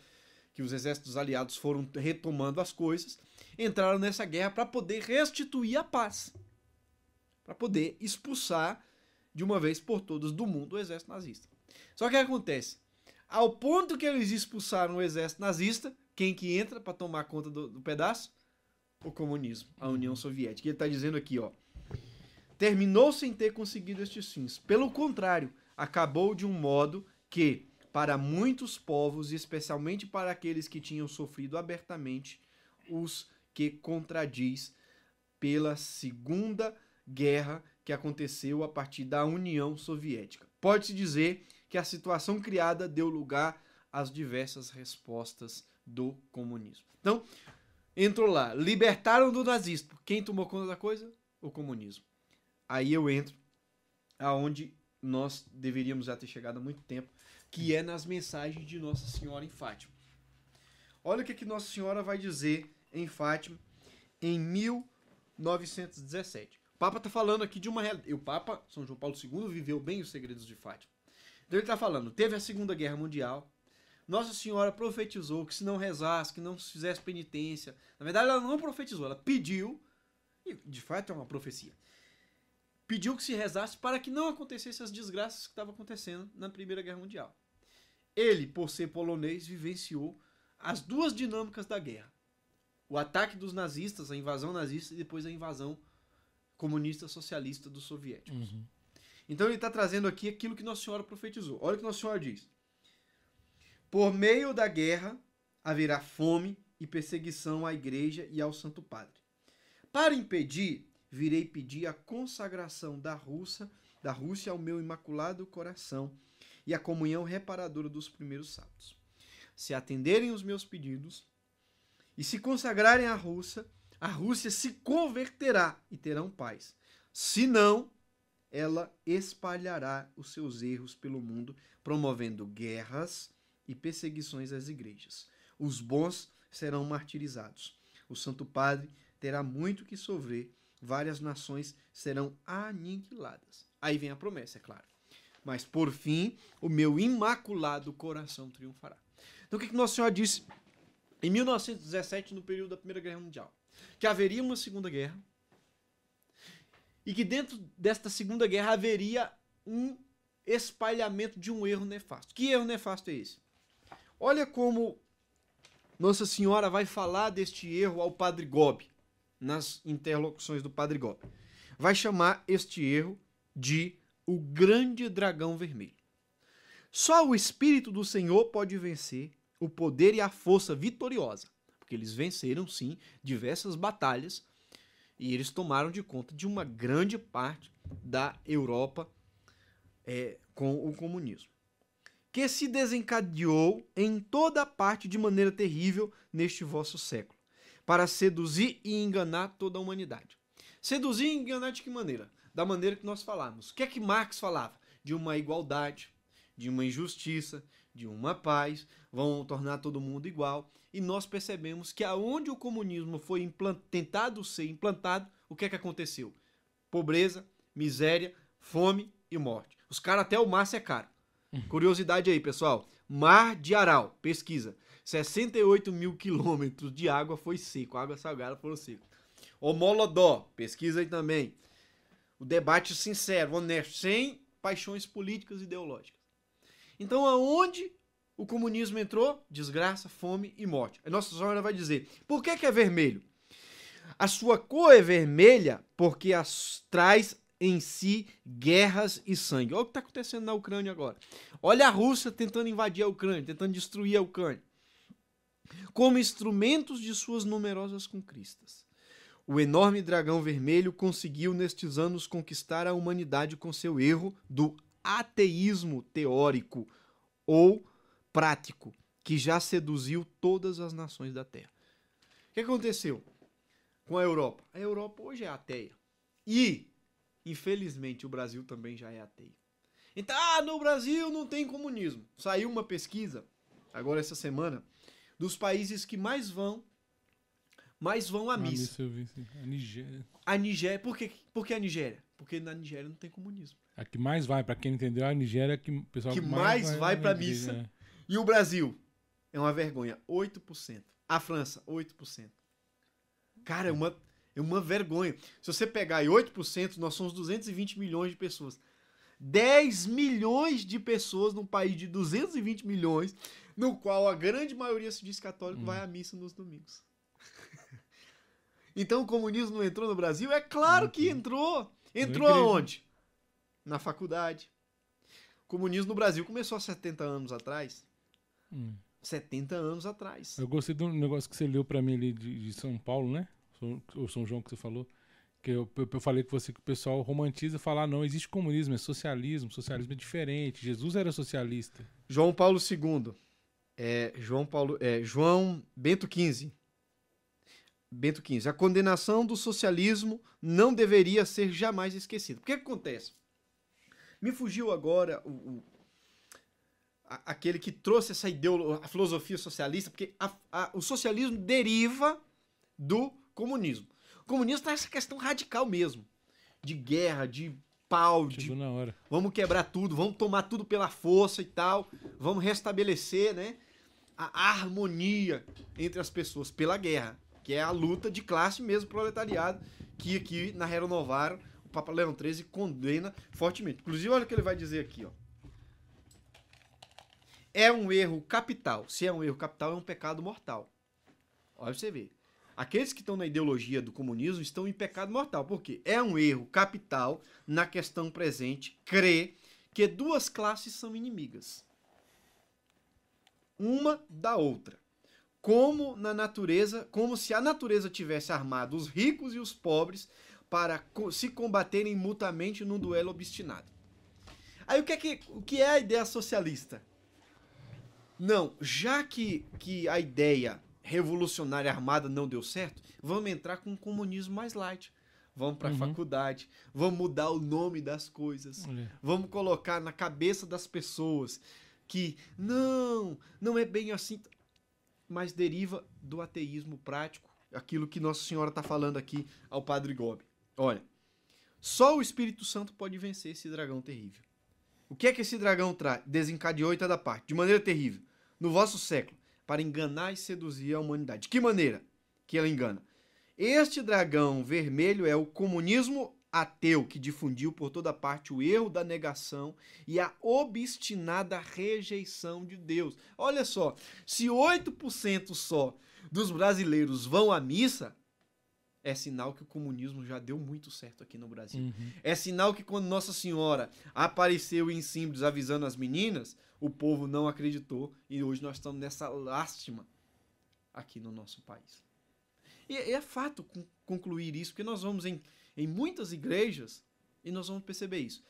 que os exércitos aliados foram retomando as coisas, entraram nessa guerra para poder restituir a paz, para poder expulsar de uma vez por todas do mundo o exército nazista. Só que acontece? Ao ponto que eles expulsaram o exército nazista, quem que entra para tomar conta do, do pedaço? o comunismo, a União. Soviética. Ele está dizendo aqui, ó, terminou sem ter conseguido estes fins. Pelo contrário, acabou de um modo que, para muitos povos, especialmente para aqueles que tinham sofrido abertamente, os que contradiz pela Segunda Guerra que aconteceu a partir da União Soviética. Pode-se dizer que a situação criada deu lugar às diversas respostas do comunismo. Então, entrou lá, libertaram do nazismo. Quem tomou conta da coisa? O comunismo. Aí eu entro aonde nós deveríamos já ter chegado há muito tempo, que é nas mensagens de Nossa Senhora em Fátima. Olha o que, que Nossa Senhora vai dizer em Fátima em 1917. O Papa está falando aqui de uma realidade. O Papa, São João Paulo II, viveu bem os segredos de Fátima. Então ele está falando, teve a Segunda Guerra Mundial, nossa Senhora profetizou que se não rezasse, que não fizesse penitência. Na verdade, ela não profetizou, ela pediu, e de fato é uma profecia. Pediu que se rezasse para que não acontecessem as desgraças que estavam acontecendo na Primeira Guerra Mundial. Ele, por ser polonês, vivenciou as duas dinâmicas da guerra: o ataque dos nazistas, a invasão nazista e depois a invasão comunista socialista dos soviéticos. Uhum. Então ele está trazendo aqui aquilo que Nossa Senhora profetizou. Olha o que Nossa Senhora diz. Por meio da guerra haverá fome e perseguição à igreja e ao Santo Padre. Para impedir, virei pedir a consagração da Rússia, da Rússia ao meu imaculado coração e a comunhão reparadora dos primeiros sábados. Se atenderem os meus pedidos e se consagrarem à Rússia, a Rússia se converterá e terão paz. Se não, ela espalhará os seus erros pelo mundo, promovendo guerras, e perseguições às igrejas. Os bons serão martirizados. O Santo Padre terá muito que sofrer, várias nações serão aniquiladas. Aí vem a promessa, é claro. Mas por fim, o meu imaculado coração triunfará. Então o que, Nossa Senhora disse em 1917, no período da Primeira Guerra Mundial? Que haveria uma Segunda Guerra e que dentro desta Segunda Guerra haveria um espalhamento de um erro nefasto. Que erro nefasto é esse? Olha como Nossa Senhora vai falar deste erro ao Padre Gobi, nas interlocuções do Padre Gobi. Vai chamar este erro de o grande dragão vermelho. Só o Espírito do Senhor pode vencer o poder e a força vitoriosa, porque eles venceram sim diversas batalhas e eles tomaram de conta de uma grande parte da Europa é, com o comunismo que se desencadeou em toda parte de maneira terrível neste vosso século, para seduzir e enganar toda a humanidade. Seduzir e enganar de que maneira? Da maneira que nós falamos. O que é que Marx falava? De uma igualdade, de uma injustiça, de uma paz, vão tornar todo mundo igual. E nós percebemos que aonde o comunismo foi tentado ser implantado, o que é que aconteceu? Pobreza, miséria, fome e morte. Os caras até o mar é caro Curiosidade aí, pessoal. Mar de Aral, pesquisa. 68 mil quilômetros de água foi seco, água salgada foram seco. Homolodó, pesquisa aí também. O debate sincero, honesto, sem paixões políticas e ideológicas. Então, aonde o comunismo entrou? Desgraça, fome e morte. A Nossa Senhora vai dizer: por que, que é vermelho? A sua cor é vermelha porque as traz em si guerras e sangue. Olha o que está acontecendo na Ucrânia agora. Olha a Rússia tentando invadir a Ucrânia, tentando destruir a Ucrânia. Como instrumentos de suas numerosas conquistas. O enorme dragão vermelho conseguiu nestes anos conquistar a humanidade com seu erro do ateísmo teórico ou prático, que já seduziu todas as nações da Terra. O que aconteceu com a Europa? A Europa hoje é ateia. E, infelizmente, o Brasil também já é ateio. Então, ah, no Brasil não tem comunismo. Saiu uma pesquisa, agora essa semana, dos países que mais vão mais vão à missa. missa eu vi. A Nigéria. A Nigéria, por, quê? por que a Nigéria? Porque na Nigéria não tem comunismo. A que mais vai, pra quem entendeu, a Nigéria é que o pessoal Que mais vai na pra igreja, missa. né? E o Brasil? É uma vergonha, 8%. A França, 8%. Cara, é uma, é uma vergonha. Se você pegar aí 8%, nós somos 220 milhões de pessoas. 10 milhões de pessoas num país de 220 milhões, no qual a grande maioria se diz católico, vai à missa nos domingos. então o comunismo não entrou no Brasil? É claro que entrou. Entrou igreja. aonde? Na faculdade. O comunismo no Brasil começou há 70 anos atrás. Hum. 70 anos atrás. Eu gostei do negócio que você leu pra mim ali de, de São Paulo, né? São- O São João que você falou. Que eu, eu, eu falei com você que o pessoal romantiza fala, ah, não, existe comunismo, é socialismo, socialismo é diferente. Jesus era socialista. João Paulo II. É, João Paulo, é, João Bento XV. Bento XV. A condenação do socialismo não deveria ser jamais esquecida. O que, que acontece? Me fugiu agora o, o- a- aquele que trouxe essa ideologia, a filosofia socialista, porque a- a- o socialismo deriva do comunismo. O comunismo tá essa questão radical mesmo, de guerra, de pau, de Chegou na hora. vamos quebrar tudo, vamos tomar tudo pela força e tal, vamos restabelecer, né, a harmonia entre as pessoas pela guerra, que é a luta de classe mesmo proletariado, que aqui na Renovaram, Papa Leão XIII condena fortemente. Inclusive, olha o que ele vai dizer aqui, ó. É um erro capital. Se é um erro capital, é um pecado mortal. Olha pra você ver. Aqueles que estão na ideologia do comunismo estão em pecado mortal. Por quê? É um erro capital na questão presente crer que duas classes são inimigas. Uma da outra. Como na natureza, como se a natureza tivesse armado os ricos e os pobres para se combaterem mutuamente num duelo obstinado. Aí o que é, que, o que é a ideia socialista? Não, já que, que a ideia revolucionária armada não deu certo, vamos entrar com um comunismo mais light. Vamos para a Uhum. faculdade, vamos mudar o nome das coisas, Olha. vamos colocar na cabeça das pessoas que não, não é bem assim, mas deriva do ateísmo prático, aquilo que Nossa Senhora está falando aqui ao Padre Gobi. Olha, só o Espírito Santo pode vencer esse dragão terrível. O que é que esse dragão traz? Desencadeou e da parte, de maneira terrível, no vosso século, para enganar e seduzir a humanidade. De que maneira que ela engana? Este dragão vermelho é o comunismo ateu que difundiu por toda parte o erro da negação e a obstinada rejeição de Deus. Olha só, se 8% só dos brasileiros vão à missa, é sinal que o comunismo já deu muito certo aqui no Brasil. Uhum. É sinal que quando Nossa Senhora apareceu em Símbolos avisando as meninas, o povo não acreditou e hoje nós estamos nessa lástima aqui no nosso país. E é fato con- concluir isso, porque nós vamos em, em muitas igrejas e nós vamos perceber isso.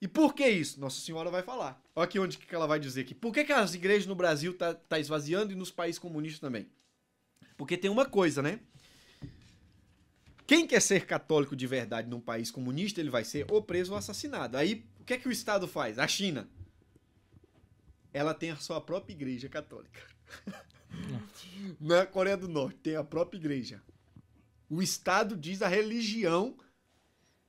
E por que isso? Nossa Senhora vai falar. Olha aqui onde que ela vai dizer aqui. Por que, que as igrejas no Brasil tá, tá esvaziando e nos países comunistas também? Porque tem uma coisa, né? Quem quer ser católico de verdade num país comunista, ele vai ser ou preso ou assassinado. Aí, o que é que o Estado faz? A China. Ela tem a sua própria igreja católica. Na Coreia do Norte tem a própria igreja. O Estado diz a religião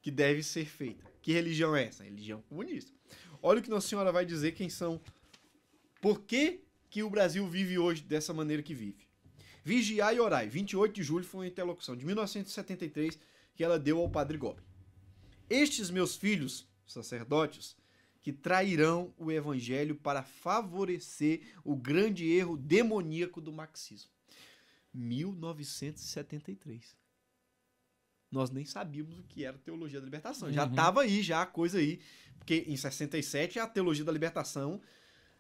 que deve ser feita. Que religião é essa? Religião comunista. Olha o que Nossa Senhora vai dizer quem são. Por que, que o Brasil vive hoje dessa maneira que vive? Vigiar e orai. 28 de julho foi uma interlocução de 1973 que ela deu ao padre Gobi. Estes meus filhos, sacerdotes, que trairão o evangelho para favorecer o grande erro demoníaco do marxismo. 1973. Nós nem sabíamos o que era teologia da libertação. Já Uhum. estava aí, já a coisa aí. Porque em 67 a teologia da libertação,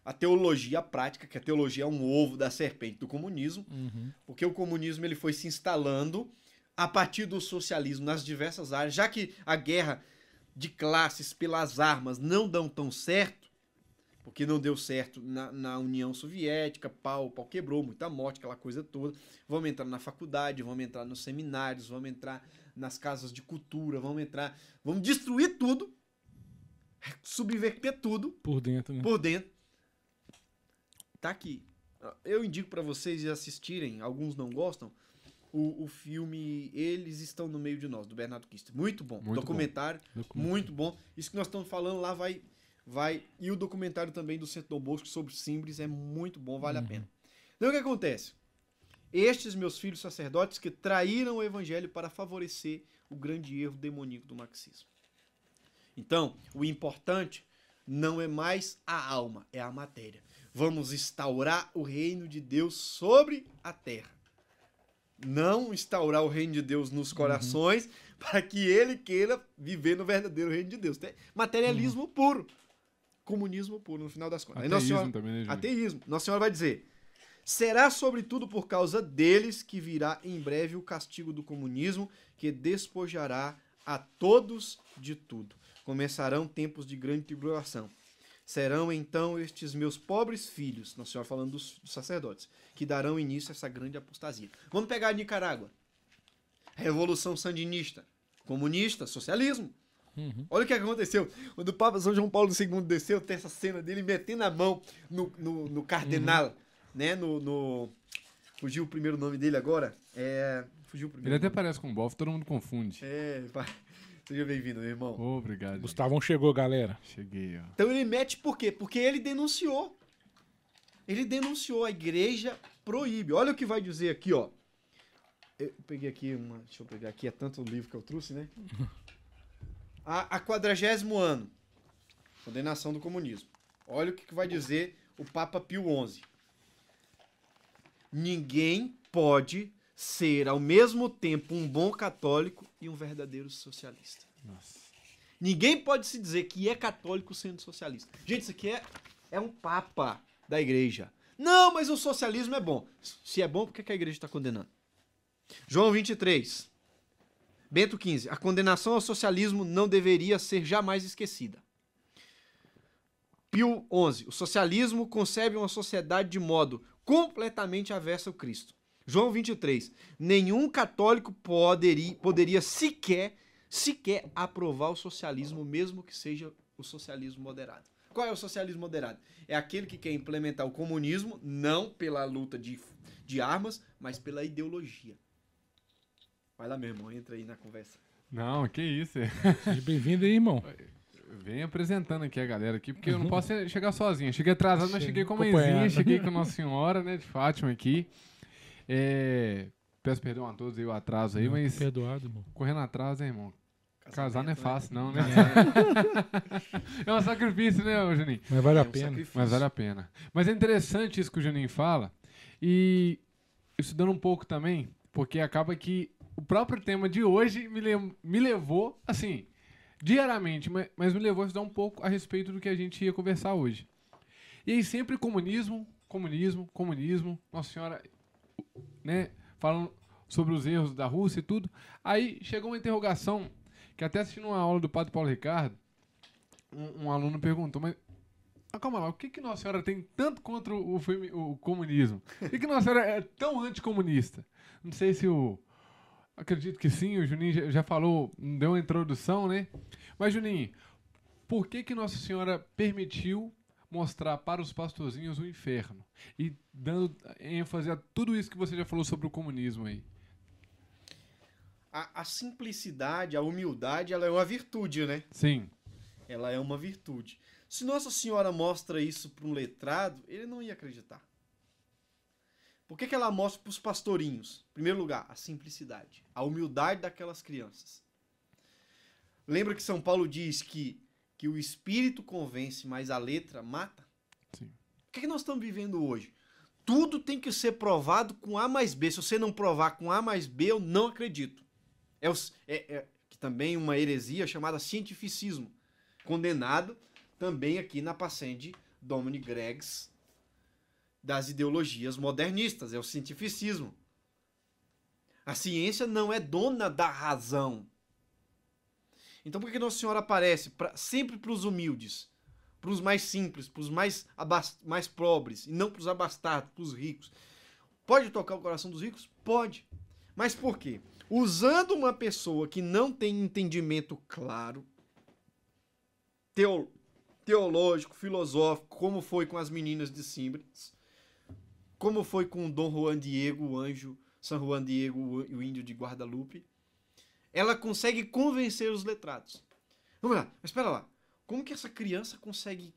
a teologia prática, que a teologia é um ovo da serpente do comunismo, Uhum. porque o comunismo ele foi se instalando a partir do socialismo nas diversas áreas, já que a guerra de classes pelas armas não dão tão certo, porque não deu certo na, na União Soviética, pau, pau quebrou, muita morte, aquela coisa toda. Vamos entrar na faculdade, vamos entrar nos seminários, vamos entrar nas casas de cultura, vamos entrar, vamos destruir tudo, subverter tudo Por dentro, né? por dentro. Tá aqui. Eu indico pra vocês assistirem, alguns não gostam, o, o filme Eles Estão no Meio de Nós, do Bernardo Kister. Muito bom. Muito documentário, Documento. muito bom. Isso que nós estamos falando lá vai. vai E o documentário também do Centro Dom Bosco sobre Simbres é muito bom, vale a Uhum. pena. Então o que acontece? Estes meus filhos sacerdotes que traíram o evangelho para favorecer o grande erro demoníaco do marxismo. Então, o importante não é mais a alma, é a matéria. Vamos instaurar o reino de Deus sobre a terra. Não instaurar o reino de Deus nos corações para que ele queira viver no verdadeiro reino de Deus. Materialismo puro. Comunismo puro, no final das contas. Ateísmo Senhora- também, né, Juninho? Ateísmo. Nossa Senhora vai dizer: será sobretudo por causa deles que virá em breve o castigo do comunismo, que despojará a todos de tudo. Começarão tempos de grande tribulação. Serão então estes meus pobres filhos, Nossa Senhora falando dos, dos sacerdotes, que darão início a essa grande apostasia. Vamos pegar a Nicarágua. Revolução Sandinista. Comunista, socialismo. Uhum. Olha o que aconteceu. Quando o Papa São João Paulo II desceu, tem essa cena dele metendo a mão no, no, no cardenal, né? No, no- Fugiu o primeiro nome dele agora? É. Fugiu o Ele primeiro. até nome. parece com o Boff, todo mundo confunde. É, pá. Seja bem-vindo, meu irmão. Obrigado. Gustavão chegou, galera. Cheguei, ó. Então ele mete por quê? Porque ele denunciou. Ele denunciou, a igreja proíbe. Olha o que vai dizer aqui, ó. Eu peguei aqui uma. Deixa eu pegar aqui, é tanto livro que eu trouxe, né? A, a quadragésimo ano. Condenação do comunismo. Olha o que que vai dizer o Papa Pio XI. Ninguém pode ser ao mesmo tempo um bom católico e um verdadeiro socialista. Nossa. Ninguém pode se dizer que é católico sendo socialista. Gente, isso aqui é, é um papa da igreja. Não, mas o socialismo é bom. Se é bom, por que a igreja está condenando? João 23. Bento 15. A condenação ao socialismo não deveria ser jamais esquecida. Pio 11. O socialismo concebe uma sociedade de modo completamente avesso ao Cristo. João 23. Nenhum católico poderia, poderia sequer, sequer aprovar o socialismo, mesmo que seja o socialismo moderado. Qual é o socialismo moderado? É aquele que quer implementar o comunismo, não pela luta de, de armas, mas pela ideologia. Vai lá, meu irmão, entra aí na conversa. Não, que isso. Seja bem-vindo aí, irmão. Vem apresentando aqui a galera aqui, porque eu não posso chegar sozinho. Cheguei atrasado, mas cheguei com a mãezinha, cheguei com Nossa Senhora, né, de Fátima aqui. É, Peço perdão a todos aí o atraso aí, mas Perdoado, irmão. correndo atrás, né, irmão? Casar não é Casamento, fácil, não, né? Casamento. É um sacrifício, né, Juninho? Mas vale a É um pena. sacrifício. Mas vale a pena. Mas é interessante isso que o Juninho fala. E estudando um pouco também, porque acaba que o próprio tema de hoje me, le- me levou, assim, diariamente, ma- mas me levou a estudar um pouco a respeito do que a gente ia conversar hoje. E aí sempre comunismo, comunismo, comunismo, Nossa Senhora, né, falando sobre os erros da Rússia e tudo. Aí chegou uma interrogação, que até assistindo uma aula do Padre Paulo Ricardo, um, um aluno perguntou, mas ah, calma lá, o que, que Nossa Senhora tem tanto contra o, filme- o comunismo? Por que, que Nossa Senhora é tão anticomunista? Não sei se o. Acredito que sim, o Juninho já, já falou, deu uma introdução, né? Mas, Juninho, por que, que Nossa Senhora permitiu mostrar para os pastorzinhos o inferno? E dando ênfase a tudo isso que você já falou sobre o comunismo aí. A, a simplicidade, a humildade, ela é uma virtude, né? Sim. Ela é uma virtude. Se Nossa Senhora mostra isso para um letrado, ele não ia acreditar. Por que, que ela mostra para os pastorinhos? Em primeiro lugar, a simplicidade, a humildade daquelas crianças. Lembra que São Paulo diz que, que o espírito convence, mas a letra mata? Sim. O que, que nós estamos vivendo hoje? Tudo tem que ser provado com A mais B. Se você não provar com A mais B, eu não acredito. É, os- é- é que também uma heresia chamada cientificismo, condenado também aqui na Passende Domini Gregs das ideologias modernistas, é o cientificismo. A ciência não é dona da razão. Então por que Nossa Senhora aparece pra, sempre para os humildes, para os mais simples, para os mais, mais pobres, e não para os abastados, para os ricos? Pode tocar o coração dos ricos? Pode. Mas por quê? Usando uma pessoa que não tem entendimento claro, teo- teológico, filosófico, como foi com as meninas de Simbres, como foi com Dom Juan Diego, o anjo, São Juan Diego, o índio de Guadalupe, ela consegue convencer os letrados. Vamos lá, mas espera lá. Como que essa criança consegue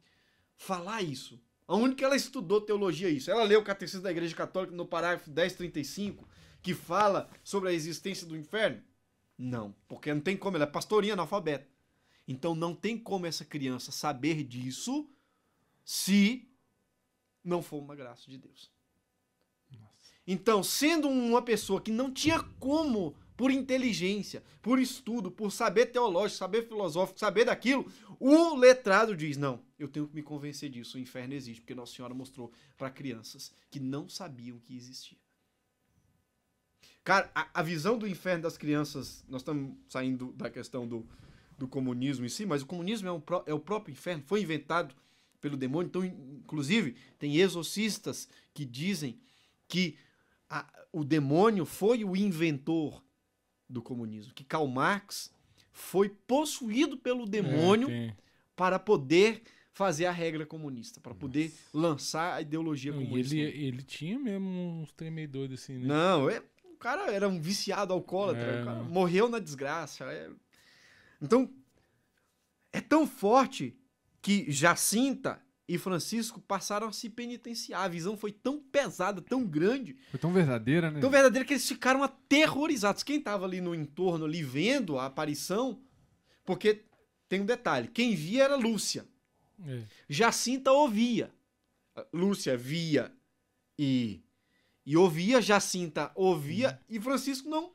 falar isso? Aonde que ela estudou teologia isso? Ela leu o Catecismo da Igreja Católica no parágrafo 1035, que fala sobre a existência do inferno? Não, porque não tem como, ela é pastorinha analfabeta. Então não tem como essa criança saber disso se não for uma graça de Deus. Então, sendo uma pessoa que não tinha como, por inteligência, por estudo, por saber teológico, saber filosófico, saber daquilo, o letrado diz: Não, eu tenho que me convencer disso. O inferno existe, porque Nossa Senhora mostrou para crianças que não sabiam que existia. Cara, a, a visão do inferno das crianças, nós estamos saindo da questão do, do comunismo em si, mas o comunismo é, um é o próprio inferno, foi inventado pelo demônio. Então, in- inclusive, tem exorcistas que dizem que o demônio foi o inventor do comunismo, que Karl Marx foi possuído pelo demônio É, para poder fazer a regra comunista, para poder lançar a ideologia Não, comunista. ele, ele tinha mesmo uns trem meio doido assim, né? Não, é, o cara era um viciado alcoólatra, É, o cara não. morreu na desgraça. é. Então, é tão forte que Jacinta e Francisco passaram a se penitenciar. A visão foi tão pesada, tão grande, Foi tão verdadeira, né? tão verdadeira que eles ficaram aterrorizados. Quem estava ali no entorno, ali vendo a aparição, porque tem um detalhe, quem via era Lúcia. É. Jacinta ouvia. Lúcia via e, e ouvia, Jacinta ouvia e Francisco não.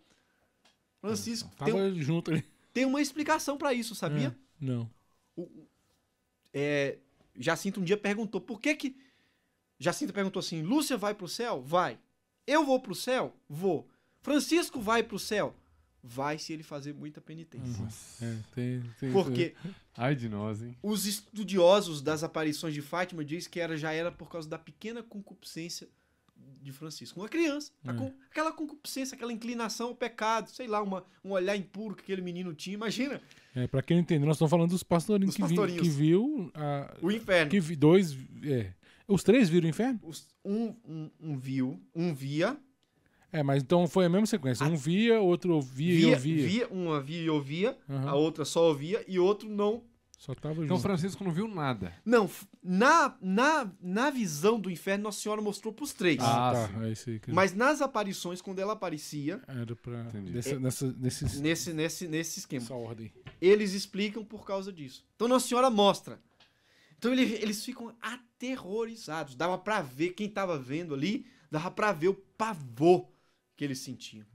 Francisco tem, Tava junto ali. tem uma explicação para isso, sabia? É, Não. É, Jacinta um dia perguntou por que que. Jacinta perguntou assim: Lúcia vai pro céu? Vai. Eu vou pro céu? Vou. Francisco vai pro céu? Vai se ele fazer muita penitência. Nossa. É, tem, tem Porque Ai de nós, hein? os estudiosos das aparições de Fátima dizem que era, já era por causa da pequena concupiscência de Francisco. Uma criança. É. com aquela concupiscência, aquela inclinação ao pecado, sei lá, uma, um olhar impuro que aquele menino tinha. Imagina É, pra quem não entendeu, nós estamos falando dos pastorinhos, Dos que, vi- pastorinhos. que viu. a- o inferno. que vi, dois. É. Os três viram o inferno? Os- um, um, um viu, um via, É, mas então foi a mesma sequência. Um via, outro ouvia, e via, ouvia. via, uma via e ouvia, Aham. a outra só ouvia e outro não. Só tava Então junto. Francisco não viu nada. Não, na, na, na visão do inferno, Nossa Senhora mostrou pros três. Ah, Ah, tá. sim. É isso aí. que- Mas nas aparições, quando ela aparecia, Era pra. Entendi. Dessa, nessa, nesses, nesse, nesse, nesse esquema. essa ordem. eles explicam por causa disso. Então Nossa Senhora mostra. Então ele- eles ficam aterrorizados. Dava pra ver, quem tava vendo ali, dava pra ver o pavor que eles sentiam.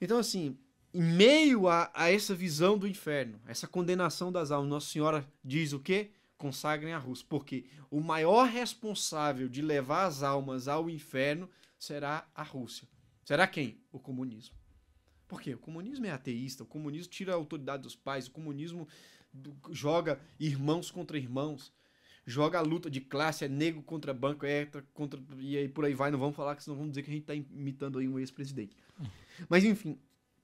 Então, assim, em meio a, a essa visão do inferno, essa condenação das almas, Nossa Senhora diz o quê? Consagrem a Rússia. Porque o maior responsável de levar as almas ao inferno será a Rússia. Será quem? O comunismo. Por quê? O comunismo é ateísta, o comunismo tira a autoridade dos pais, o comunismo joga irmãos contra irmãos, joga a luta de classe, é negro contra banco, é contra. E aí por aí vai, não vamos falar, que senão vamos dizer que a gente está imitando aí um ex-presidente. Mas enfim,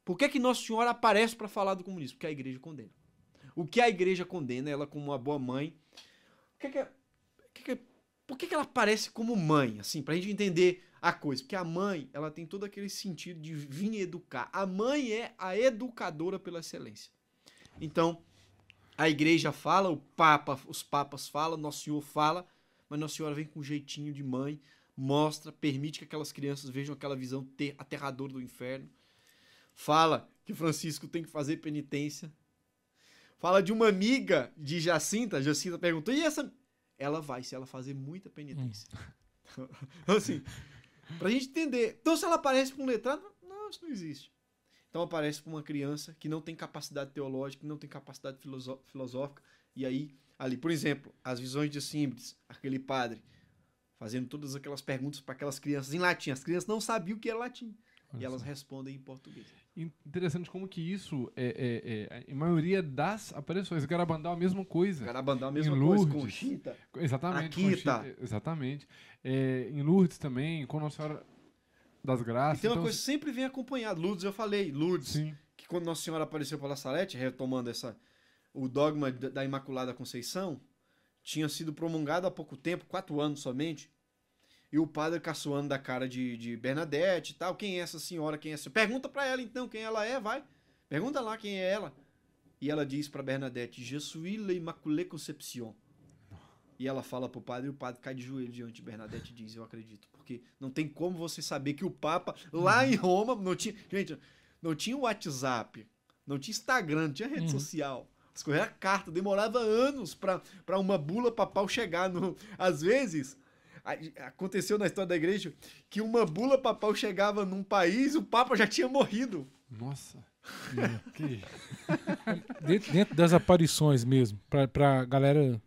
por que, que Nossa Senhora aparece para falar do comunismo? Porque a igreja condena. O que a igreja condena, ela como uma boa mãe. Que que é- que é- por que, que ela aparece como mãe, assim, pra gente entender a coisa? Porque a mãe, ela tem todo aquele sentido de vir educar. A mãe é a educadora pela excelência. Então, A igreja fala, o Papa, os papas falam, Nosso Senhor fala, mas Nossa Senhora vem com um jeitinho de mãe, mostra, permite que aquelas crianças vejam aquela visão ter, aterradora do inferno. Fala que Francisco tem que fazer penitência. Fala de uma amiga de Jacinta. Jacinta perguntou: e essa? Ela vai, se ela fazer muita penitência. Hum. assim, pra gente entender. Então, se ela aparece pra um letrado, não, isso não existe. Então, aparece pra uma criança que não tem capacidade teológica, que não tem capacidade filosófica. E aí, ali, por exemplo, as visões de Simbres, aquele padre, fazendo todas aquelas perguntas para aquelas crianças em latim. As crianças não sabiam o que era latim. Olha e elas respondem em português. Interessante como que isso é, é, é em maioria das aparições. Garabandal a mesma coisa. Garabandal a mesma em Lourdes, coisa. Conchita. Exatamente. Aquita. Conchita, exatamente. É, em Lourdes também, com Nossa Senhora das Graças. E tem uma então, coisa que sempre vem acompanhada. Lourdes, eu falei. Lourdes. Sim. Que quando Nossa Senhora apareceu pela Salete, retomando essa, o dogma da Imaculada Conceição, tinha sido promulgado há pouco tempo, quatro anos somente e o padre caçoando da cara de, de Bernadette e tal. Quem é essa senhora? Quem é essa? Pergunta para ela então quem ela é, vai. Pergunta lá quem é ela. E ela diz para Bernadette: Je suis l'Immaculée Conception. E ela fala pro padre e o padre cai de joelho diante de Bernadette e diz: Eu acredito. Porque não tem como você saber que o Papa, lá em Roma, não tinha. Gente, não tinha WhatsApp, não tinha Instagram, não tinha rede uhum. social. As coisas era carta, demorava anos para uma bula papal chegar. No... Às vezes, aconteceu na história da igreja que uma bula papal chegava num país, o papa já tinha morrido. Nossa. que... dentro, dentro, das aparições mesmo, pra, pra galera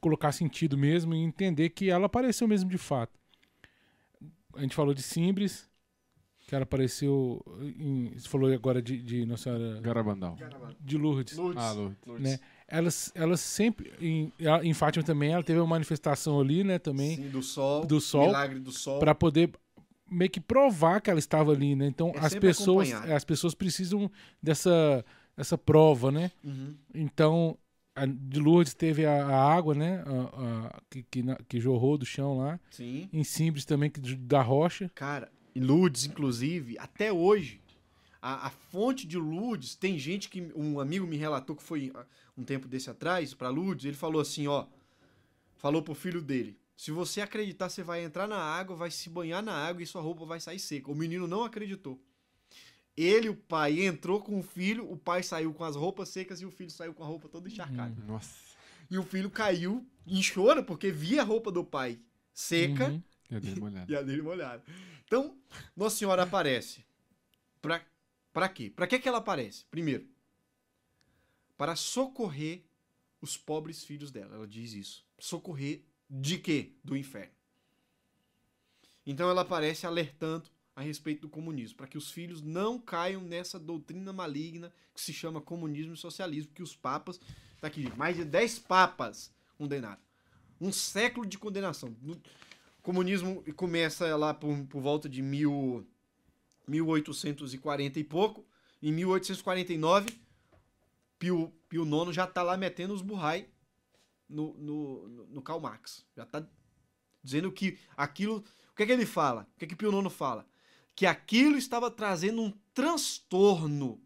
colocar sentido mesmo e entender que ela apareceu mesmo de fato. A gente falou de Simbres, que ela apareceu. Em, você falou agora de, de Nossa Senhora. Garabandal. De Lourdes. Lourdes. Ah, Lourdes. Né? Elas, elas sempre. Em, em Fátima também, ela teve uma manifestação ali, né? Também. Sim, do sol. Do sol. Milagre do sol. Para poder meio que provar que ela estava ali, né? Então é as pessoas as pessoas precisam dessa essa prova, né? Uhum. Então a, de Lourdes teve a, a água, né? A, que, que, que, jorrou do chão lá. Sim. Em Simples também que, da rocha. Cara, Lourdes inclusive até hoje a, a, fonte de Lourdes, tem gente que. Um amigo me relatou que foi um tempo desse atrás, para Lourdes, ele falou assim: ó. Falou pro filho dele: se você acreditar, você vai entrar na água, vai se banhar na água e sua roupa vai sair seca. O menino não acreditou. Ele, o pai, entrou com o filho, o pai saiu com as roupas secas e o filho saiu com a roupa toda encharcada. Hum, nossa. E o filho caiu em choro porque via a roupa do pai seca uhum. e a dele molhada. e a dele molhada. Então, Nossa Senhora aparece para para quê? Para que, ela aparece? Primeiro, para socorrer os pobres filhos dela. Ela diz isso. Socorrer de quê? Do inferno. Então ela aparece alertando a respeito do comunismo, para que os filhos não caiam nessa doutrina maligna que se chama comunismo e socialismo, que os papas, tá aqui, mais de 10 papas condenaram. Um século de condenação. O comunismo começa lá por, por volta de mil 1840 e pouco. Em 1849, Pio, Pio IX já está lá metendo os burrai no, no, no, no Karl Marx. Já está dizendo que aquilo. O que é que ele fala? O que é que Pio IX fala? Que aquilo estava trazendo um transtorno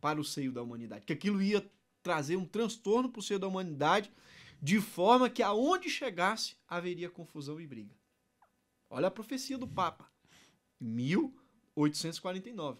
para o seio da humanidade. Que aquilo ia trazer um transtorno para o seio da humanidade, de forma que aonde chegasse haveria confusão e briga. Olha a profecia do Papa. 1849.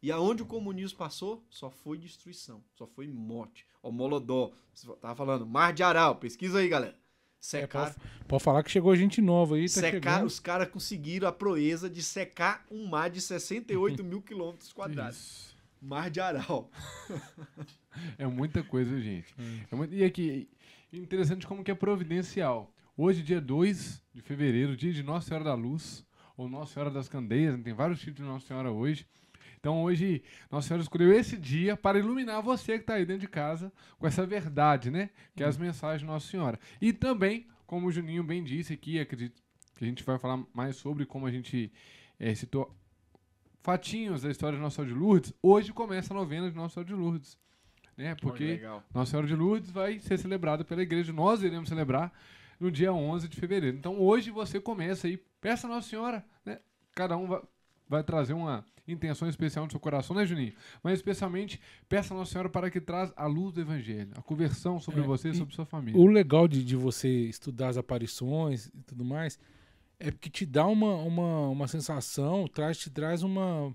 E aonde o comunismo passou, só foi destruição, só foi morte. O Molodó, tava falando, Mar de Aral, pesquisa aí, galera. Secar. É, pode, pode, falar que chegou gente nova aí. Tá secar, os caras conseguiram a proeza de secar um mar de 68 mil quilômetros quadrados. Mar de Aral. é muita coisa, gente. Hum. É muito, e aqui, interessante como que é providencial. Hoje, dia 2 de fevereiro, dia de Nossa Senhora da Luz, ou Nossa Senhora das Candeias, né? tem vários títulos de Nossa Senhora hoje. Então hoje Nossa Senhora escolheu esse dia para iluminar você que está aí dentro de casa com essa verdade, né? Que é as mensagens de Nossa Senhora. E também, como o Juninho bem disse aqui, acredito que a gente vai falar mais sobre como a gente é, citou fatinhos da história de Nossa Senhora de Lourdes. Hoje começa a novena de Nossa Senhora de Lourdes. Né? Porque Nossa Senhora de Lourdes vai ser celebrada pela igreja. Nós iremos celebrar no dia 11 de fevereiro. Então hoje você começa aí, peça a Nossa Senhora, né? Cada um vai, vai trazer uma intenção especial no seu coração, né, Juninho? Mas especialmente peça a Nossa Senhora para que traz a luz do Evangelho, a conversão sobre É, você e sobre sua família. O legal de, de você estudar as aparições e tudo mais é porque te dá uma, uma, uma sensação, traz, te traz uma,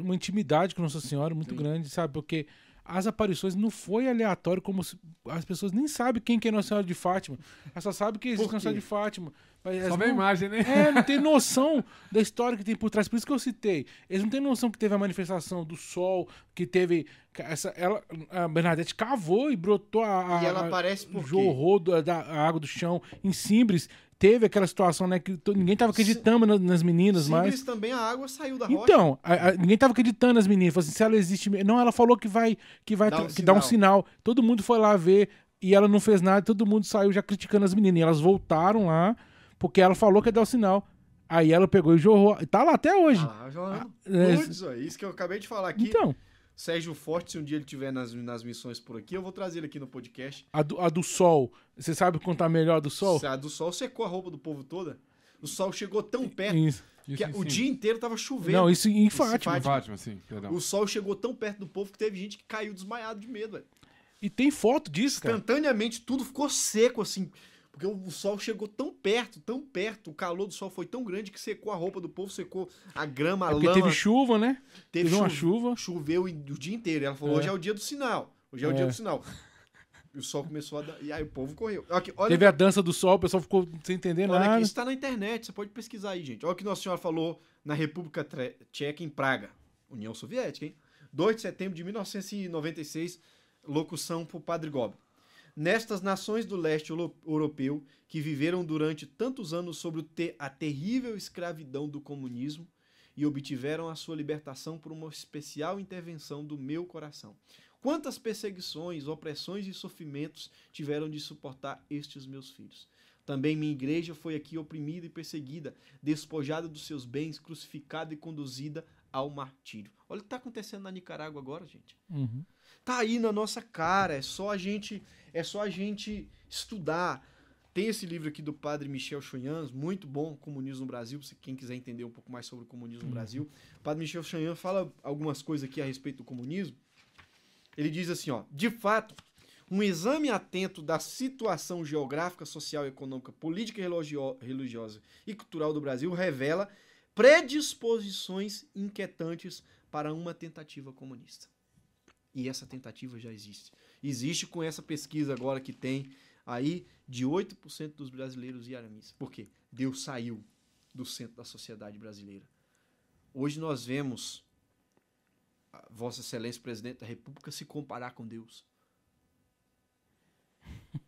uma intimidade com Nossa Senhora muito Sim. grande, sabe? Porque as aparições não foi aleatório, como as pessoas nem sabem quem que é Nossa Senhora de Fátima. Elas só sabem que existe Nossa Senhora de Fátima. Só vê a não- imagem, né? é, não tem noção da história que tem por trás. Por isso que eu citei. Eles não têm noção que teve a manifestação do sol, que teve. Essa, ela, a Bernadette cavou e brotou a. a E ela aparece por quê? jorrou da, da a água do chão em Simbres. Teve aquela situação, né? Que ninguém tava acreditando na- nas meninas. Simples também a água saiu da rocha. Então, a- a- ninguém tava acreditando nas meninas. Falou assim, se ela existe. Não, ela falou que vai, que vai Dá um que dá um sinal. sinal. Todo mundo foi lá ver e ela não fez nada. Todo mundo saiu já criticando as meninas. E elas voltaram lá porque ela falou que ia dar o sinal. Aí ela pegou e jorrou. Tá lá até hoje. Ah lá, João. é, Putz, ó, isso que eu acabei de falar aqui. Então, Sérgio Forte, se um dia ele estiver nas, nas missões por aqui, eu vou trazer ele aqui no podcast. a do, a do sol. Você sabe contar melhor a do sol? Se A do sol secou a roupa do povo toda. O sol chegou tão perto Isso. Isso que em o si. dia inteiro tava chovendo. Não, isso em Isso Fátima. faz- Fátima, sim, perdão. O sol chegou tão perto do povo que teve gente que caiu desmaiado de medo, velho. E tem foto disso, cara. Instantaneamente tudo ficou seco, assim. Porque o sol chegou tão perto, tão perto. O calor do sol foi tão grande que secou a roupa do povo, secou a grama, a É porque lama. teve chuva, né? Teve Teve uma chuva. Choveu o dia inteiro. Ela falou, É. hoje é o dia do sinal. Hoje é o É. dia do sinal. E o sol começou a. E aí o povo correu. Aqui, olha Teve a dança do sol, o pessoal ficou sem entender Olha nada. aqui, isso tá na internet, você pode pesquisar aí, gente. Olha o que Nossa Senhora falou na República Tcheca, em Praga, União Soviética, hein? 2 de setembro de 1996, locução pro Padre Gob. Nestas nações do leste euro- europeu, que viveram durante tantos anos te- a terrível escravidão do comunismo e obtiveram a sua libertação por uma especial intervenção do meu coração. Quantas perseguições, opressões e sofrimentos tiveram de suportar estes meus filhos? Também minha igreja foi aqui oprimida e perseguida, despojada dos seus bens, crucificada e conduzida ao martírio. Olha o que está acontecendo na Nicarágua agora, gente. Uhum. Tá aí na nossa cara, é só a gente, é só a gente estudar. Tem esse livro aqui do padre Michel Choyans, muito bom, Comunismo no Brasil, se quem quiser entender um pouco mais sobre o comunismo no Brasil. O padre Michel Choyans fala algumas coisas aqui a respeito do comunismo. Ele diz assim, ó, de fato, um exame atento da situação geográfica, social, econômica, política, religio- religiosa e cultural do Brasil revela predisposições inquietantes para uma tentativa comunista. E essa tentativa já existe. Existe com essa pesquisa agora que tem aí de 8% dos brasileiros ir à missa. Por quê? Deus saiu do centro da sociedade brasileira. Hoje nós vemos Vossa Excelência Presidente da República se comparar com Deus.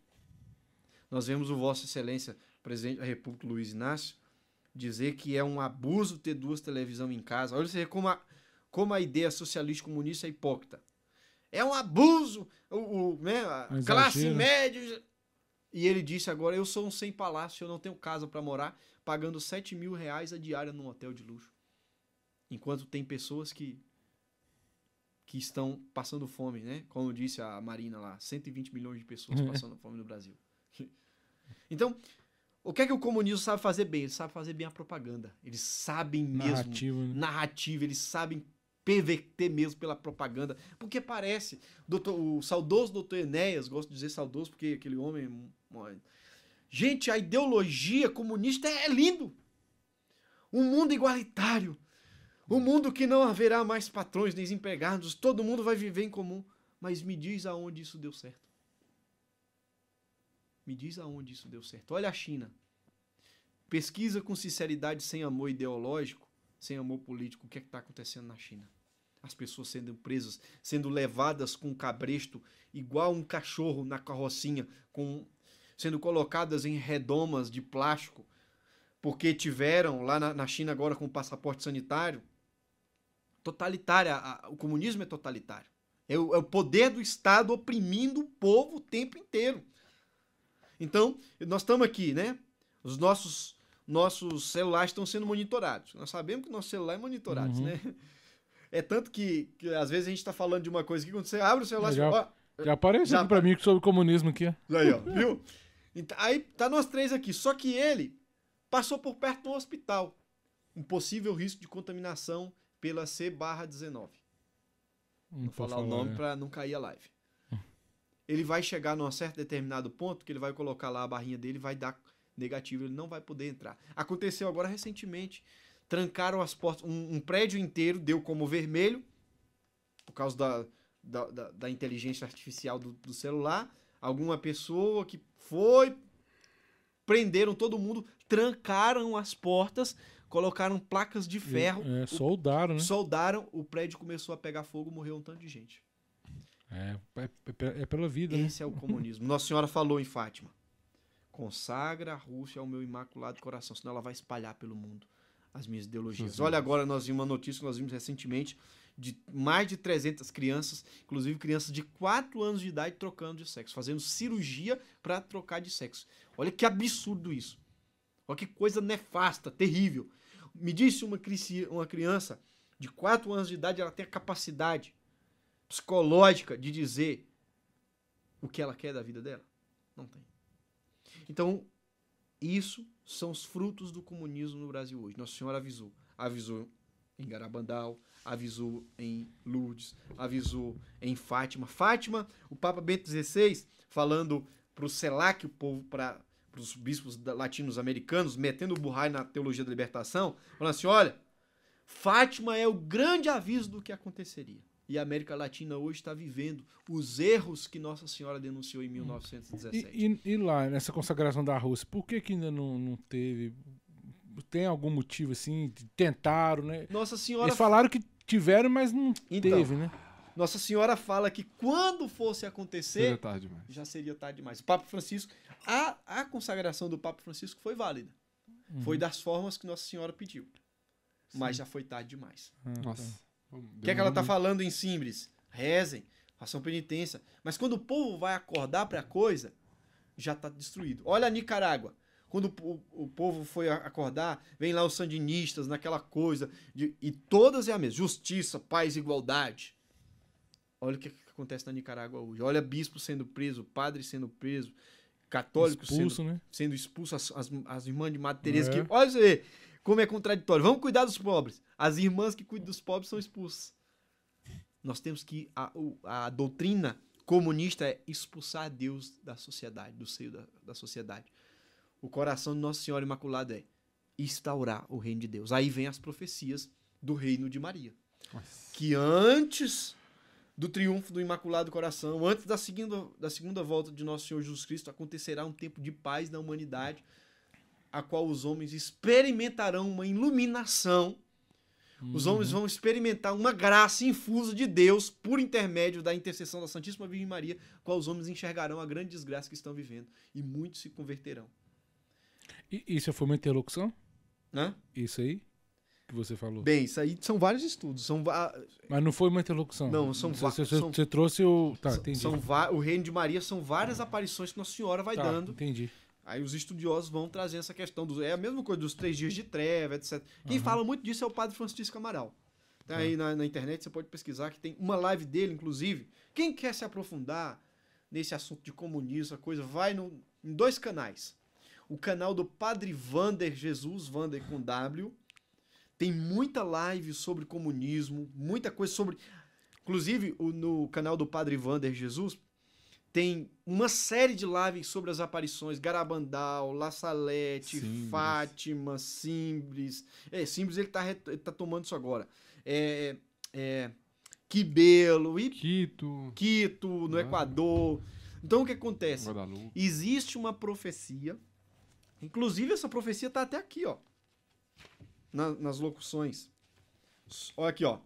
Nós vemos o Vossa Excelência Presidente da República Luiz Inácio dizer que é um abuso ter duas televisões em casa. Olha como a, como a ideia socialista comunista é hipócrita. É um abuso, o, o, né, a classe média. E ele disse agora: eu sou um sem palácio, eu não tenho casa para morar, pagando 7 mil reais a diária num hotel de luxo. Enquanto tem pessoas que que estão passando fome, né? Como disse a Marina lá, 120 milhões de pessoas passando fome no Brasil. Então, o que é que o comunismo sabe fazer bem? Ele sabe fazer bem a propaganda. Eles sabem mesmo Narrativa, né? narrativa, eles sabem perverter mesmo pela propaganda, porque parece, doutor, o saudoso doutor Enéas, gosto de dizer saudoso porque aquele homem, gente, a ideologia comunista é lindo, um mundo igualitário, um mundo que não haverá mais patrões nem empregados, todo mundo vai viver em comum, mas me diz aonde isso deu certo. Me diz aonde isso deu certo. Olha a China. Pesquisa com sinceridade, sem amor ideológico, sem amor político, o que é está acontecendo na China? As pessoas sendo presas, sendo levadas com cabresto, igual um cachorro na carrocinha, com, sendo colocadas em redomas de plástico, porque tiveram lá na, na China agora com passaporte sanitário. Totalitária, o comunismo é totalitário. É o, é o poder do Estado oprimindo o povo o tempo inteiro. Então, nós estamos aqui, né? Os nossos nossos celulares estão sendo monitorados. Nós sabemos que nosso celular é monitorado, Uhum. né? É tanto que, que às vezes a gente está falando de uma coisa que quando você abre o celular, Já- você fala, ó, Já apareceu Já aqui pra mim sobre comunismo aqui. Aí, ó, viu? Então, aí tá nós três aqui. Só que ele passou por perto do hospital. um possível risco de contaminação pela C/19. Não Vou pode falar o nome né? para não cair a live. Ele vai chegar num certo determinado ponto que ele vai colocar lá a barrinha dele e vai dar negativo, ele não vai poder entrar. Aconteceu agora recentemente, trancaram as portas, um, um prédio inteiro deu como vermelho, por causa da, da, da- da inteligência artificial do, do celular. Alguma pessoa que foi, prenderam todo mundo, trancaram as portas, colocaram placas de ferro, É, soldaram, né? soldaram, o prédio começou a pegar fogo, morreu um tanto de gente. É, é, é- é pela vida, né? Esse é o comunismo. Nossa Senhora falou em Fátima: consagra a Rússia ao meu imaculado coração, senão ela vai espalhar pelo mundo as minhas ideologias. Olha agora, nós vimos uma notícia que nós vimos recentemente de mais de 300 crianças, inclusive crianças de 4 anos de idade trocando de sexo, fazendo cirurgia para trocar de sexo. Olha que absurdo isso. Olha que coisa nefasta, terrível. Me disse uma, uma criança de 4 anos de idade, ela tem a capacidade psicológica de dizer o que ela quer da vida dela? Não tem. Então, isso são os frutos do comunismo no Brasil hoje. Nossa Senhora avisou. Avisou em Garabandal, avisou em Lourdes, avisou em Fátima. Fátima, o Papa Bento XVI, falando para o CELAC, o povo, para os bispos da- latinos-americanos, metendo o burrai na teologia da libertação, falando assim: olha, Fátima é o grande aviso do que aconteceria. E a América Latina hoje está vivendo os erros que Nossa Senhora denunciou em 1917. E, e- e lá, nessa consagração da Rússia, por que, que ainda não, não teve? Tem algum motivo assim? de- Tentaram, né? Nossa Senhora, Eles falaram que tiveram, mas não Então, teve, né? Nossa Senhora fala que quando fosse acontecer, Seria tarde demais. já seria tarde demais. O Papa Francisco, a, a consagração do Papa Francisco foi válida. Uhum. Foi das formas que Nossa Senhora pediu. Mas já foi tarde demais. Ah, tá. O que é que ela tá falando em Simbres? Rezem, façam penitência. Mas quando o povo vai acordar para a coisa, já está destruído. Olha a Nicarágua. Quando o, o povo foi acordar, vem lá os sandinistas naquela coisa. de- e todas é a mesma. Justiça, paz, igualdade. Olha o que, que acontece na Nicarágua hoje. Olha bispo sendo preso, padre sendo preso, católico sendo Expulso, né? sendo expulso as, as, as irmãs de Madre Teresa. É. Que, olha você, como é contraditório. Vamos cuidar dos pobres. As irmãs que cuidam dos pobres são expulsas. Nós temos que. A, a doutrina comunista é expulsar Deus da sociedade, do seio da, da sociedade. O coração de Nossa Senhora Imaculada é instaurar o reino de Deus. Aí vem as profecias do reino de Maria. Nossa. Que antes do triunfo do Imaculado Coração, antes da segunda, da segunda volta de Nosso Senhor Jesus Cristo, acontecerá um tempo de paz na humanidade, a qual os homens experimentarão uma iluminação. Os homens vão experimentar uma graça infusa de Deus por intermédio da intercessão da Santíssima Virgem Maria, qual os homens enxergarão a grande desgraça que estão vivendo e muitos se converterão. E isso foi uma interlocução? Né? Isso aí? Que você falou. Bem, isso aí são vários estudos. São, va- Mas não foi uma interlocução. Não, são Você, va- você, são- você trouxe o. Tá, entendi. são va- o reino de Maria são várias aparições que Nossa Senhora vai Tá, dando. Entendi. Aí os estudiosos vão trazer essa questão. Do, é a mesma coisa dos três dias de treva, etc. Quem fala muito disso é o padre Francisco Amaral. Tá aí na, na internet, você pode pesquisar que tem uma live dele, inclusive. Quem quer se aprofundar nesse assunto de comunismo, a coisa, vai no, em dois canais. O canal do Padre Vander Jesus, Vander com W. Tem muita live sobre comunismo, muita coisa sobre. Inclusive, o- no canal do Padre Vander Jesus, tem uma série de lives sobre as aparições Garabandal, La Salete, Simbres. Fátima, Simbres. É, Simbres ele tá, ele tá tomando isso agora. É, é, Quibelo e Quito, Quito, no Ah. Equador. Então o que acontece? Guadalupe. Existe uma profecia, inclusive essa profecia tá até aqui, ó, na- nas locuções. Olha aqui, ó.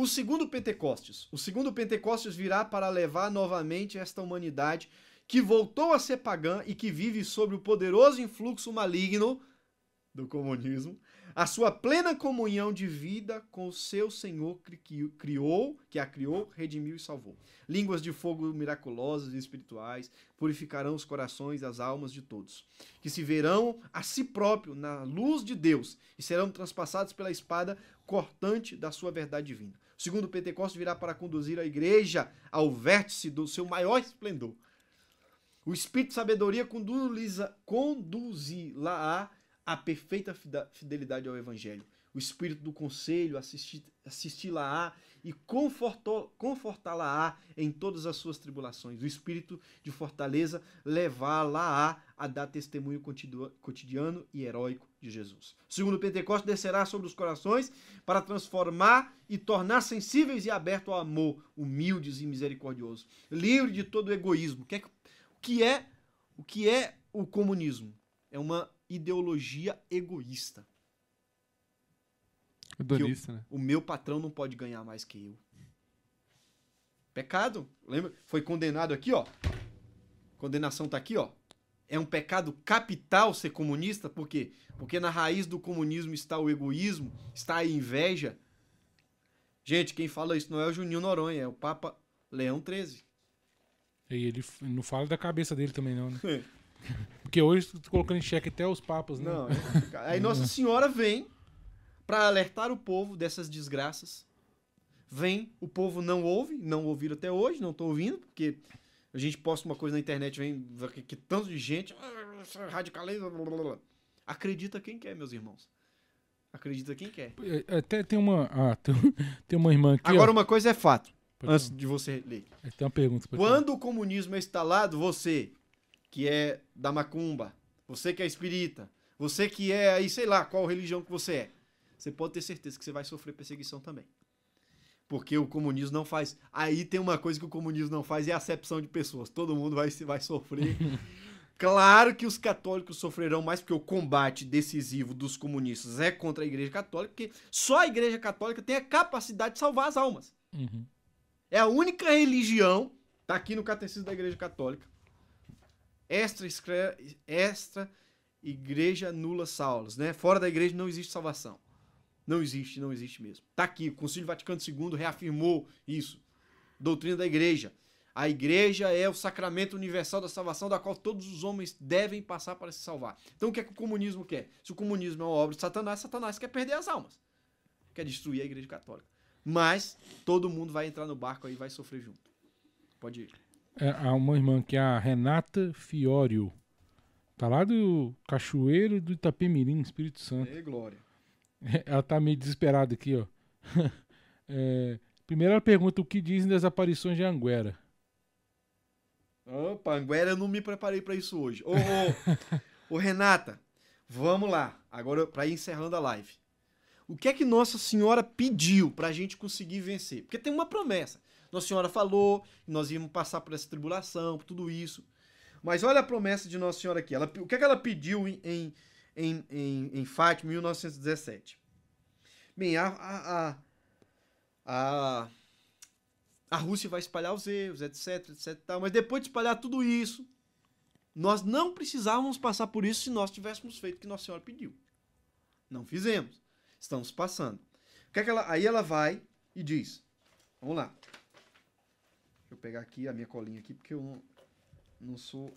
O segundo Pentecostes. O segundo Pentecostes virá para levar novamente esta humanidade que voltou a ser pagã e que vive sob o poderoso influxo maligno do comunismo, a sua plena comunhão de vida com o seu Senhor que criou, que a criou, redimiu e salvou. Línguas de fogo miraculosas e espirituais purificarão os corações e as almas de todos, que se verão a si próprio na luz de Deus e serão transpassados pela espada cortante da sua verdade divina. Segundo Pentecostes virá para conduzir a igreja ao vértice do seu maior esplendor. O Espírito de sabedoria conduzi- conduzirá a perfeita fidelidade ao Evangelho. O espírito do conselho, assisti- assisti-la-á e confortá-la-á em todas as suas tribulações. O espírito de fortaleza levá-la-á a dar testemunho cotidiano e heróico de Jesus. Segundo Pentecostes, descerá sobre os corações para transformar e tornar sensíveis e abertos ao amor, humildes e misericordiosos, livre de todo egoísmo. O que é, o que é, o que é o comunismo? É uma ideologia egoísta. Hedonista, né? O meu patrão não pode ganhar mais que eu. Pecado, lembra? Foi condenado aqui, ó. Condenação tá aqui, ó. É um pecado capital ser comunista, por quê? Porque na raiz do comunismo está o egoísmo, está a inveja. Gente, quem fala isso não é o Juninho Noronha, é o Papa Leão XIII. E ele não fala da cabeça dele também, não, né? Porque hoje tu colocando em xeque até os papas, né? Não, é- aí Nossa Senhora vem para alertar o povo dessas desgraças. Vem, o povo não ouve, não ouviram até hoje, não estão ouvindo, porque a gente posta uma coisa na internet, vem que, que tanto de gente, "Ah, isso é radicalismo, blá, blá, blá." acredita quem quer, meus irmãos. Acredita quem quer. É, Até tem uma. Ah, tem, uma irmã aqui. Agora ó. uma coisa é fato, Pode antes falar. de você ler. Tem uma pergunta. pode falar. Quando o comunismo é instalado, você que é da macumba, você que é espírita, você que é aí, sei lá, qual religião que você é, você pode ter certeza que você vai sofrer perseguição também. Porque o comunismo não faz. Aí tem uma coisa que o comunismo não faz, é a acepção de pessoas. Todo mundo vai, se- vai sofrer. Claro que os católicos sofrerão mais, porque o combate decisivo dos comunistas é contra a Igreja Católica, porque só a Igreja Católica tem a capacidade de salvar as almas. Uhum. É a única religião, tá aqui no Catecismo da Igreja Católica, extra, extra igreja nula salvos, né? Fora da igreja não existe salvação. Não existe, não existe mesmo. Tá aqui, o Concílio Vaticano II reafirmou isso. Doutrina da igreja. A igreja é o sacramento universal da salvação, da qual todos os homens devem passar para se salvar. Então o que é que o comunismo quer? Se o comunismo é uma obra de Satanás, Satanás quer perder as almas. Quer destruir a igreja católica. Mas todo mundo vai entrar no barco aí e vai sofrer junto. Pode ir. É, há uma irmã que é a Renata Fiorio. Tá lá do Cachoeiro do Itapemirim, Espírito Santo. Ei, glória. Ela tá meio desesperada aqui, ó. É, primeiro ela pergunta o que dizem das aparições de Anguera. Opa, Anguera, eu não me preparei pra isso hoje. Ô, ô, ô, Renata, vamos lá. Agora, pra ir encerrando a live. O que é que Nossa Senhora pediu pra gente conseguir vencer? Porque tem uma promessa. Nossa Senhora falou que nós íamos passar por essa tribulação, por tudo isso. Mas olha a promessa de Nossa Senhora aqui. Ela, o que é que ela pediu em, em, em, em, em Fátima, em 1917? Bem, a, a, a, a, Rússia vai espalhar os erros, etc, etc. tal. Mas depois de espalhar tudo isso, nós não precisávamos passar por isso se nós tivéssemos feito o que Nossa Senhora pediu. Não fizemos. Estamos passando. O que é que ela, aí ela vai e diz: Vamos lá. Deixa eu pegar aqui a minha colinha aqui, porque eu não, não sou.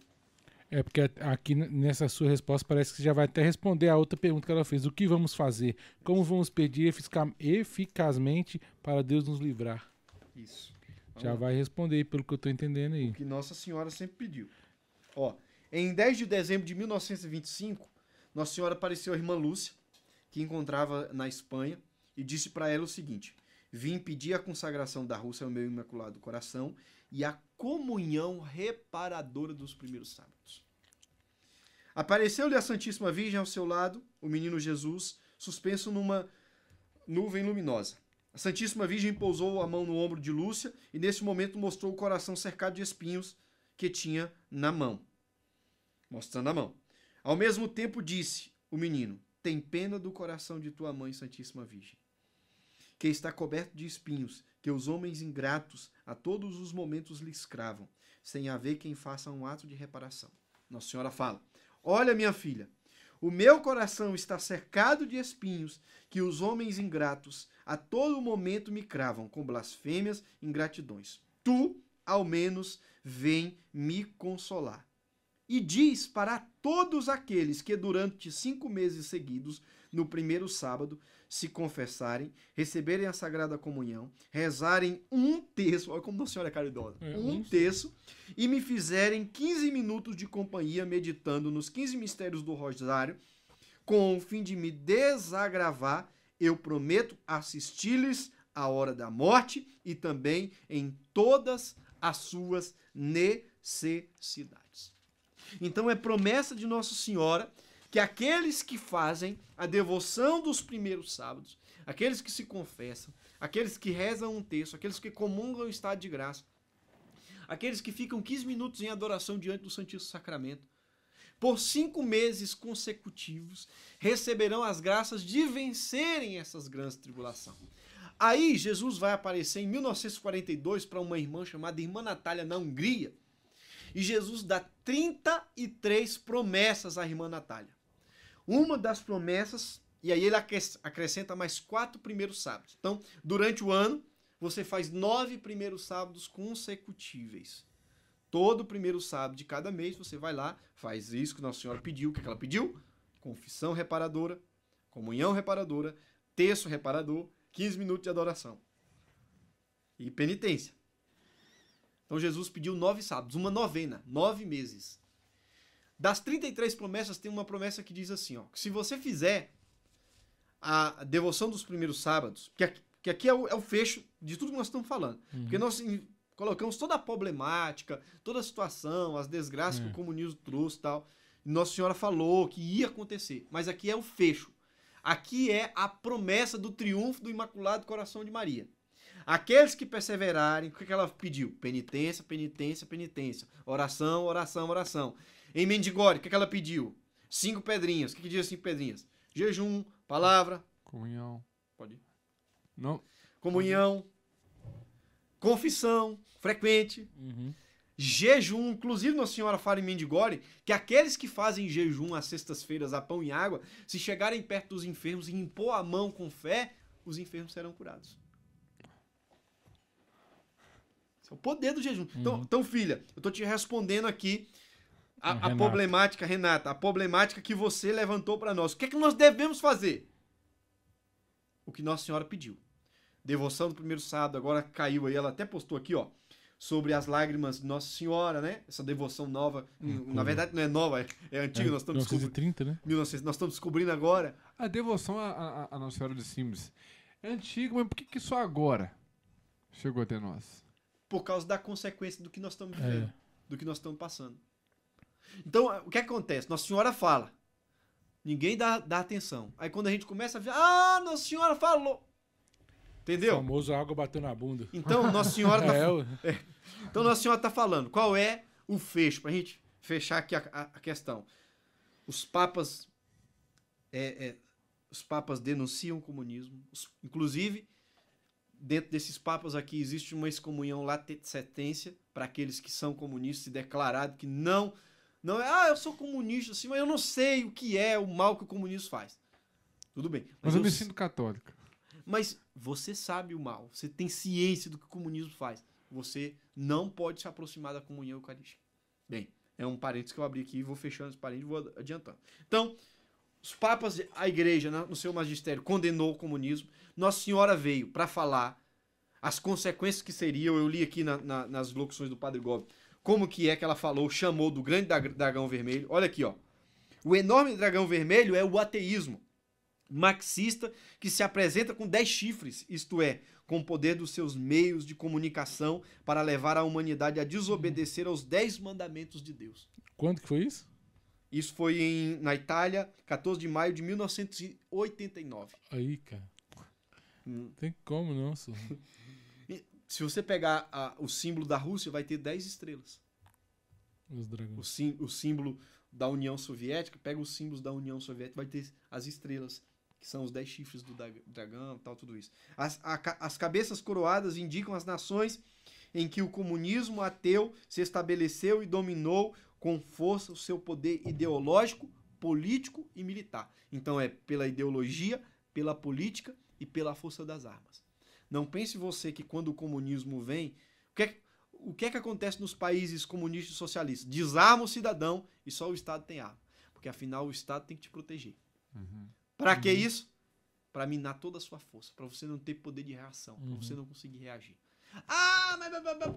É porque aqui nessa sua resposta parece que você já vai até responder a outra pergunta que ela fez. O que vamos fazer? Como vamos pedir efica- eficazmente para Deus nos livrar? Isso. Vamos Já lá. vai responder aí, pelo que eu tô entendendo aí. que Nossa Senhora sempre pediu. Ó, em 10 de dezembro de 1925, Nossa Senhora apareceu à irmã Lúcia, que encontrava na Espanha, e disse para ela o seguinte: Vim pedir a consagração da Rússia ao meu imaculado coração e a comunhão reparadora dos primeiros sábados. Apareceu-lhe a Santíssima Virgem ao seu lado, o menino Jesus, suspenso numa nuvem luminosa. A Santíssima Virgem pousou a mão no ombro de Lúcia e nesse momento mostrou o coração cercado de espinhos que tinha na mão. Mostrando a mão. Ao mesmo tempo disse o menino: Tem pena do coração de tua mãe, Santíssima Virgem, que está coberto de espinhos, que os homens ingratos a todos os momentos lhe escravam, sem haver quem faça um ato de reparação. Nossa Senhora fala: Olha, minha filha, o meu coração está cercado de espinhos que os homens ingratos a todo momento me cravam com blasfêmias e ingratidões. Tu, ao menos, vem me consolar. E diz para todos aqueles que durante cinco meses seguidos, no primeiro sábado, se confessarem, receberem a Sagrada Comunhão, rezarem um terço, olha como Nossa Senhora é caridosa, É, um terço, e me fizerem 15 minutos de companhia meditando nos 15 mistérios do Rosário, com o fim de me desagravar, eu prometo assistir-lhes à hora da morte e também em todas as suas necessidades. Então é promessa de Nossa Senhora que aqueles que fazem a devoção dos primeiros sábados, aqueles que se confessam, aqueles que rezam um texto, aqueles que comungam o estado de graça, aqueles que ficam 15 minutos em adoração diante do Santíssimo Sacramento, por cinco meses consecutivos, receberão as graças de vencerem essas grandes tribulações. Aí Jesus vai aparecer em 1942 para uma irmã chamada Irmã Natália na Hungria. E Jesus dá 33 promessas à irmã Natália. Uma das promessas, e aí ele acrescenta mais quatro primeiros sábados. Então, durante o ano, você faz nove primeiros sábados consecutíveis. Todo primeiro sábado de cada mês, você vai lá, faz isso que Nossa Senhora pediu. O que ela pediu? Confissão reparadora, comunhão reparadora, terço reparador, 15 minutos de adoração. E penitência. Então Jesus pediu nove sábados, uma novena, nove meses. Das 33 promessas, tem uma promessa que diz assim: ó, que se você fizer a devoção dos primeiros sábados, que aqui, que aqui é, o, é o fecho de tudo que nós estamos falando. Uhum. Porque nós colocamos toda a problemática, toda a situação, as desgraças uhum. que o comunismo trouxe e tal. Nossa Senhora falou que ia acontecer. Mas aqui é o fecho. Aqui é a promessa do triunfo do Imaculado Coração de Maria. Aqueles que perseverarem, o que ela pediu? Penitência, penitência, penitência. Oração, oração, oração. Em Mendigore, o que ela pediu? Cinco pedrinhas. O que, que diz cinco pedrinhas? Jejum, palavra. Comunhão. Pode ir. Não. Comunhão. Confissão frequente. Uhum. Jejum, inclusive Nossa Senhora fala em Mendigore que aqueles que fazem jejum às sextas-feiras a pão e água, se chegarem perto dos enfermos e impor a mão com fé, os enfermos serão curados. Esse é o poder do jejum. Então, uhum. Então, então, filha, eu tô te respondendo aqui a, a problemática, Renata, a problemática que você levantou para nós. O que é que nós devemos fazer? O que Nossa Senhora pediu. Devoção do primeiro sábado, agora caiu aí, ela até postou aqui, ó, sobre as lágrimas de Nossa Senhora, né? Essa devoção nova, hum, na verdade não é nova, é, é antiga, é, nós estamos 1930, né? 1900, nós estamos descobrindo agora. A devoção à, à, Nossa Senhora de Simbres é antiga, mas por que, que só agora chegou até nós? Por causa da consequência do que nós estamos vivendo, é. do que nós estamos passando. Então, o que acontece? Nossa Senhora fala. Ninguém dá, dá atenção. Aí quando a gente começa a ver, ah, Nossa Senhora falou. Entendeu? O famoso água bateu na bunda. Então, Nossa Senhora tá, é, é. Então, Nossa Senhora tá falando. Qual é o fecho? Pra gente fechar aqui a, a, questão. Os papas. É, é, os papas denunciam o comunismo. Inclusive, dentro desses papas aqui existe uma excomunhão latentência para aqueles que são comunistas e declarado que não não é, ah, eu sou comunista, assim, mas eu não sei o que é o mal que o comunismo faz. Tudo bem. Mas, mas eu, eu me sinto católica. Mas você sabe o mal, você tem ciência do que o comunismo faz. Você não pode se aproximar da comunhão eucarística. Bem, é um parênteses que eu abri aqui, vou fechando esse parênteses e vou adiantando. Então, os papas, a igreja, no seu magistério, condenou o comunismo. Nossa Senhora veio para falar as consequências que seriam, eu li aqui na, na, nas locuções do Padre Gobi, como que é que ela falou, chamou do grande dragão vermelho. Olha aqui, ó. O enorme dragão vermelho é o ateísmo marxista que se apresenta com dez chifres, isto é, com o poder dos seus meios de comunicação para levar a humanidade a desobedecer aos dez mandamentos de Deus. Quando que foi isso? Isso foi em, na Itália, 14 de maio de 1989. Aí, cara. Hum. Tem como não, senhor. Se você pegar a, o símbolo da Rússia, vai ter 10 estrelas. Os dragões. O, sim, o símbolo da União Soviética, pega os símbolos da União Soviética, vai ter as estrelas, que são os 10 chifres do dragão tal, tudo isso. As, a, as cabeças coroadas indicam as nações em que o comunismo ateu se estabeleceu e dominou com força o seu poder ideológico, político e militar. Então é pela ideologia, pela política e pela força das armas. Não pense você que quando o comunismo vem, o que, é, o que é que acontece nos países comunistas e socialistas? Desarma o cidadão e só o Estado tem arma. Porque afinal o Estado tem que te proteger. Uhum. Para que uhum. isso? Para minar toda a sua força, para você não ter poder de reação, uhum. para você não conseguir reagir. Ah, mas, mas, mas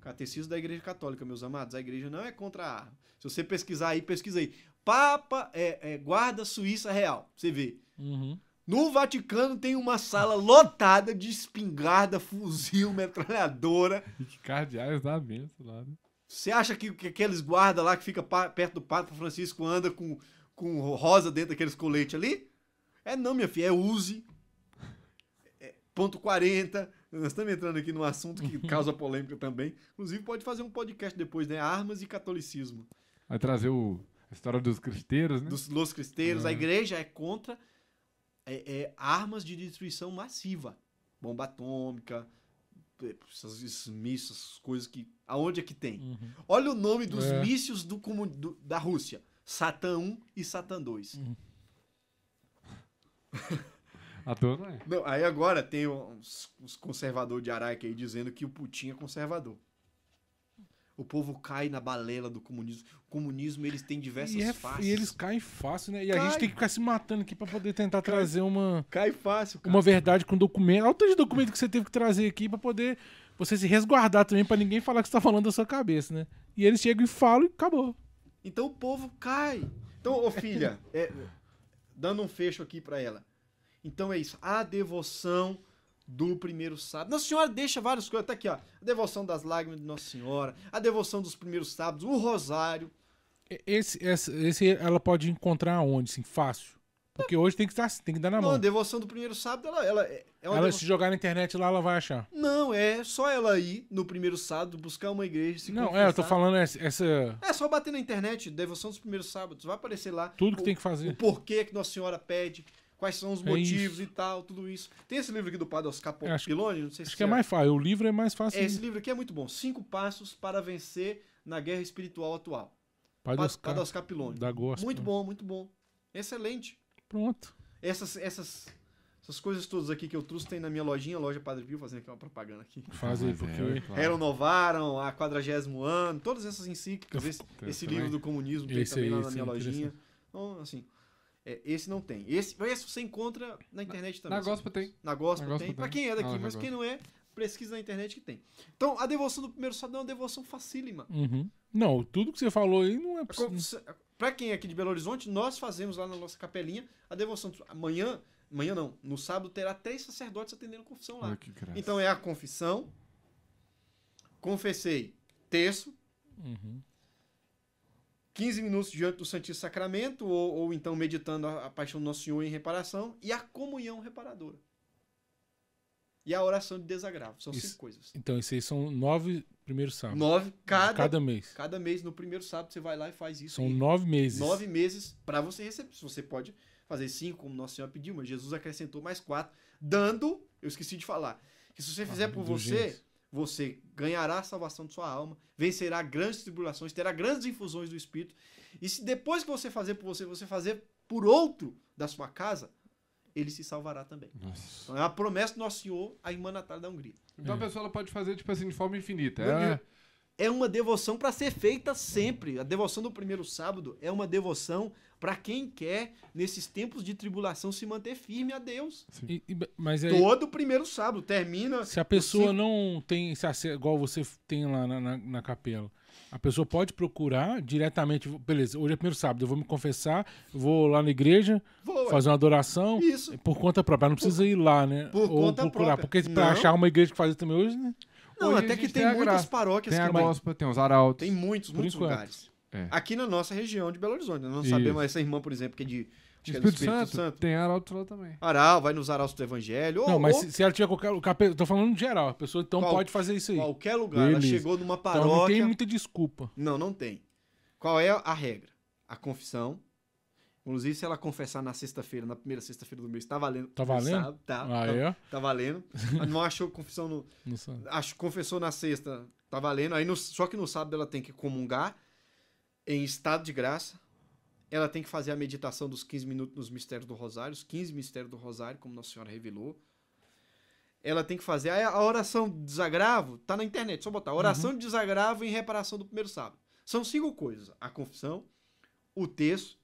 Catecismo da Igreja Católica, meus amados. A igreja não é contra a arma. Se você pesquisar aí, pesquisa aí. Papa é, é guarda suíça real. Você vê. Uhum. No Vaticano tem uma sala lotada de espingarda, fuzil, metralhadora. E que cardeais da benção lá, né? Você acha que, que aqueles guardas lá que fica perto do Papa Francisco anda com, com rosa dentro daqueles coletes ali? É não, minha filha, é Uzi. É ponto 40. Nós estamos entrando aqui num assunto que causa polêmica também. Inclusive, pode fazer um podcast depois, né? Armas e catolicismo. Vai trazer o, a história dos cristeiros, né? Dos Los Cristeiros. A É. igreja é contra é, é, armas de destruição massiva. Bomba atômica, é, essas, esses mísseis, essas coisas que... Aonde é que tem? Uhum. Olha o nome dos É. mísseis do, do- da Rússia. Satã 1 e Satã 2. À toa não é. Não, aí agora tem uns, uns conservadores de Araque aí dizendo que o Putin é conservador. O povo cai na balela do comunismo. O comunismo, eles têm diversas E, é- faces. e eles caem fácil, né? E a Cai. gente tem que ficar se matando aqui pra poder tentar trazer uma, Cai fácil, cara. uma verdade com documento. Olha o tanto de documento que você teve que trazer aqui pra poder você se resguardar também, pra ninguém falar que você tá falando da sua cabeça, né? E eles chegam e falam e acabou. Então o povo cai. Então, ô filha, é, dando um fecho aqui pra ela. Então é isso. A devoção do primeiro sábado. Nossa Senhora deixa várias coisas. Tá aqui, ó. A devoção das lágrimas de Nossa Senhora. A devoção dos primeiros sábados. O rosário. Esse, esse, esse ela pode encontrar onde, assim, fácil? Porque hoje tem que, estar, tem que dar na Não, a mão. devoção do primeiro sábado, ela, ela é é uma Ela devoção- se jogar na internet lá, ela vai achar. Não, é só ela ir no primeiro sábado, buscar uma igreja, se Não, confessar. é, eu tô falando essa, essa- É só bater na internet, devoção dos primeiros sábados, vai aparecer lá. tudo que o, tem que O fazer. porquê que Nossa Senhora pede, quais são os É motivos isso. e tal, tudo isso. Tem esse livro aqui do Padre Oscar Piloni, não sei se Acho que é mais fácil. O livro é mais fácil. É, esse livro aqui é muito bom. Cinco passos para vencer na guerra espiritual atual. Padre Oscar, Padre Oscar Piloni. da Gospel. Muito bom, muito bom. Excelente. Pronto. Essas, essas, essas coisas todas aqui que eu trouxe tem na minha lojinha, loja Padre Pio, fazendo aqui uma propaganda aqui. Faz aí, Mas é, porque... claro. Renovaram a 40 ano, todas essas encíclicas, esse, esse livro do comunismo tem Esse também aí, lá na minha é lojinha. Então, assim, é, esse não tem. Esse, esse você encontra na internet também. Na gospel tem. Na Gospel Na tem. Gospel Pra tem. quem é daqui, Ah, mas quem não é, pesquisa na internet que tem. Então, a devoção do primeiro sábado é uma devoção facílima. Uhum. Não, tudo que você falou aí não é possível. Pra quem é aqui de Belo Horizonte, nós fazemos lá na nossa capelinha a devoção. Amanhã, amanhã não, no sábado terá três sacerdotes atendendo confissão lá. Graça. Então é a confissão, confessei, terço, Uhum. 15 minutos diante do Santíssimo Sacramento, ou, ou então meditando a, a paixão do Nosso Senhor em reparação, e a comunhão reparadora. E a oração de desagravo. São Isso. cinco coisas. Então, esses aí são nove primeiros sábados. Nove, cada, cada, Cada mês. mês, no primeiro sábado, você vai lá e faz isso. São aí. nove meses. nove meses para você receber. Se você pode fazer cinco, como Nossa Senhora pediu, mas Jesus acrescentou mais quatro, dando, eu esqueci de falar, que se você fizer por você. Você ganhará a salvação de sua alma, vencerá grandes tribulações, terá grandes infusões do Espírito. E se depois que você fazer por você, você fazer por outro da sua casa, ele se salvará também. Nossa. Então é a promessa do Nosso Senhor à irmã Natália da Hungria. Então a pessoa ela pode fazer, tipo assim, de forma infinita. Não, É, É uma devoção para ser feita sempre. A devoção do primeiro sábado é uma devoção para quem quer, nesses tempos de tribulação, se manter firme a Deus. E- e- mas aí, Todo primeiro sábado. Termina. se a pessoa cinco- não tem igual você tem lá na, na, na capela, a pessoa pode procurar diretamente. Beleza, hoje é primeiro sábado, eu vou me confessar, vou lá na igreja, Vou, ué. fazer uma adoração. Isso. Por conta própria, não precisa ir lá, né? por Ou conta procurar. própria. Porque pra Não. achar uma igreja que faz isso também hoje, né? Não, Hoje a até que tem tem a muitas paróquias tem a que vai- gospel, tem os arautos. Tem muitos, muitos enquanto. lugares. É. Aqui na nossa região de Belo Horizonte. Nós não Isso. sabemos essa irmã, por exemplo, que é de. Acho é do Espírito, Santo, tem arautos lá também. Aral, vai nos arautos do Evangelho. não, ou, mas ou se, se ela tiver qualquer. Capeta, tô falando de geral. A pessoa então Qual- pode fazer isso aí. qualquer lugar. Ela Beleza. chegou numa Então não tem paróquia. muita desculpa. Não, não tem. Qual é a regra? A confissão. Inclusive, se ela confessar na sexta-feira, na primeira sexta-feira do mês, tá valendo. Tá valendo? sabe, Tá, Ah, tá, é? tá valendo. Não achou confissão no. Não sabe. Acho, confessou na sexta, tá valendo. Aí no- só que no sábado ela tem que comungar em estado de graça. Ela tem que fazer a meditação dos 15 minutos nos mistérios do Rosário, os 15 mistérios do Rosário, como Nossa Senhora revelou. Ela tem que fazer a a oração de desagravo, tá na internet, só botar oração de desagravo em reparação do primeiro sábado. São cinco coisas: a confissão, o texto,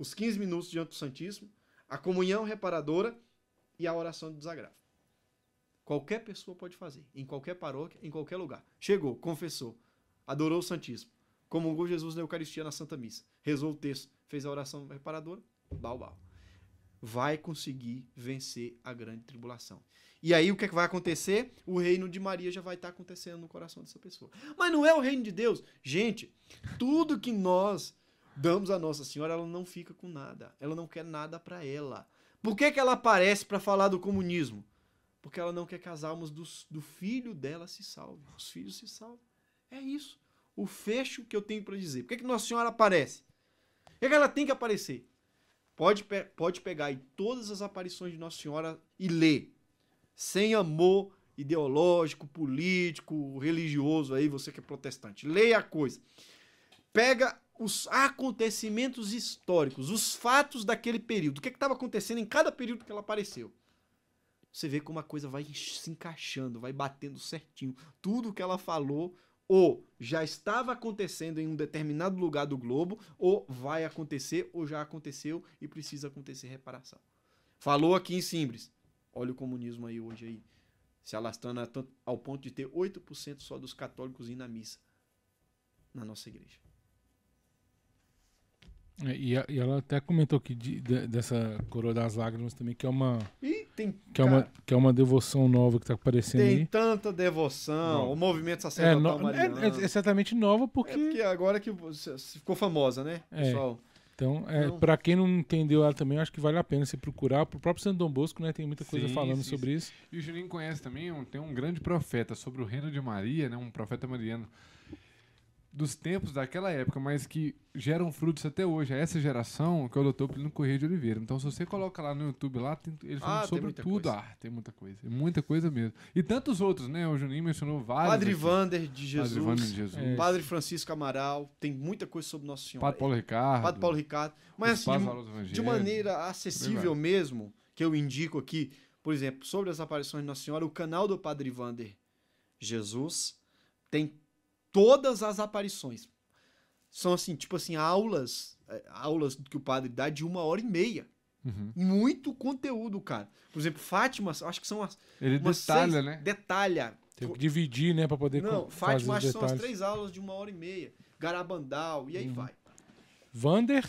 os 15 minutos diante do Santíssimo, a comunhão reparadora e a oração de desagravo. Qualquer pessoa pode fazer, em qualquer paróquia, em qualquer lugar. Chegou, confessou, adorou o Santíssimo, comungou Jesus na Eucaristia na Santa Missa, rezou o texto, fez a oração reparadora, bau. Vai conseguir vencer a grande tribulação. E aí o que, é que vai acontecer? O reino de Maria já vai estar acontecendo no coração dessa pessoa. Mas não é o reino de Deus. Gente, tudo que nós damos a Nossa Senhora, ela não fica com nada. Ela não quer nada para ela. Por que, que ela aparece para falar do comunismo? Porque ela não quer que as almas do, do filho dela se salvem. Os filhos se salvem. É isso. O fecho que eu tenho para dizer. Por que, que Nossa Senhora aparece? Por que, que ela tem que aparecer? Pode, pode pegar aí todas as aparições de Nossa Senhora e ler. Sem amor ideológico, político, religioso aí, você que é protestante. Leia a coisa. Pega os acontecimentos históricos, os fatos daquele período. O que é estava acontecendo em cada período que ela apareceu você vê como a coisa vai se encaixando, vai batendo certinho. Tudo que ela falou ou já estava acontecendo em um determinado lugar do globo, ou vai acontecer, ou já aconteceu e precisa acontecer reparação. Falou aqui em Simbres. Olha o comunismo aí hoje aí, se alastrando ao ponto de ter 8% só dos católicos indo à missa na nossa igreja. É, e, e, ela até comentou aqui de, de, dessa coroa das lágrimas também, que é uma. E tem, que, é uma que é uma devoção nova que está aparecendo tem aí. tanta devoção. O movimento sacerdotal é, no, é, é, é certamente nova porque. É porque agora que ficou famosa, né, é. pessoal? Então, é, então... para quem não entendeu ela também, acho que vale a pena se procurar. Pro próprio Santo Dom Bosco, né? Tem muita coisa sim, falando sim, sobre sim. isso. E o Juninho conhece também, um, tem um grande profeta sobre o reino de Maria, né? Um profeta mariano dos tempos daquela época, mas que geram frutos até hoje. É essa geração que é o doutor Plínio Correia de Oliveira. Então, se você coloca lá no YouTube, lá tem, ele fala ah, sobre tudo. Coisa. Ah, tem muita coisa. Muita coisa mesmo. E tantos outros, né? O Juninho mencionou vários. Padre Vander de Jesus. Padre Vander de Jesus. É. Padre Francisco Amaral. Tem muita coisa sobre Nossa Senhora. Padre Paulo Ricardo. Padre Paulo Ricardo. Mas assim, de, de, maneira acessível mesmo, que eu indico aqui, por exemplo, sobre as aparições de Nossa Senhora, o canal do Padre Vander Jesus tem todas as aparições. São assim, tipo assim, aulas, é, aulas que o padre dá de uma hora e meia. Uhum. Muito conteúdo, cara. Por exemplo, Fátima, acho que são as. Ele detalha, seis, né? Detalha. Tem que dividir, né, para poder Não, Fátima, acho que são as três aulas de uma hora e meia. Garabandal, e aí uhum. vai. Vander.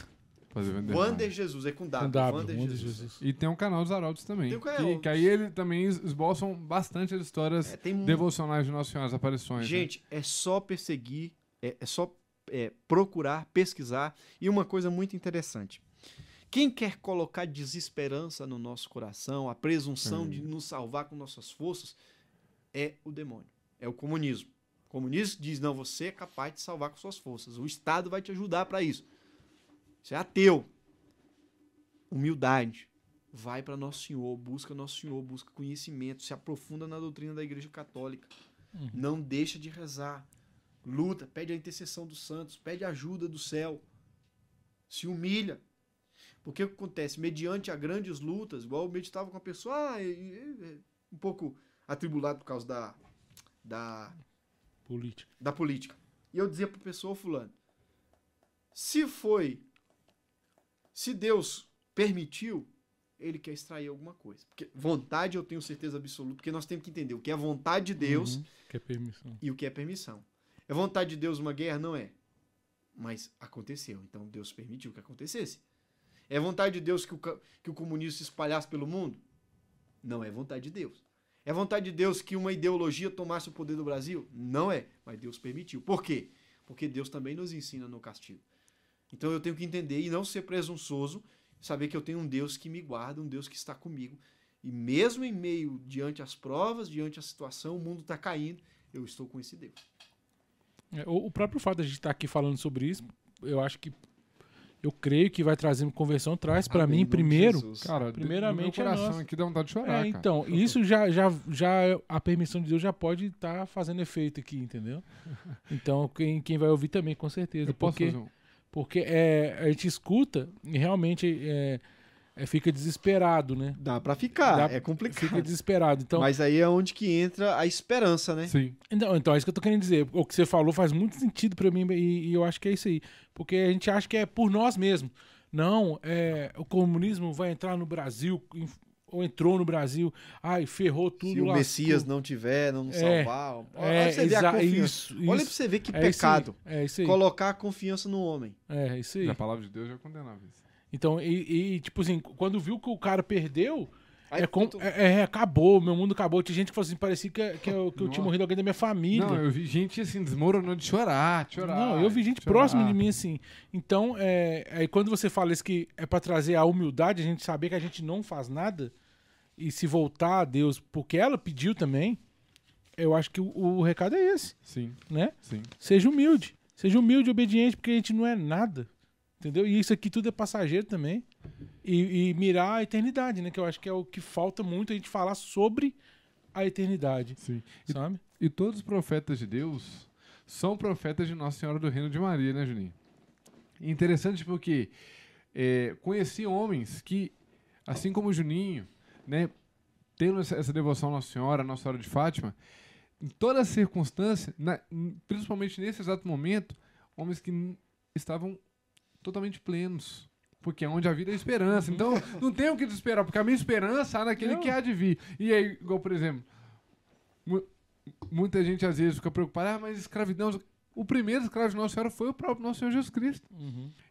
Wander Jesus, é com W. Com w Wander Jesus. Jesus. E tem um canal dos Arautos também. Tem um canal. Que, que aí ele também esboçam bastante as histórias é, devocionais de Nossa Senhora, as aparições. Né? Gente, né? é só perseguir, é, é só é, procurar, pesquisar. E uma coisa muito interessante. Quem quer colocar desesperança no nosso coração, a presunção de nos salvar com nossas forças, é o demônio, é o comunismo. O comunismo diz: não, você é capaz de salvar com suas forças. O Estado vai te ajudar para isso. Você é ateu. Humildade. Vai para Nosso Senhor, busca Nosso Senhor, busca conhecimento, se aprofunda na doutrina da Igreja Católica. Uhum. Não deixa de rezar. Luta, pede a intercessão dos santos, pede a ajuda do céu. Se humilha. Porque o que acontece? Mediante a grandes lutas, igual eu meditava com a pessoa, ah, é, é, é, um pouco atribulado por causa da, da política. Da política. E eu dizia para a pessoa, fulano, se foi se Deus permitiu, ele quer extrair alguma coisa. Porque vontade eu tenho certeza absoluta, porque nós temos que entender o que é vontade de Deus uhum, que é permissão. e o que é permissão. É vontade de Deus uma guerra? Não é. Mas aconteceu, então Deus permitiu que acontecesse. É vontade de Deus que o, que o comunismo se espalhasse pelo mundo? Não é vontade de Deus. É vontade de Deus que uma ideologia tomasse o poder do Brasil? Não é, mas Deus permitiu. Por quê? Porque Deus também nos ensina no castigo. Então eu tenho que entender e não ser presunçoso, saber que eu tenho um Deus que me guarda, um Deus que está comigo. E mesmo em meio, diante as provas, diante a situação, o mundo está caindo, eu estou com esse Deus. É, o próprio fato de a gente estar aqui falando sobre isso, eu acho que eu creio que vai trazer conversão, traz para mim primeiro, cara, primeiramente meu coração aqui dá vontade de chorar, é, então, cara. isso já, já, já a permissão de Deus já pode estar tá fazendo efeito aqui, entendeu? Então, quem, quem vai ouvir também com certeza, eu porque um... Porque é, a gente escuta e realmente é, é, fica desesperado, né? Dá para ficar, Dá, é complicado. Fica desesperado. Então, Mas aí é onde que entra a esperança, né? Sim. Então, então é isso que eu tô querendo dizer. O que você falou faz muito sentido para mim e, e, eu acho que é isso aí. Porque a gente acha que é por nós mesmos. Não, é, o comunismo vai entrar no Brasil ou entrou no Brasil, ai, ferrou tudo. Se o lascou. Messias não tiver, não nos É, salvar. Olha É, pra você ver a confiança. isso, Olha pra isso. você ver que É isso aí, pecado. É isso aí. Colocar a confiança no homem. É isso aí. A palavra de Deus já condenava isso. Então, e, e, tipo assim, quando viu que o cara perdeu, Aí é, com, é, é, acabou, meu mundo acabou. Tinha gente que falou assim, parecia que, que, eu, que eu tinha morrido alguém da minha família. Não, eu vi gente assim, desmoronando de chorar, de chorar. Não, eu vi gente chorar. próxima de mim assim. Então, é, aí quando você fala isso que é pra trazer a humildade, a gente saber que a gente não faz nada e se voltar a Deus, porque ela pediu também, eu acho que o, o recado é esse, Sim, né? sim. Seja humilde. Seja humilde e obediente, porque a gente não é nada. Entendeu? E isso aqui tudo é passageiro também. E, e mirar a eternidade, né? Que eu acho que é o que falta muito a gente falar sobre a eternidade. sim. E, Sabe? e todos os profetas de Deus são profetas de Nossa Senhora do Reino de Maria, né, Juninho? E Interessante porque é, conheci homens que, assim como o Juninho, né, tendo essa, essa devoção à Nossa Senhora, à Nossa Senhora de Fátima, em toda circunstância, na- principalmente nesse exato momento, homens que estavam totalmente plenos. Porque é onde a vida é esperança. Então, não tem o que desesperar, porque a minha esperança há naquele Não. que há de vir. E aí, igual, por exemplo, mu- muita gente às vezes fica preocupada, ah, mas escravidão. O primeiro escravo de Nossa Senhora foi o próprio Nosso Senhor Jesus Cristo.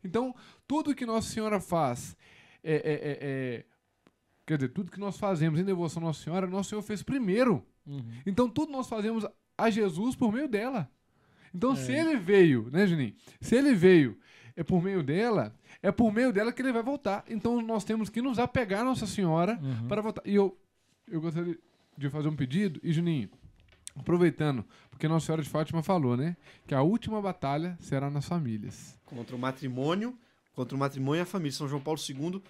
Então, tudo que Nossa Senhora faz, é, é- é- é- quer dizer, tudo que nós fazemos em devoção à Nossa Senhora, Nosso Senhor fez primeiro. Uhum. Então, tudo nós fazemos a Jesus por meio dela. Então, É. se ele veio, né, Juninho? Se ele veio é por meio dela, é por meio dela que ele vai voltar. Então, nós temos que nos apegar a Nossa Senhora Uhum. para voltar. E eu, eu gostaria de fazer um pedido, e Juninho, aproveitando, porque Nossa Senhora de Fátima falou, né? Que a última batalha será nas famílias. Contra o matrimônio, contra o matrimônio e a família. São João Paulo II,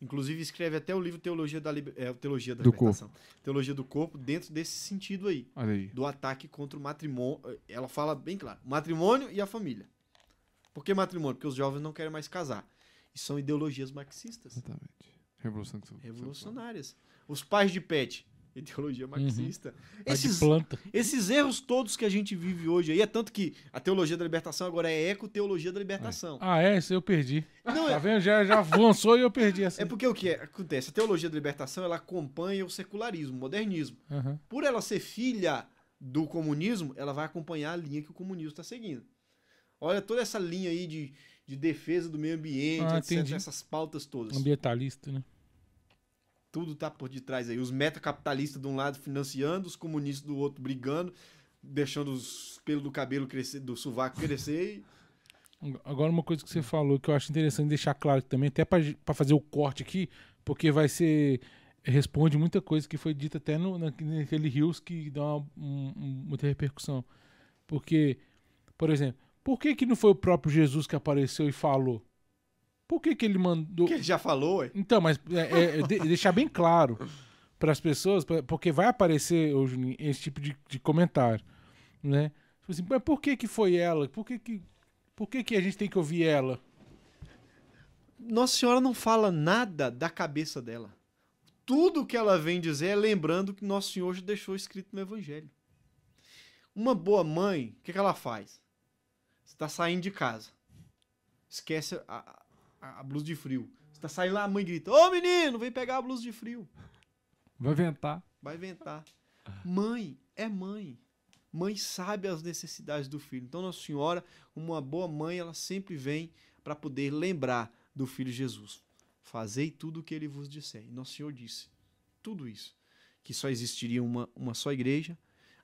inclusive, escreve até o livro Teologia da, Liber- é, Teologia da Do Libertação. Teologia do Corpo, dentro desse sentido aí. Olha aí. do ataque contra o matrimônio. Ela fala bem claro: matrimônio e a família. Por que matrimônio? Porque os jovens não querem mais casar. E são ideologias marxistas, Exatamente. Revolução revolucionárias. Os pais de pet, ideologia marxista. De Esses, planta. esses erros todos que a gente vive hoje aí, é tanto que a teologia da libertação agora é eco-teologia da libertação. Ah, é? Isso eu perdi. Não, Tá é, vendo? Já, já avançou e eu perdi essa. é porque o que é- acontece? A teologia da libertação ela acompanha o secularismo, o modernismo. Aham. por ela ser filha do comunismo, ela vai acompanhar a linha que o comunismo está seguindo. Olha toda essa linha aí de, de defesa do meio ambiente, Ah, etc, entendi. essas pautas todas. Ambientalista, né? Tudo tá por detrás aí. Os metacapitalistas de um lado financiando, os comunistas do outro brigando, deixando os pelos do cabelo crescer, do sovaco crescer. E... Agora, uma coisa que você falou que eu acho interessante deixar claro também, até pra fazer o corte aqui, porque vai ser. Responde muita coisa que foi dita até no, na- naquele Rios que dá uma- um- um- muita repercussão. Porque, por exemplo, por que, que não foi o próprio Jesus que apareceu e falou? Por que, que ele mandou. Que ele já falou, ué. Então, mas é, é, de- deixar bem claro para as pessoas, pra- porque vai aparecer ô, Juninho, esse tipo de, de comentário, né? Tipo assim, mas por que que foi ela? Por que que, por que que a gente tem que ouvir ela? Nossa Senhora não fala nada da cabeça dela. Tudo que ela vem dizer é lembrando que Nosso Senhor já deixou escrito no Evangelho. Uma boa mãe, o que, que ela faz? Você está saindo de casa. Esquece a, a- a blusa de frio. Você está saindo lá, a mãe grita: Ô menino, vem pegar a blusa de frio. Vai ventar. Vai ventar. Mãe é mãe. Mãe sabe as necessidades do filho. Então, Nossa Senhora, uma boa mãe, ela sempre vem para poder lembrar do filho Jesus. Fazei tudo o que ele vos disser. E Nosso Senhor disse tudo isso. Que só existiria uma, uma só igreja,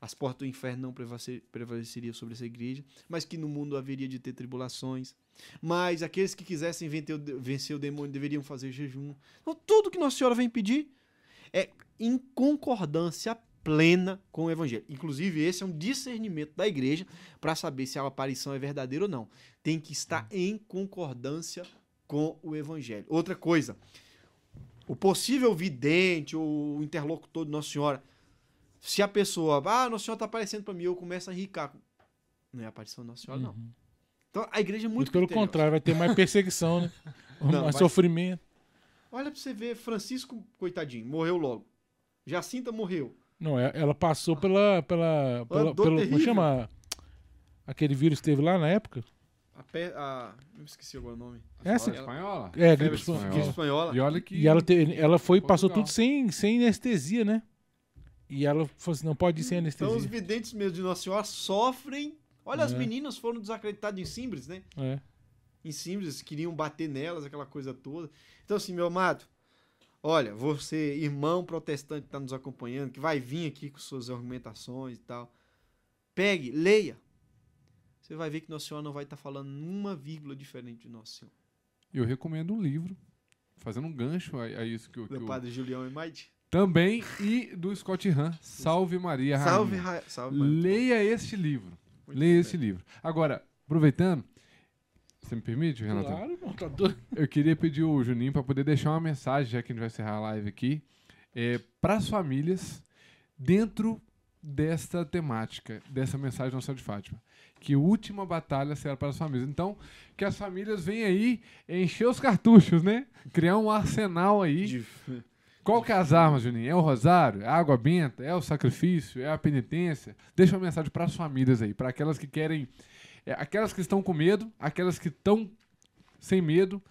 as portas do inferno não prevalecer- prevaleceriam sobre essa igreja, mas que no mundo haveria de ter tribulações. Mas aqueles que quisessem vencer o, demônio deveriam fazer jejum. Então, tudo que Nossa Senhora vem pedir é em concordância plena com o evangelho. Inclusive, esse é um discernimento da igreja para saber se a aparição é verdadeira ou não. Tem que estar em concordância com o evangelho. Outra coisa, o possível vidente ou interlocutor de Nossa Senhora, se a pessoa, ah, Nossa Senhora está aparecendo para mim, eu começo a ricar. Não é a aparição de Nossa Senhora, não. Então, a igreja é muito Muito pelo criteriosa. contrário, vai ter mais perseguição, né? Não, mais vai- sofrimento. Olha para você ver, Francisco, coitadinho, morreu logo. Jacinta morreu. Não, é- ela passou pela. pela, pela pelo, como chama? Aquele vírus que teve lá na época? A pe- a- eu esqueci agora o nome. Essa? Fala espanhola? É, gripe espanhola. espanhola. E olha que. E ela, te- ela foi passou tudo sem, sem anestesia, né? E ela falou assim, não pode ir sem Então os anestesia. videntes mesmo de Nossa Senhora sofrem. Olha, as É. meninas foram desacreditadas em Simbres, né? É. Em Simbres, queriam bater nelas, aquela coisa toda. Então, assim, meu amado, olha, você, irmão protestante que está nos acompanhando, que vai vir aqui com suas argumentações e tal, pegue, leia. Você vai ver que Nossa Senhora não vai estar falando uma vírgula diferente de Nossa Senhora. Eu recomendo um livro, fazendo um gancho a, a isso que, o- que Do o- Padre Julião e Maide. Também e do Scott Hahn, Salve Maria Rainha. Salve, Ra... Salve, mano. Leia este livro. Muito Leia bem. este livro. Agora, aproveitando, você me permite, Renato? Claro, irmão, tá doido. Eu queria pedir o Juninho para poder deixar uma mensagem, já que a gente vai encerrar a live aqui, é, para as famílias dentro desta temática, dessa mensagem de Nossa de Fátima. Que última batalha será para as famílias. Então, que as famílias venham aí encher os cartuchos, né? Criar um arsenal aí. Qual que é as armas, Juninho? É o rosário? É a água benta? É o sacrifício? É a penitência? Deixa uma mensagem para as famílias aí, para aquelas que querem, é, aquelas que estão com medo, aquelas que estão sem medo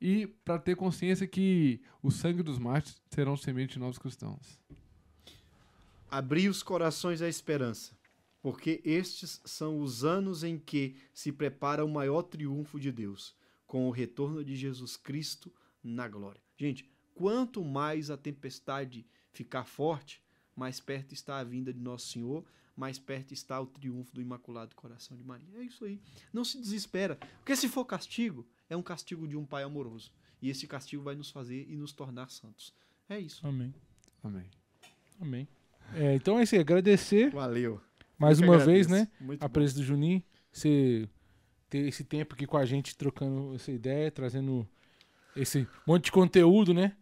e para ter consciência que o sangue dos mártires serão semente de novos cristãos. Abrir os corações à esperança, porque estes são os anos em que se prepara o maior triunfo de Deus, com o retorno de Jesus Cristo na glória. Gente, quanto mais a tempestade ficar forte, mais perto está a vinda de Nosso Senhor, mais perto está o triunfo do Imaculado Coração de Maria. É isso aí. Não se desespera, porque se for castigo, é um castigo de um Pai amoroso. E esse castigo vai nos fazer e nos tornar santos. É isso. Amém. Amém. Amém. É, então é isso aí, agradecer Valeu. mais uma vez, né? Muito A bom. presença do Juninho, você ter esse tempo aqui com a gente, trocando essa ideia, trazendo esse monte de conteúdo, né?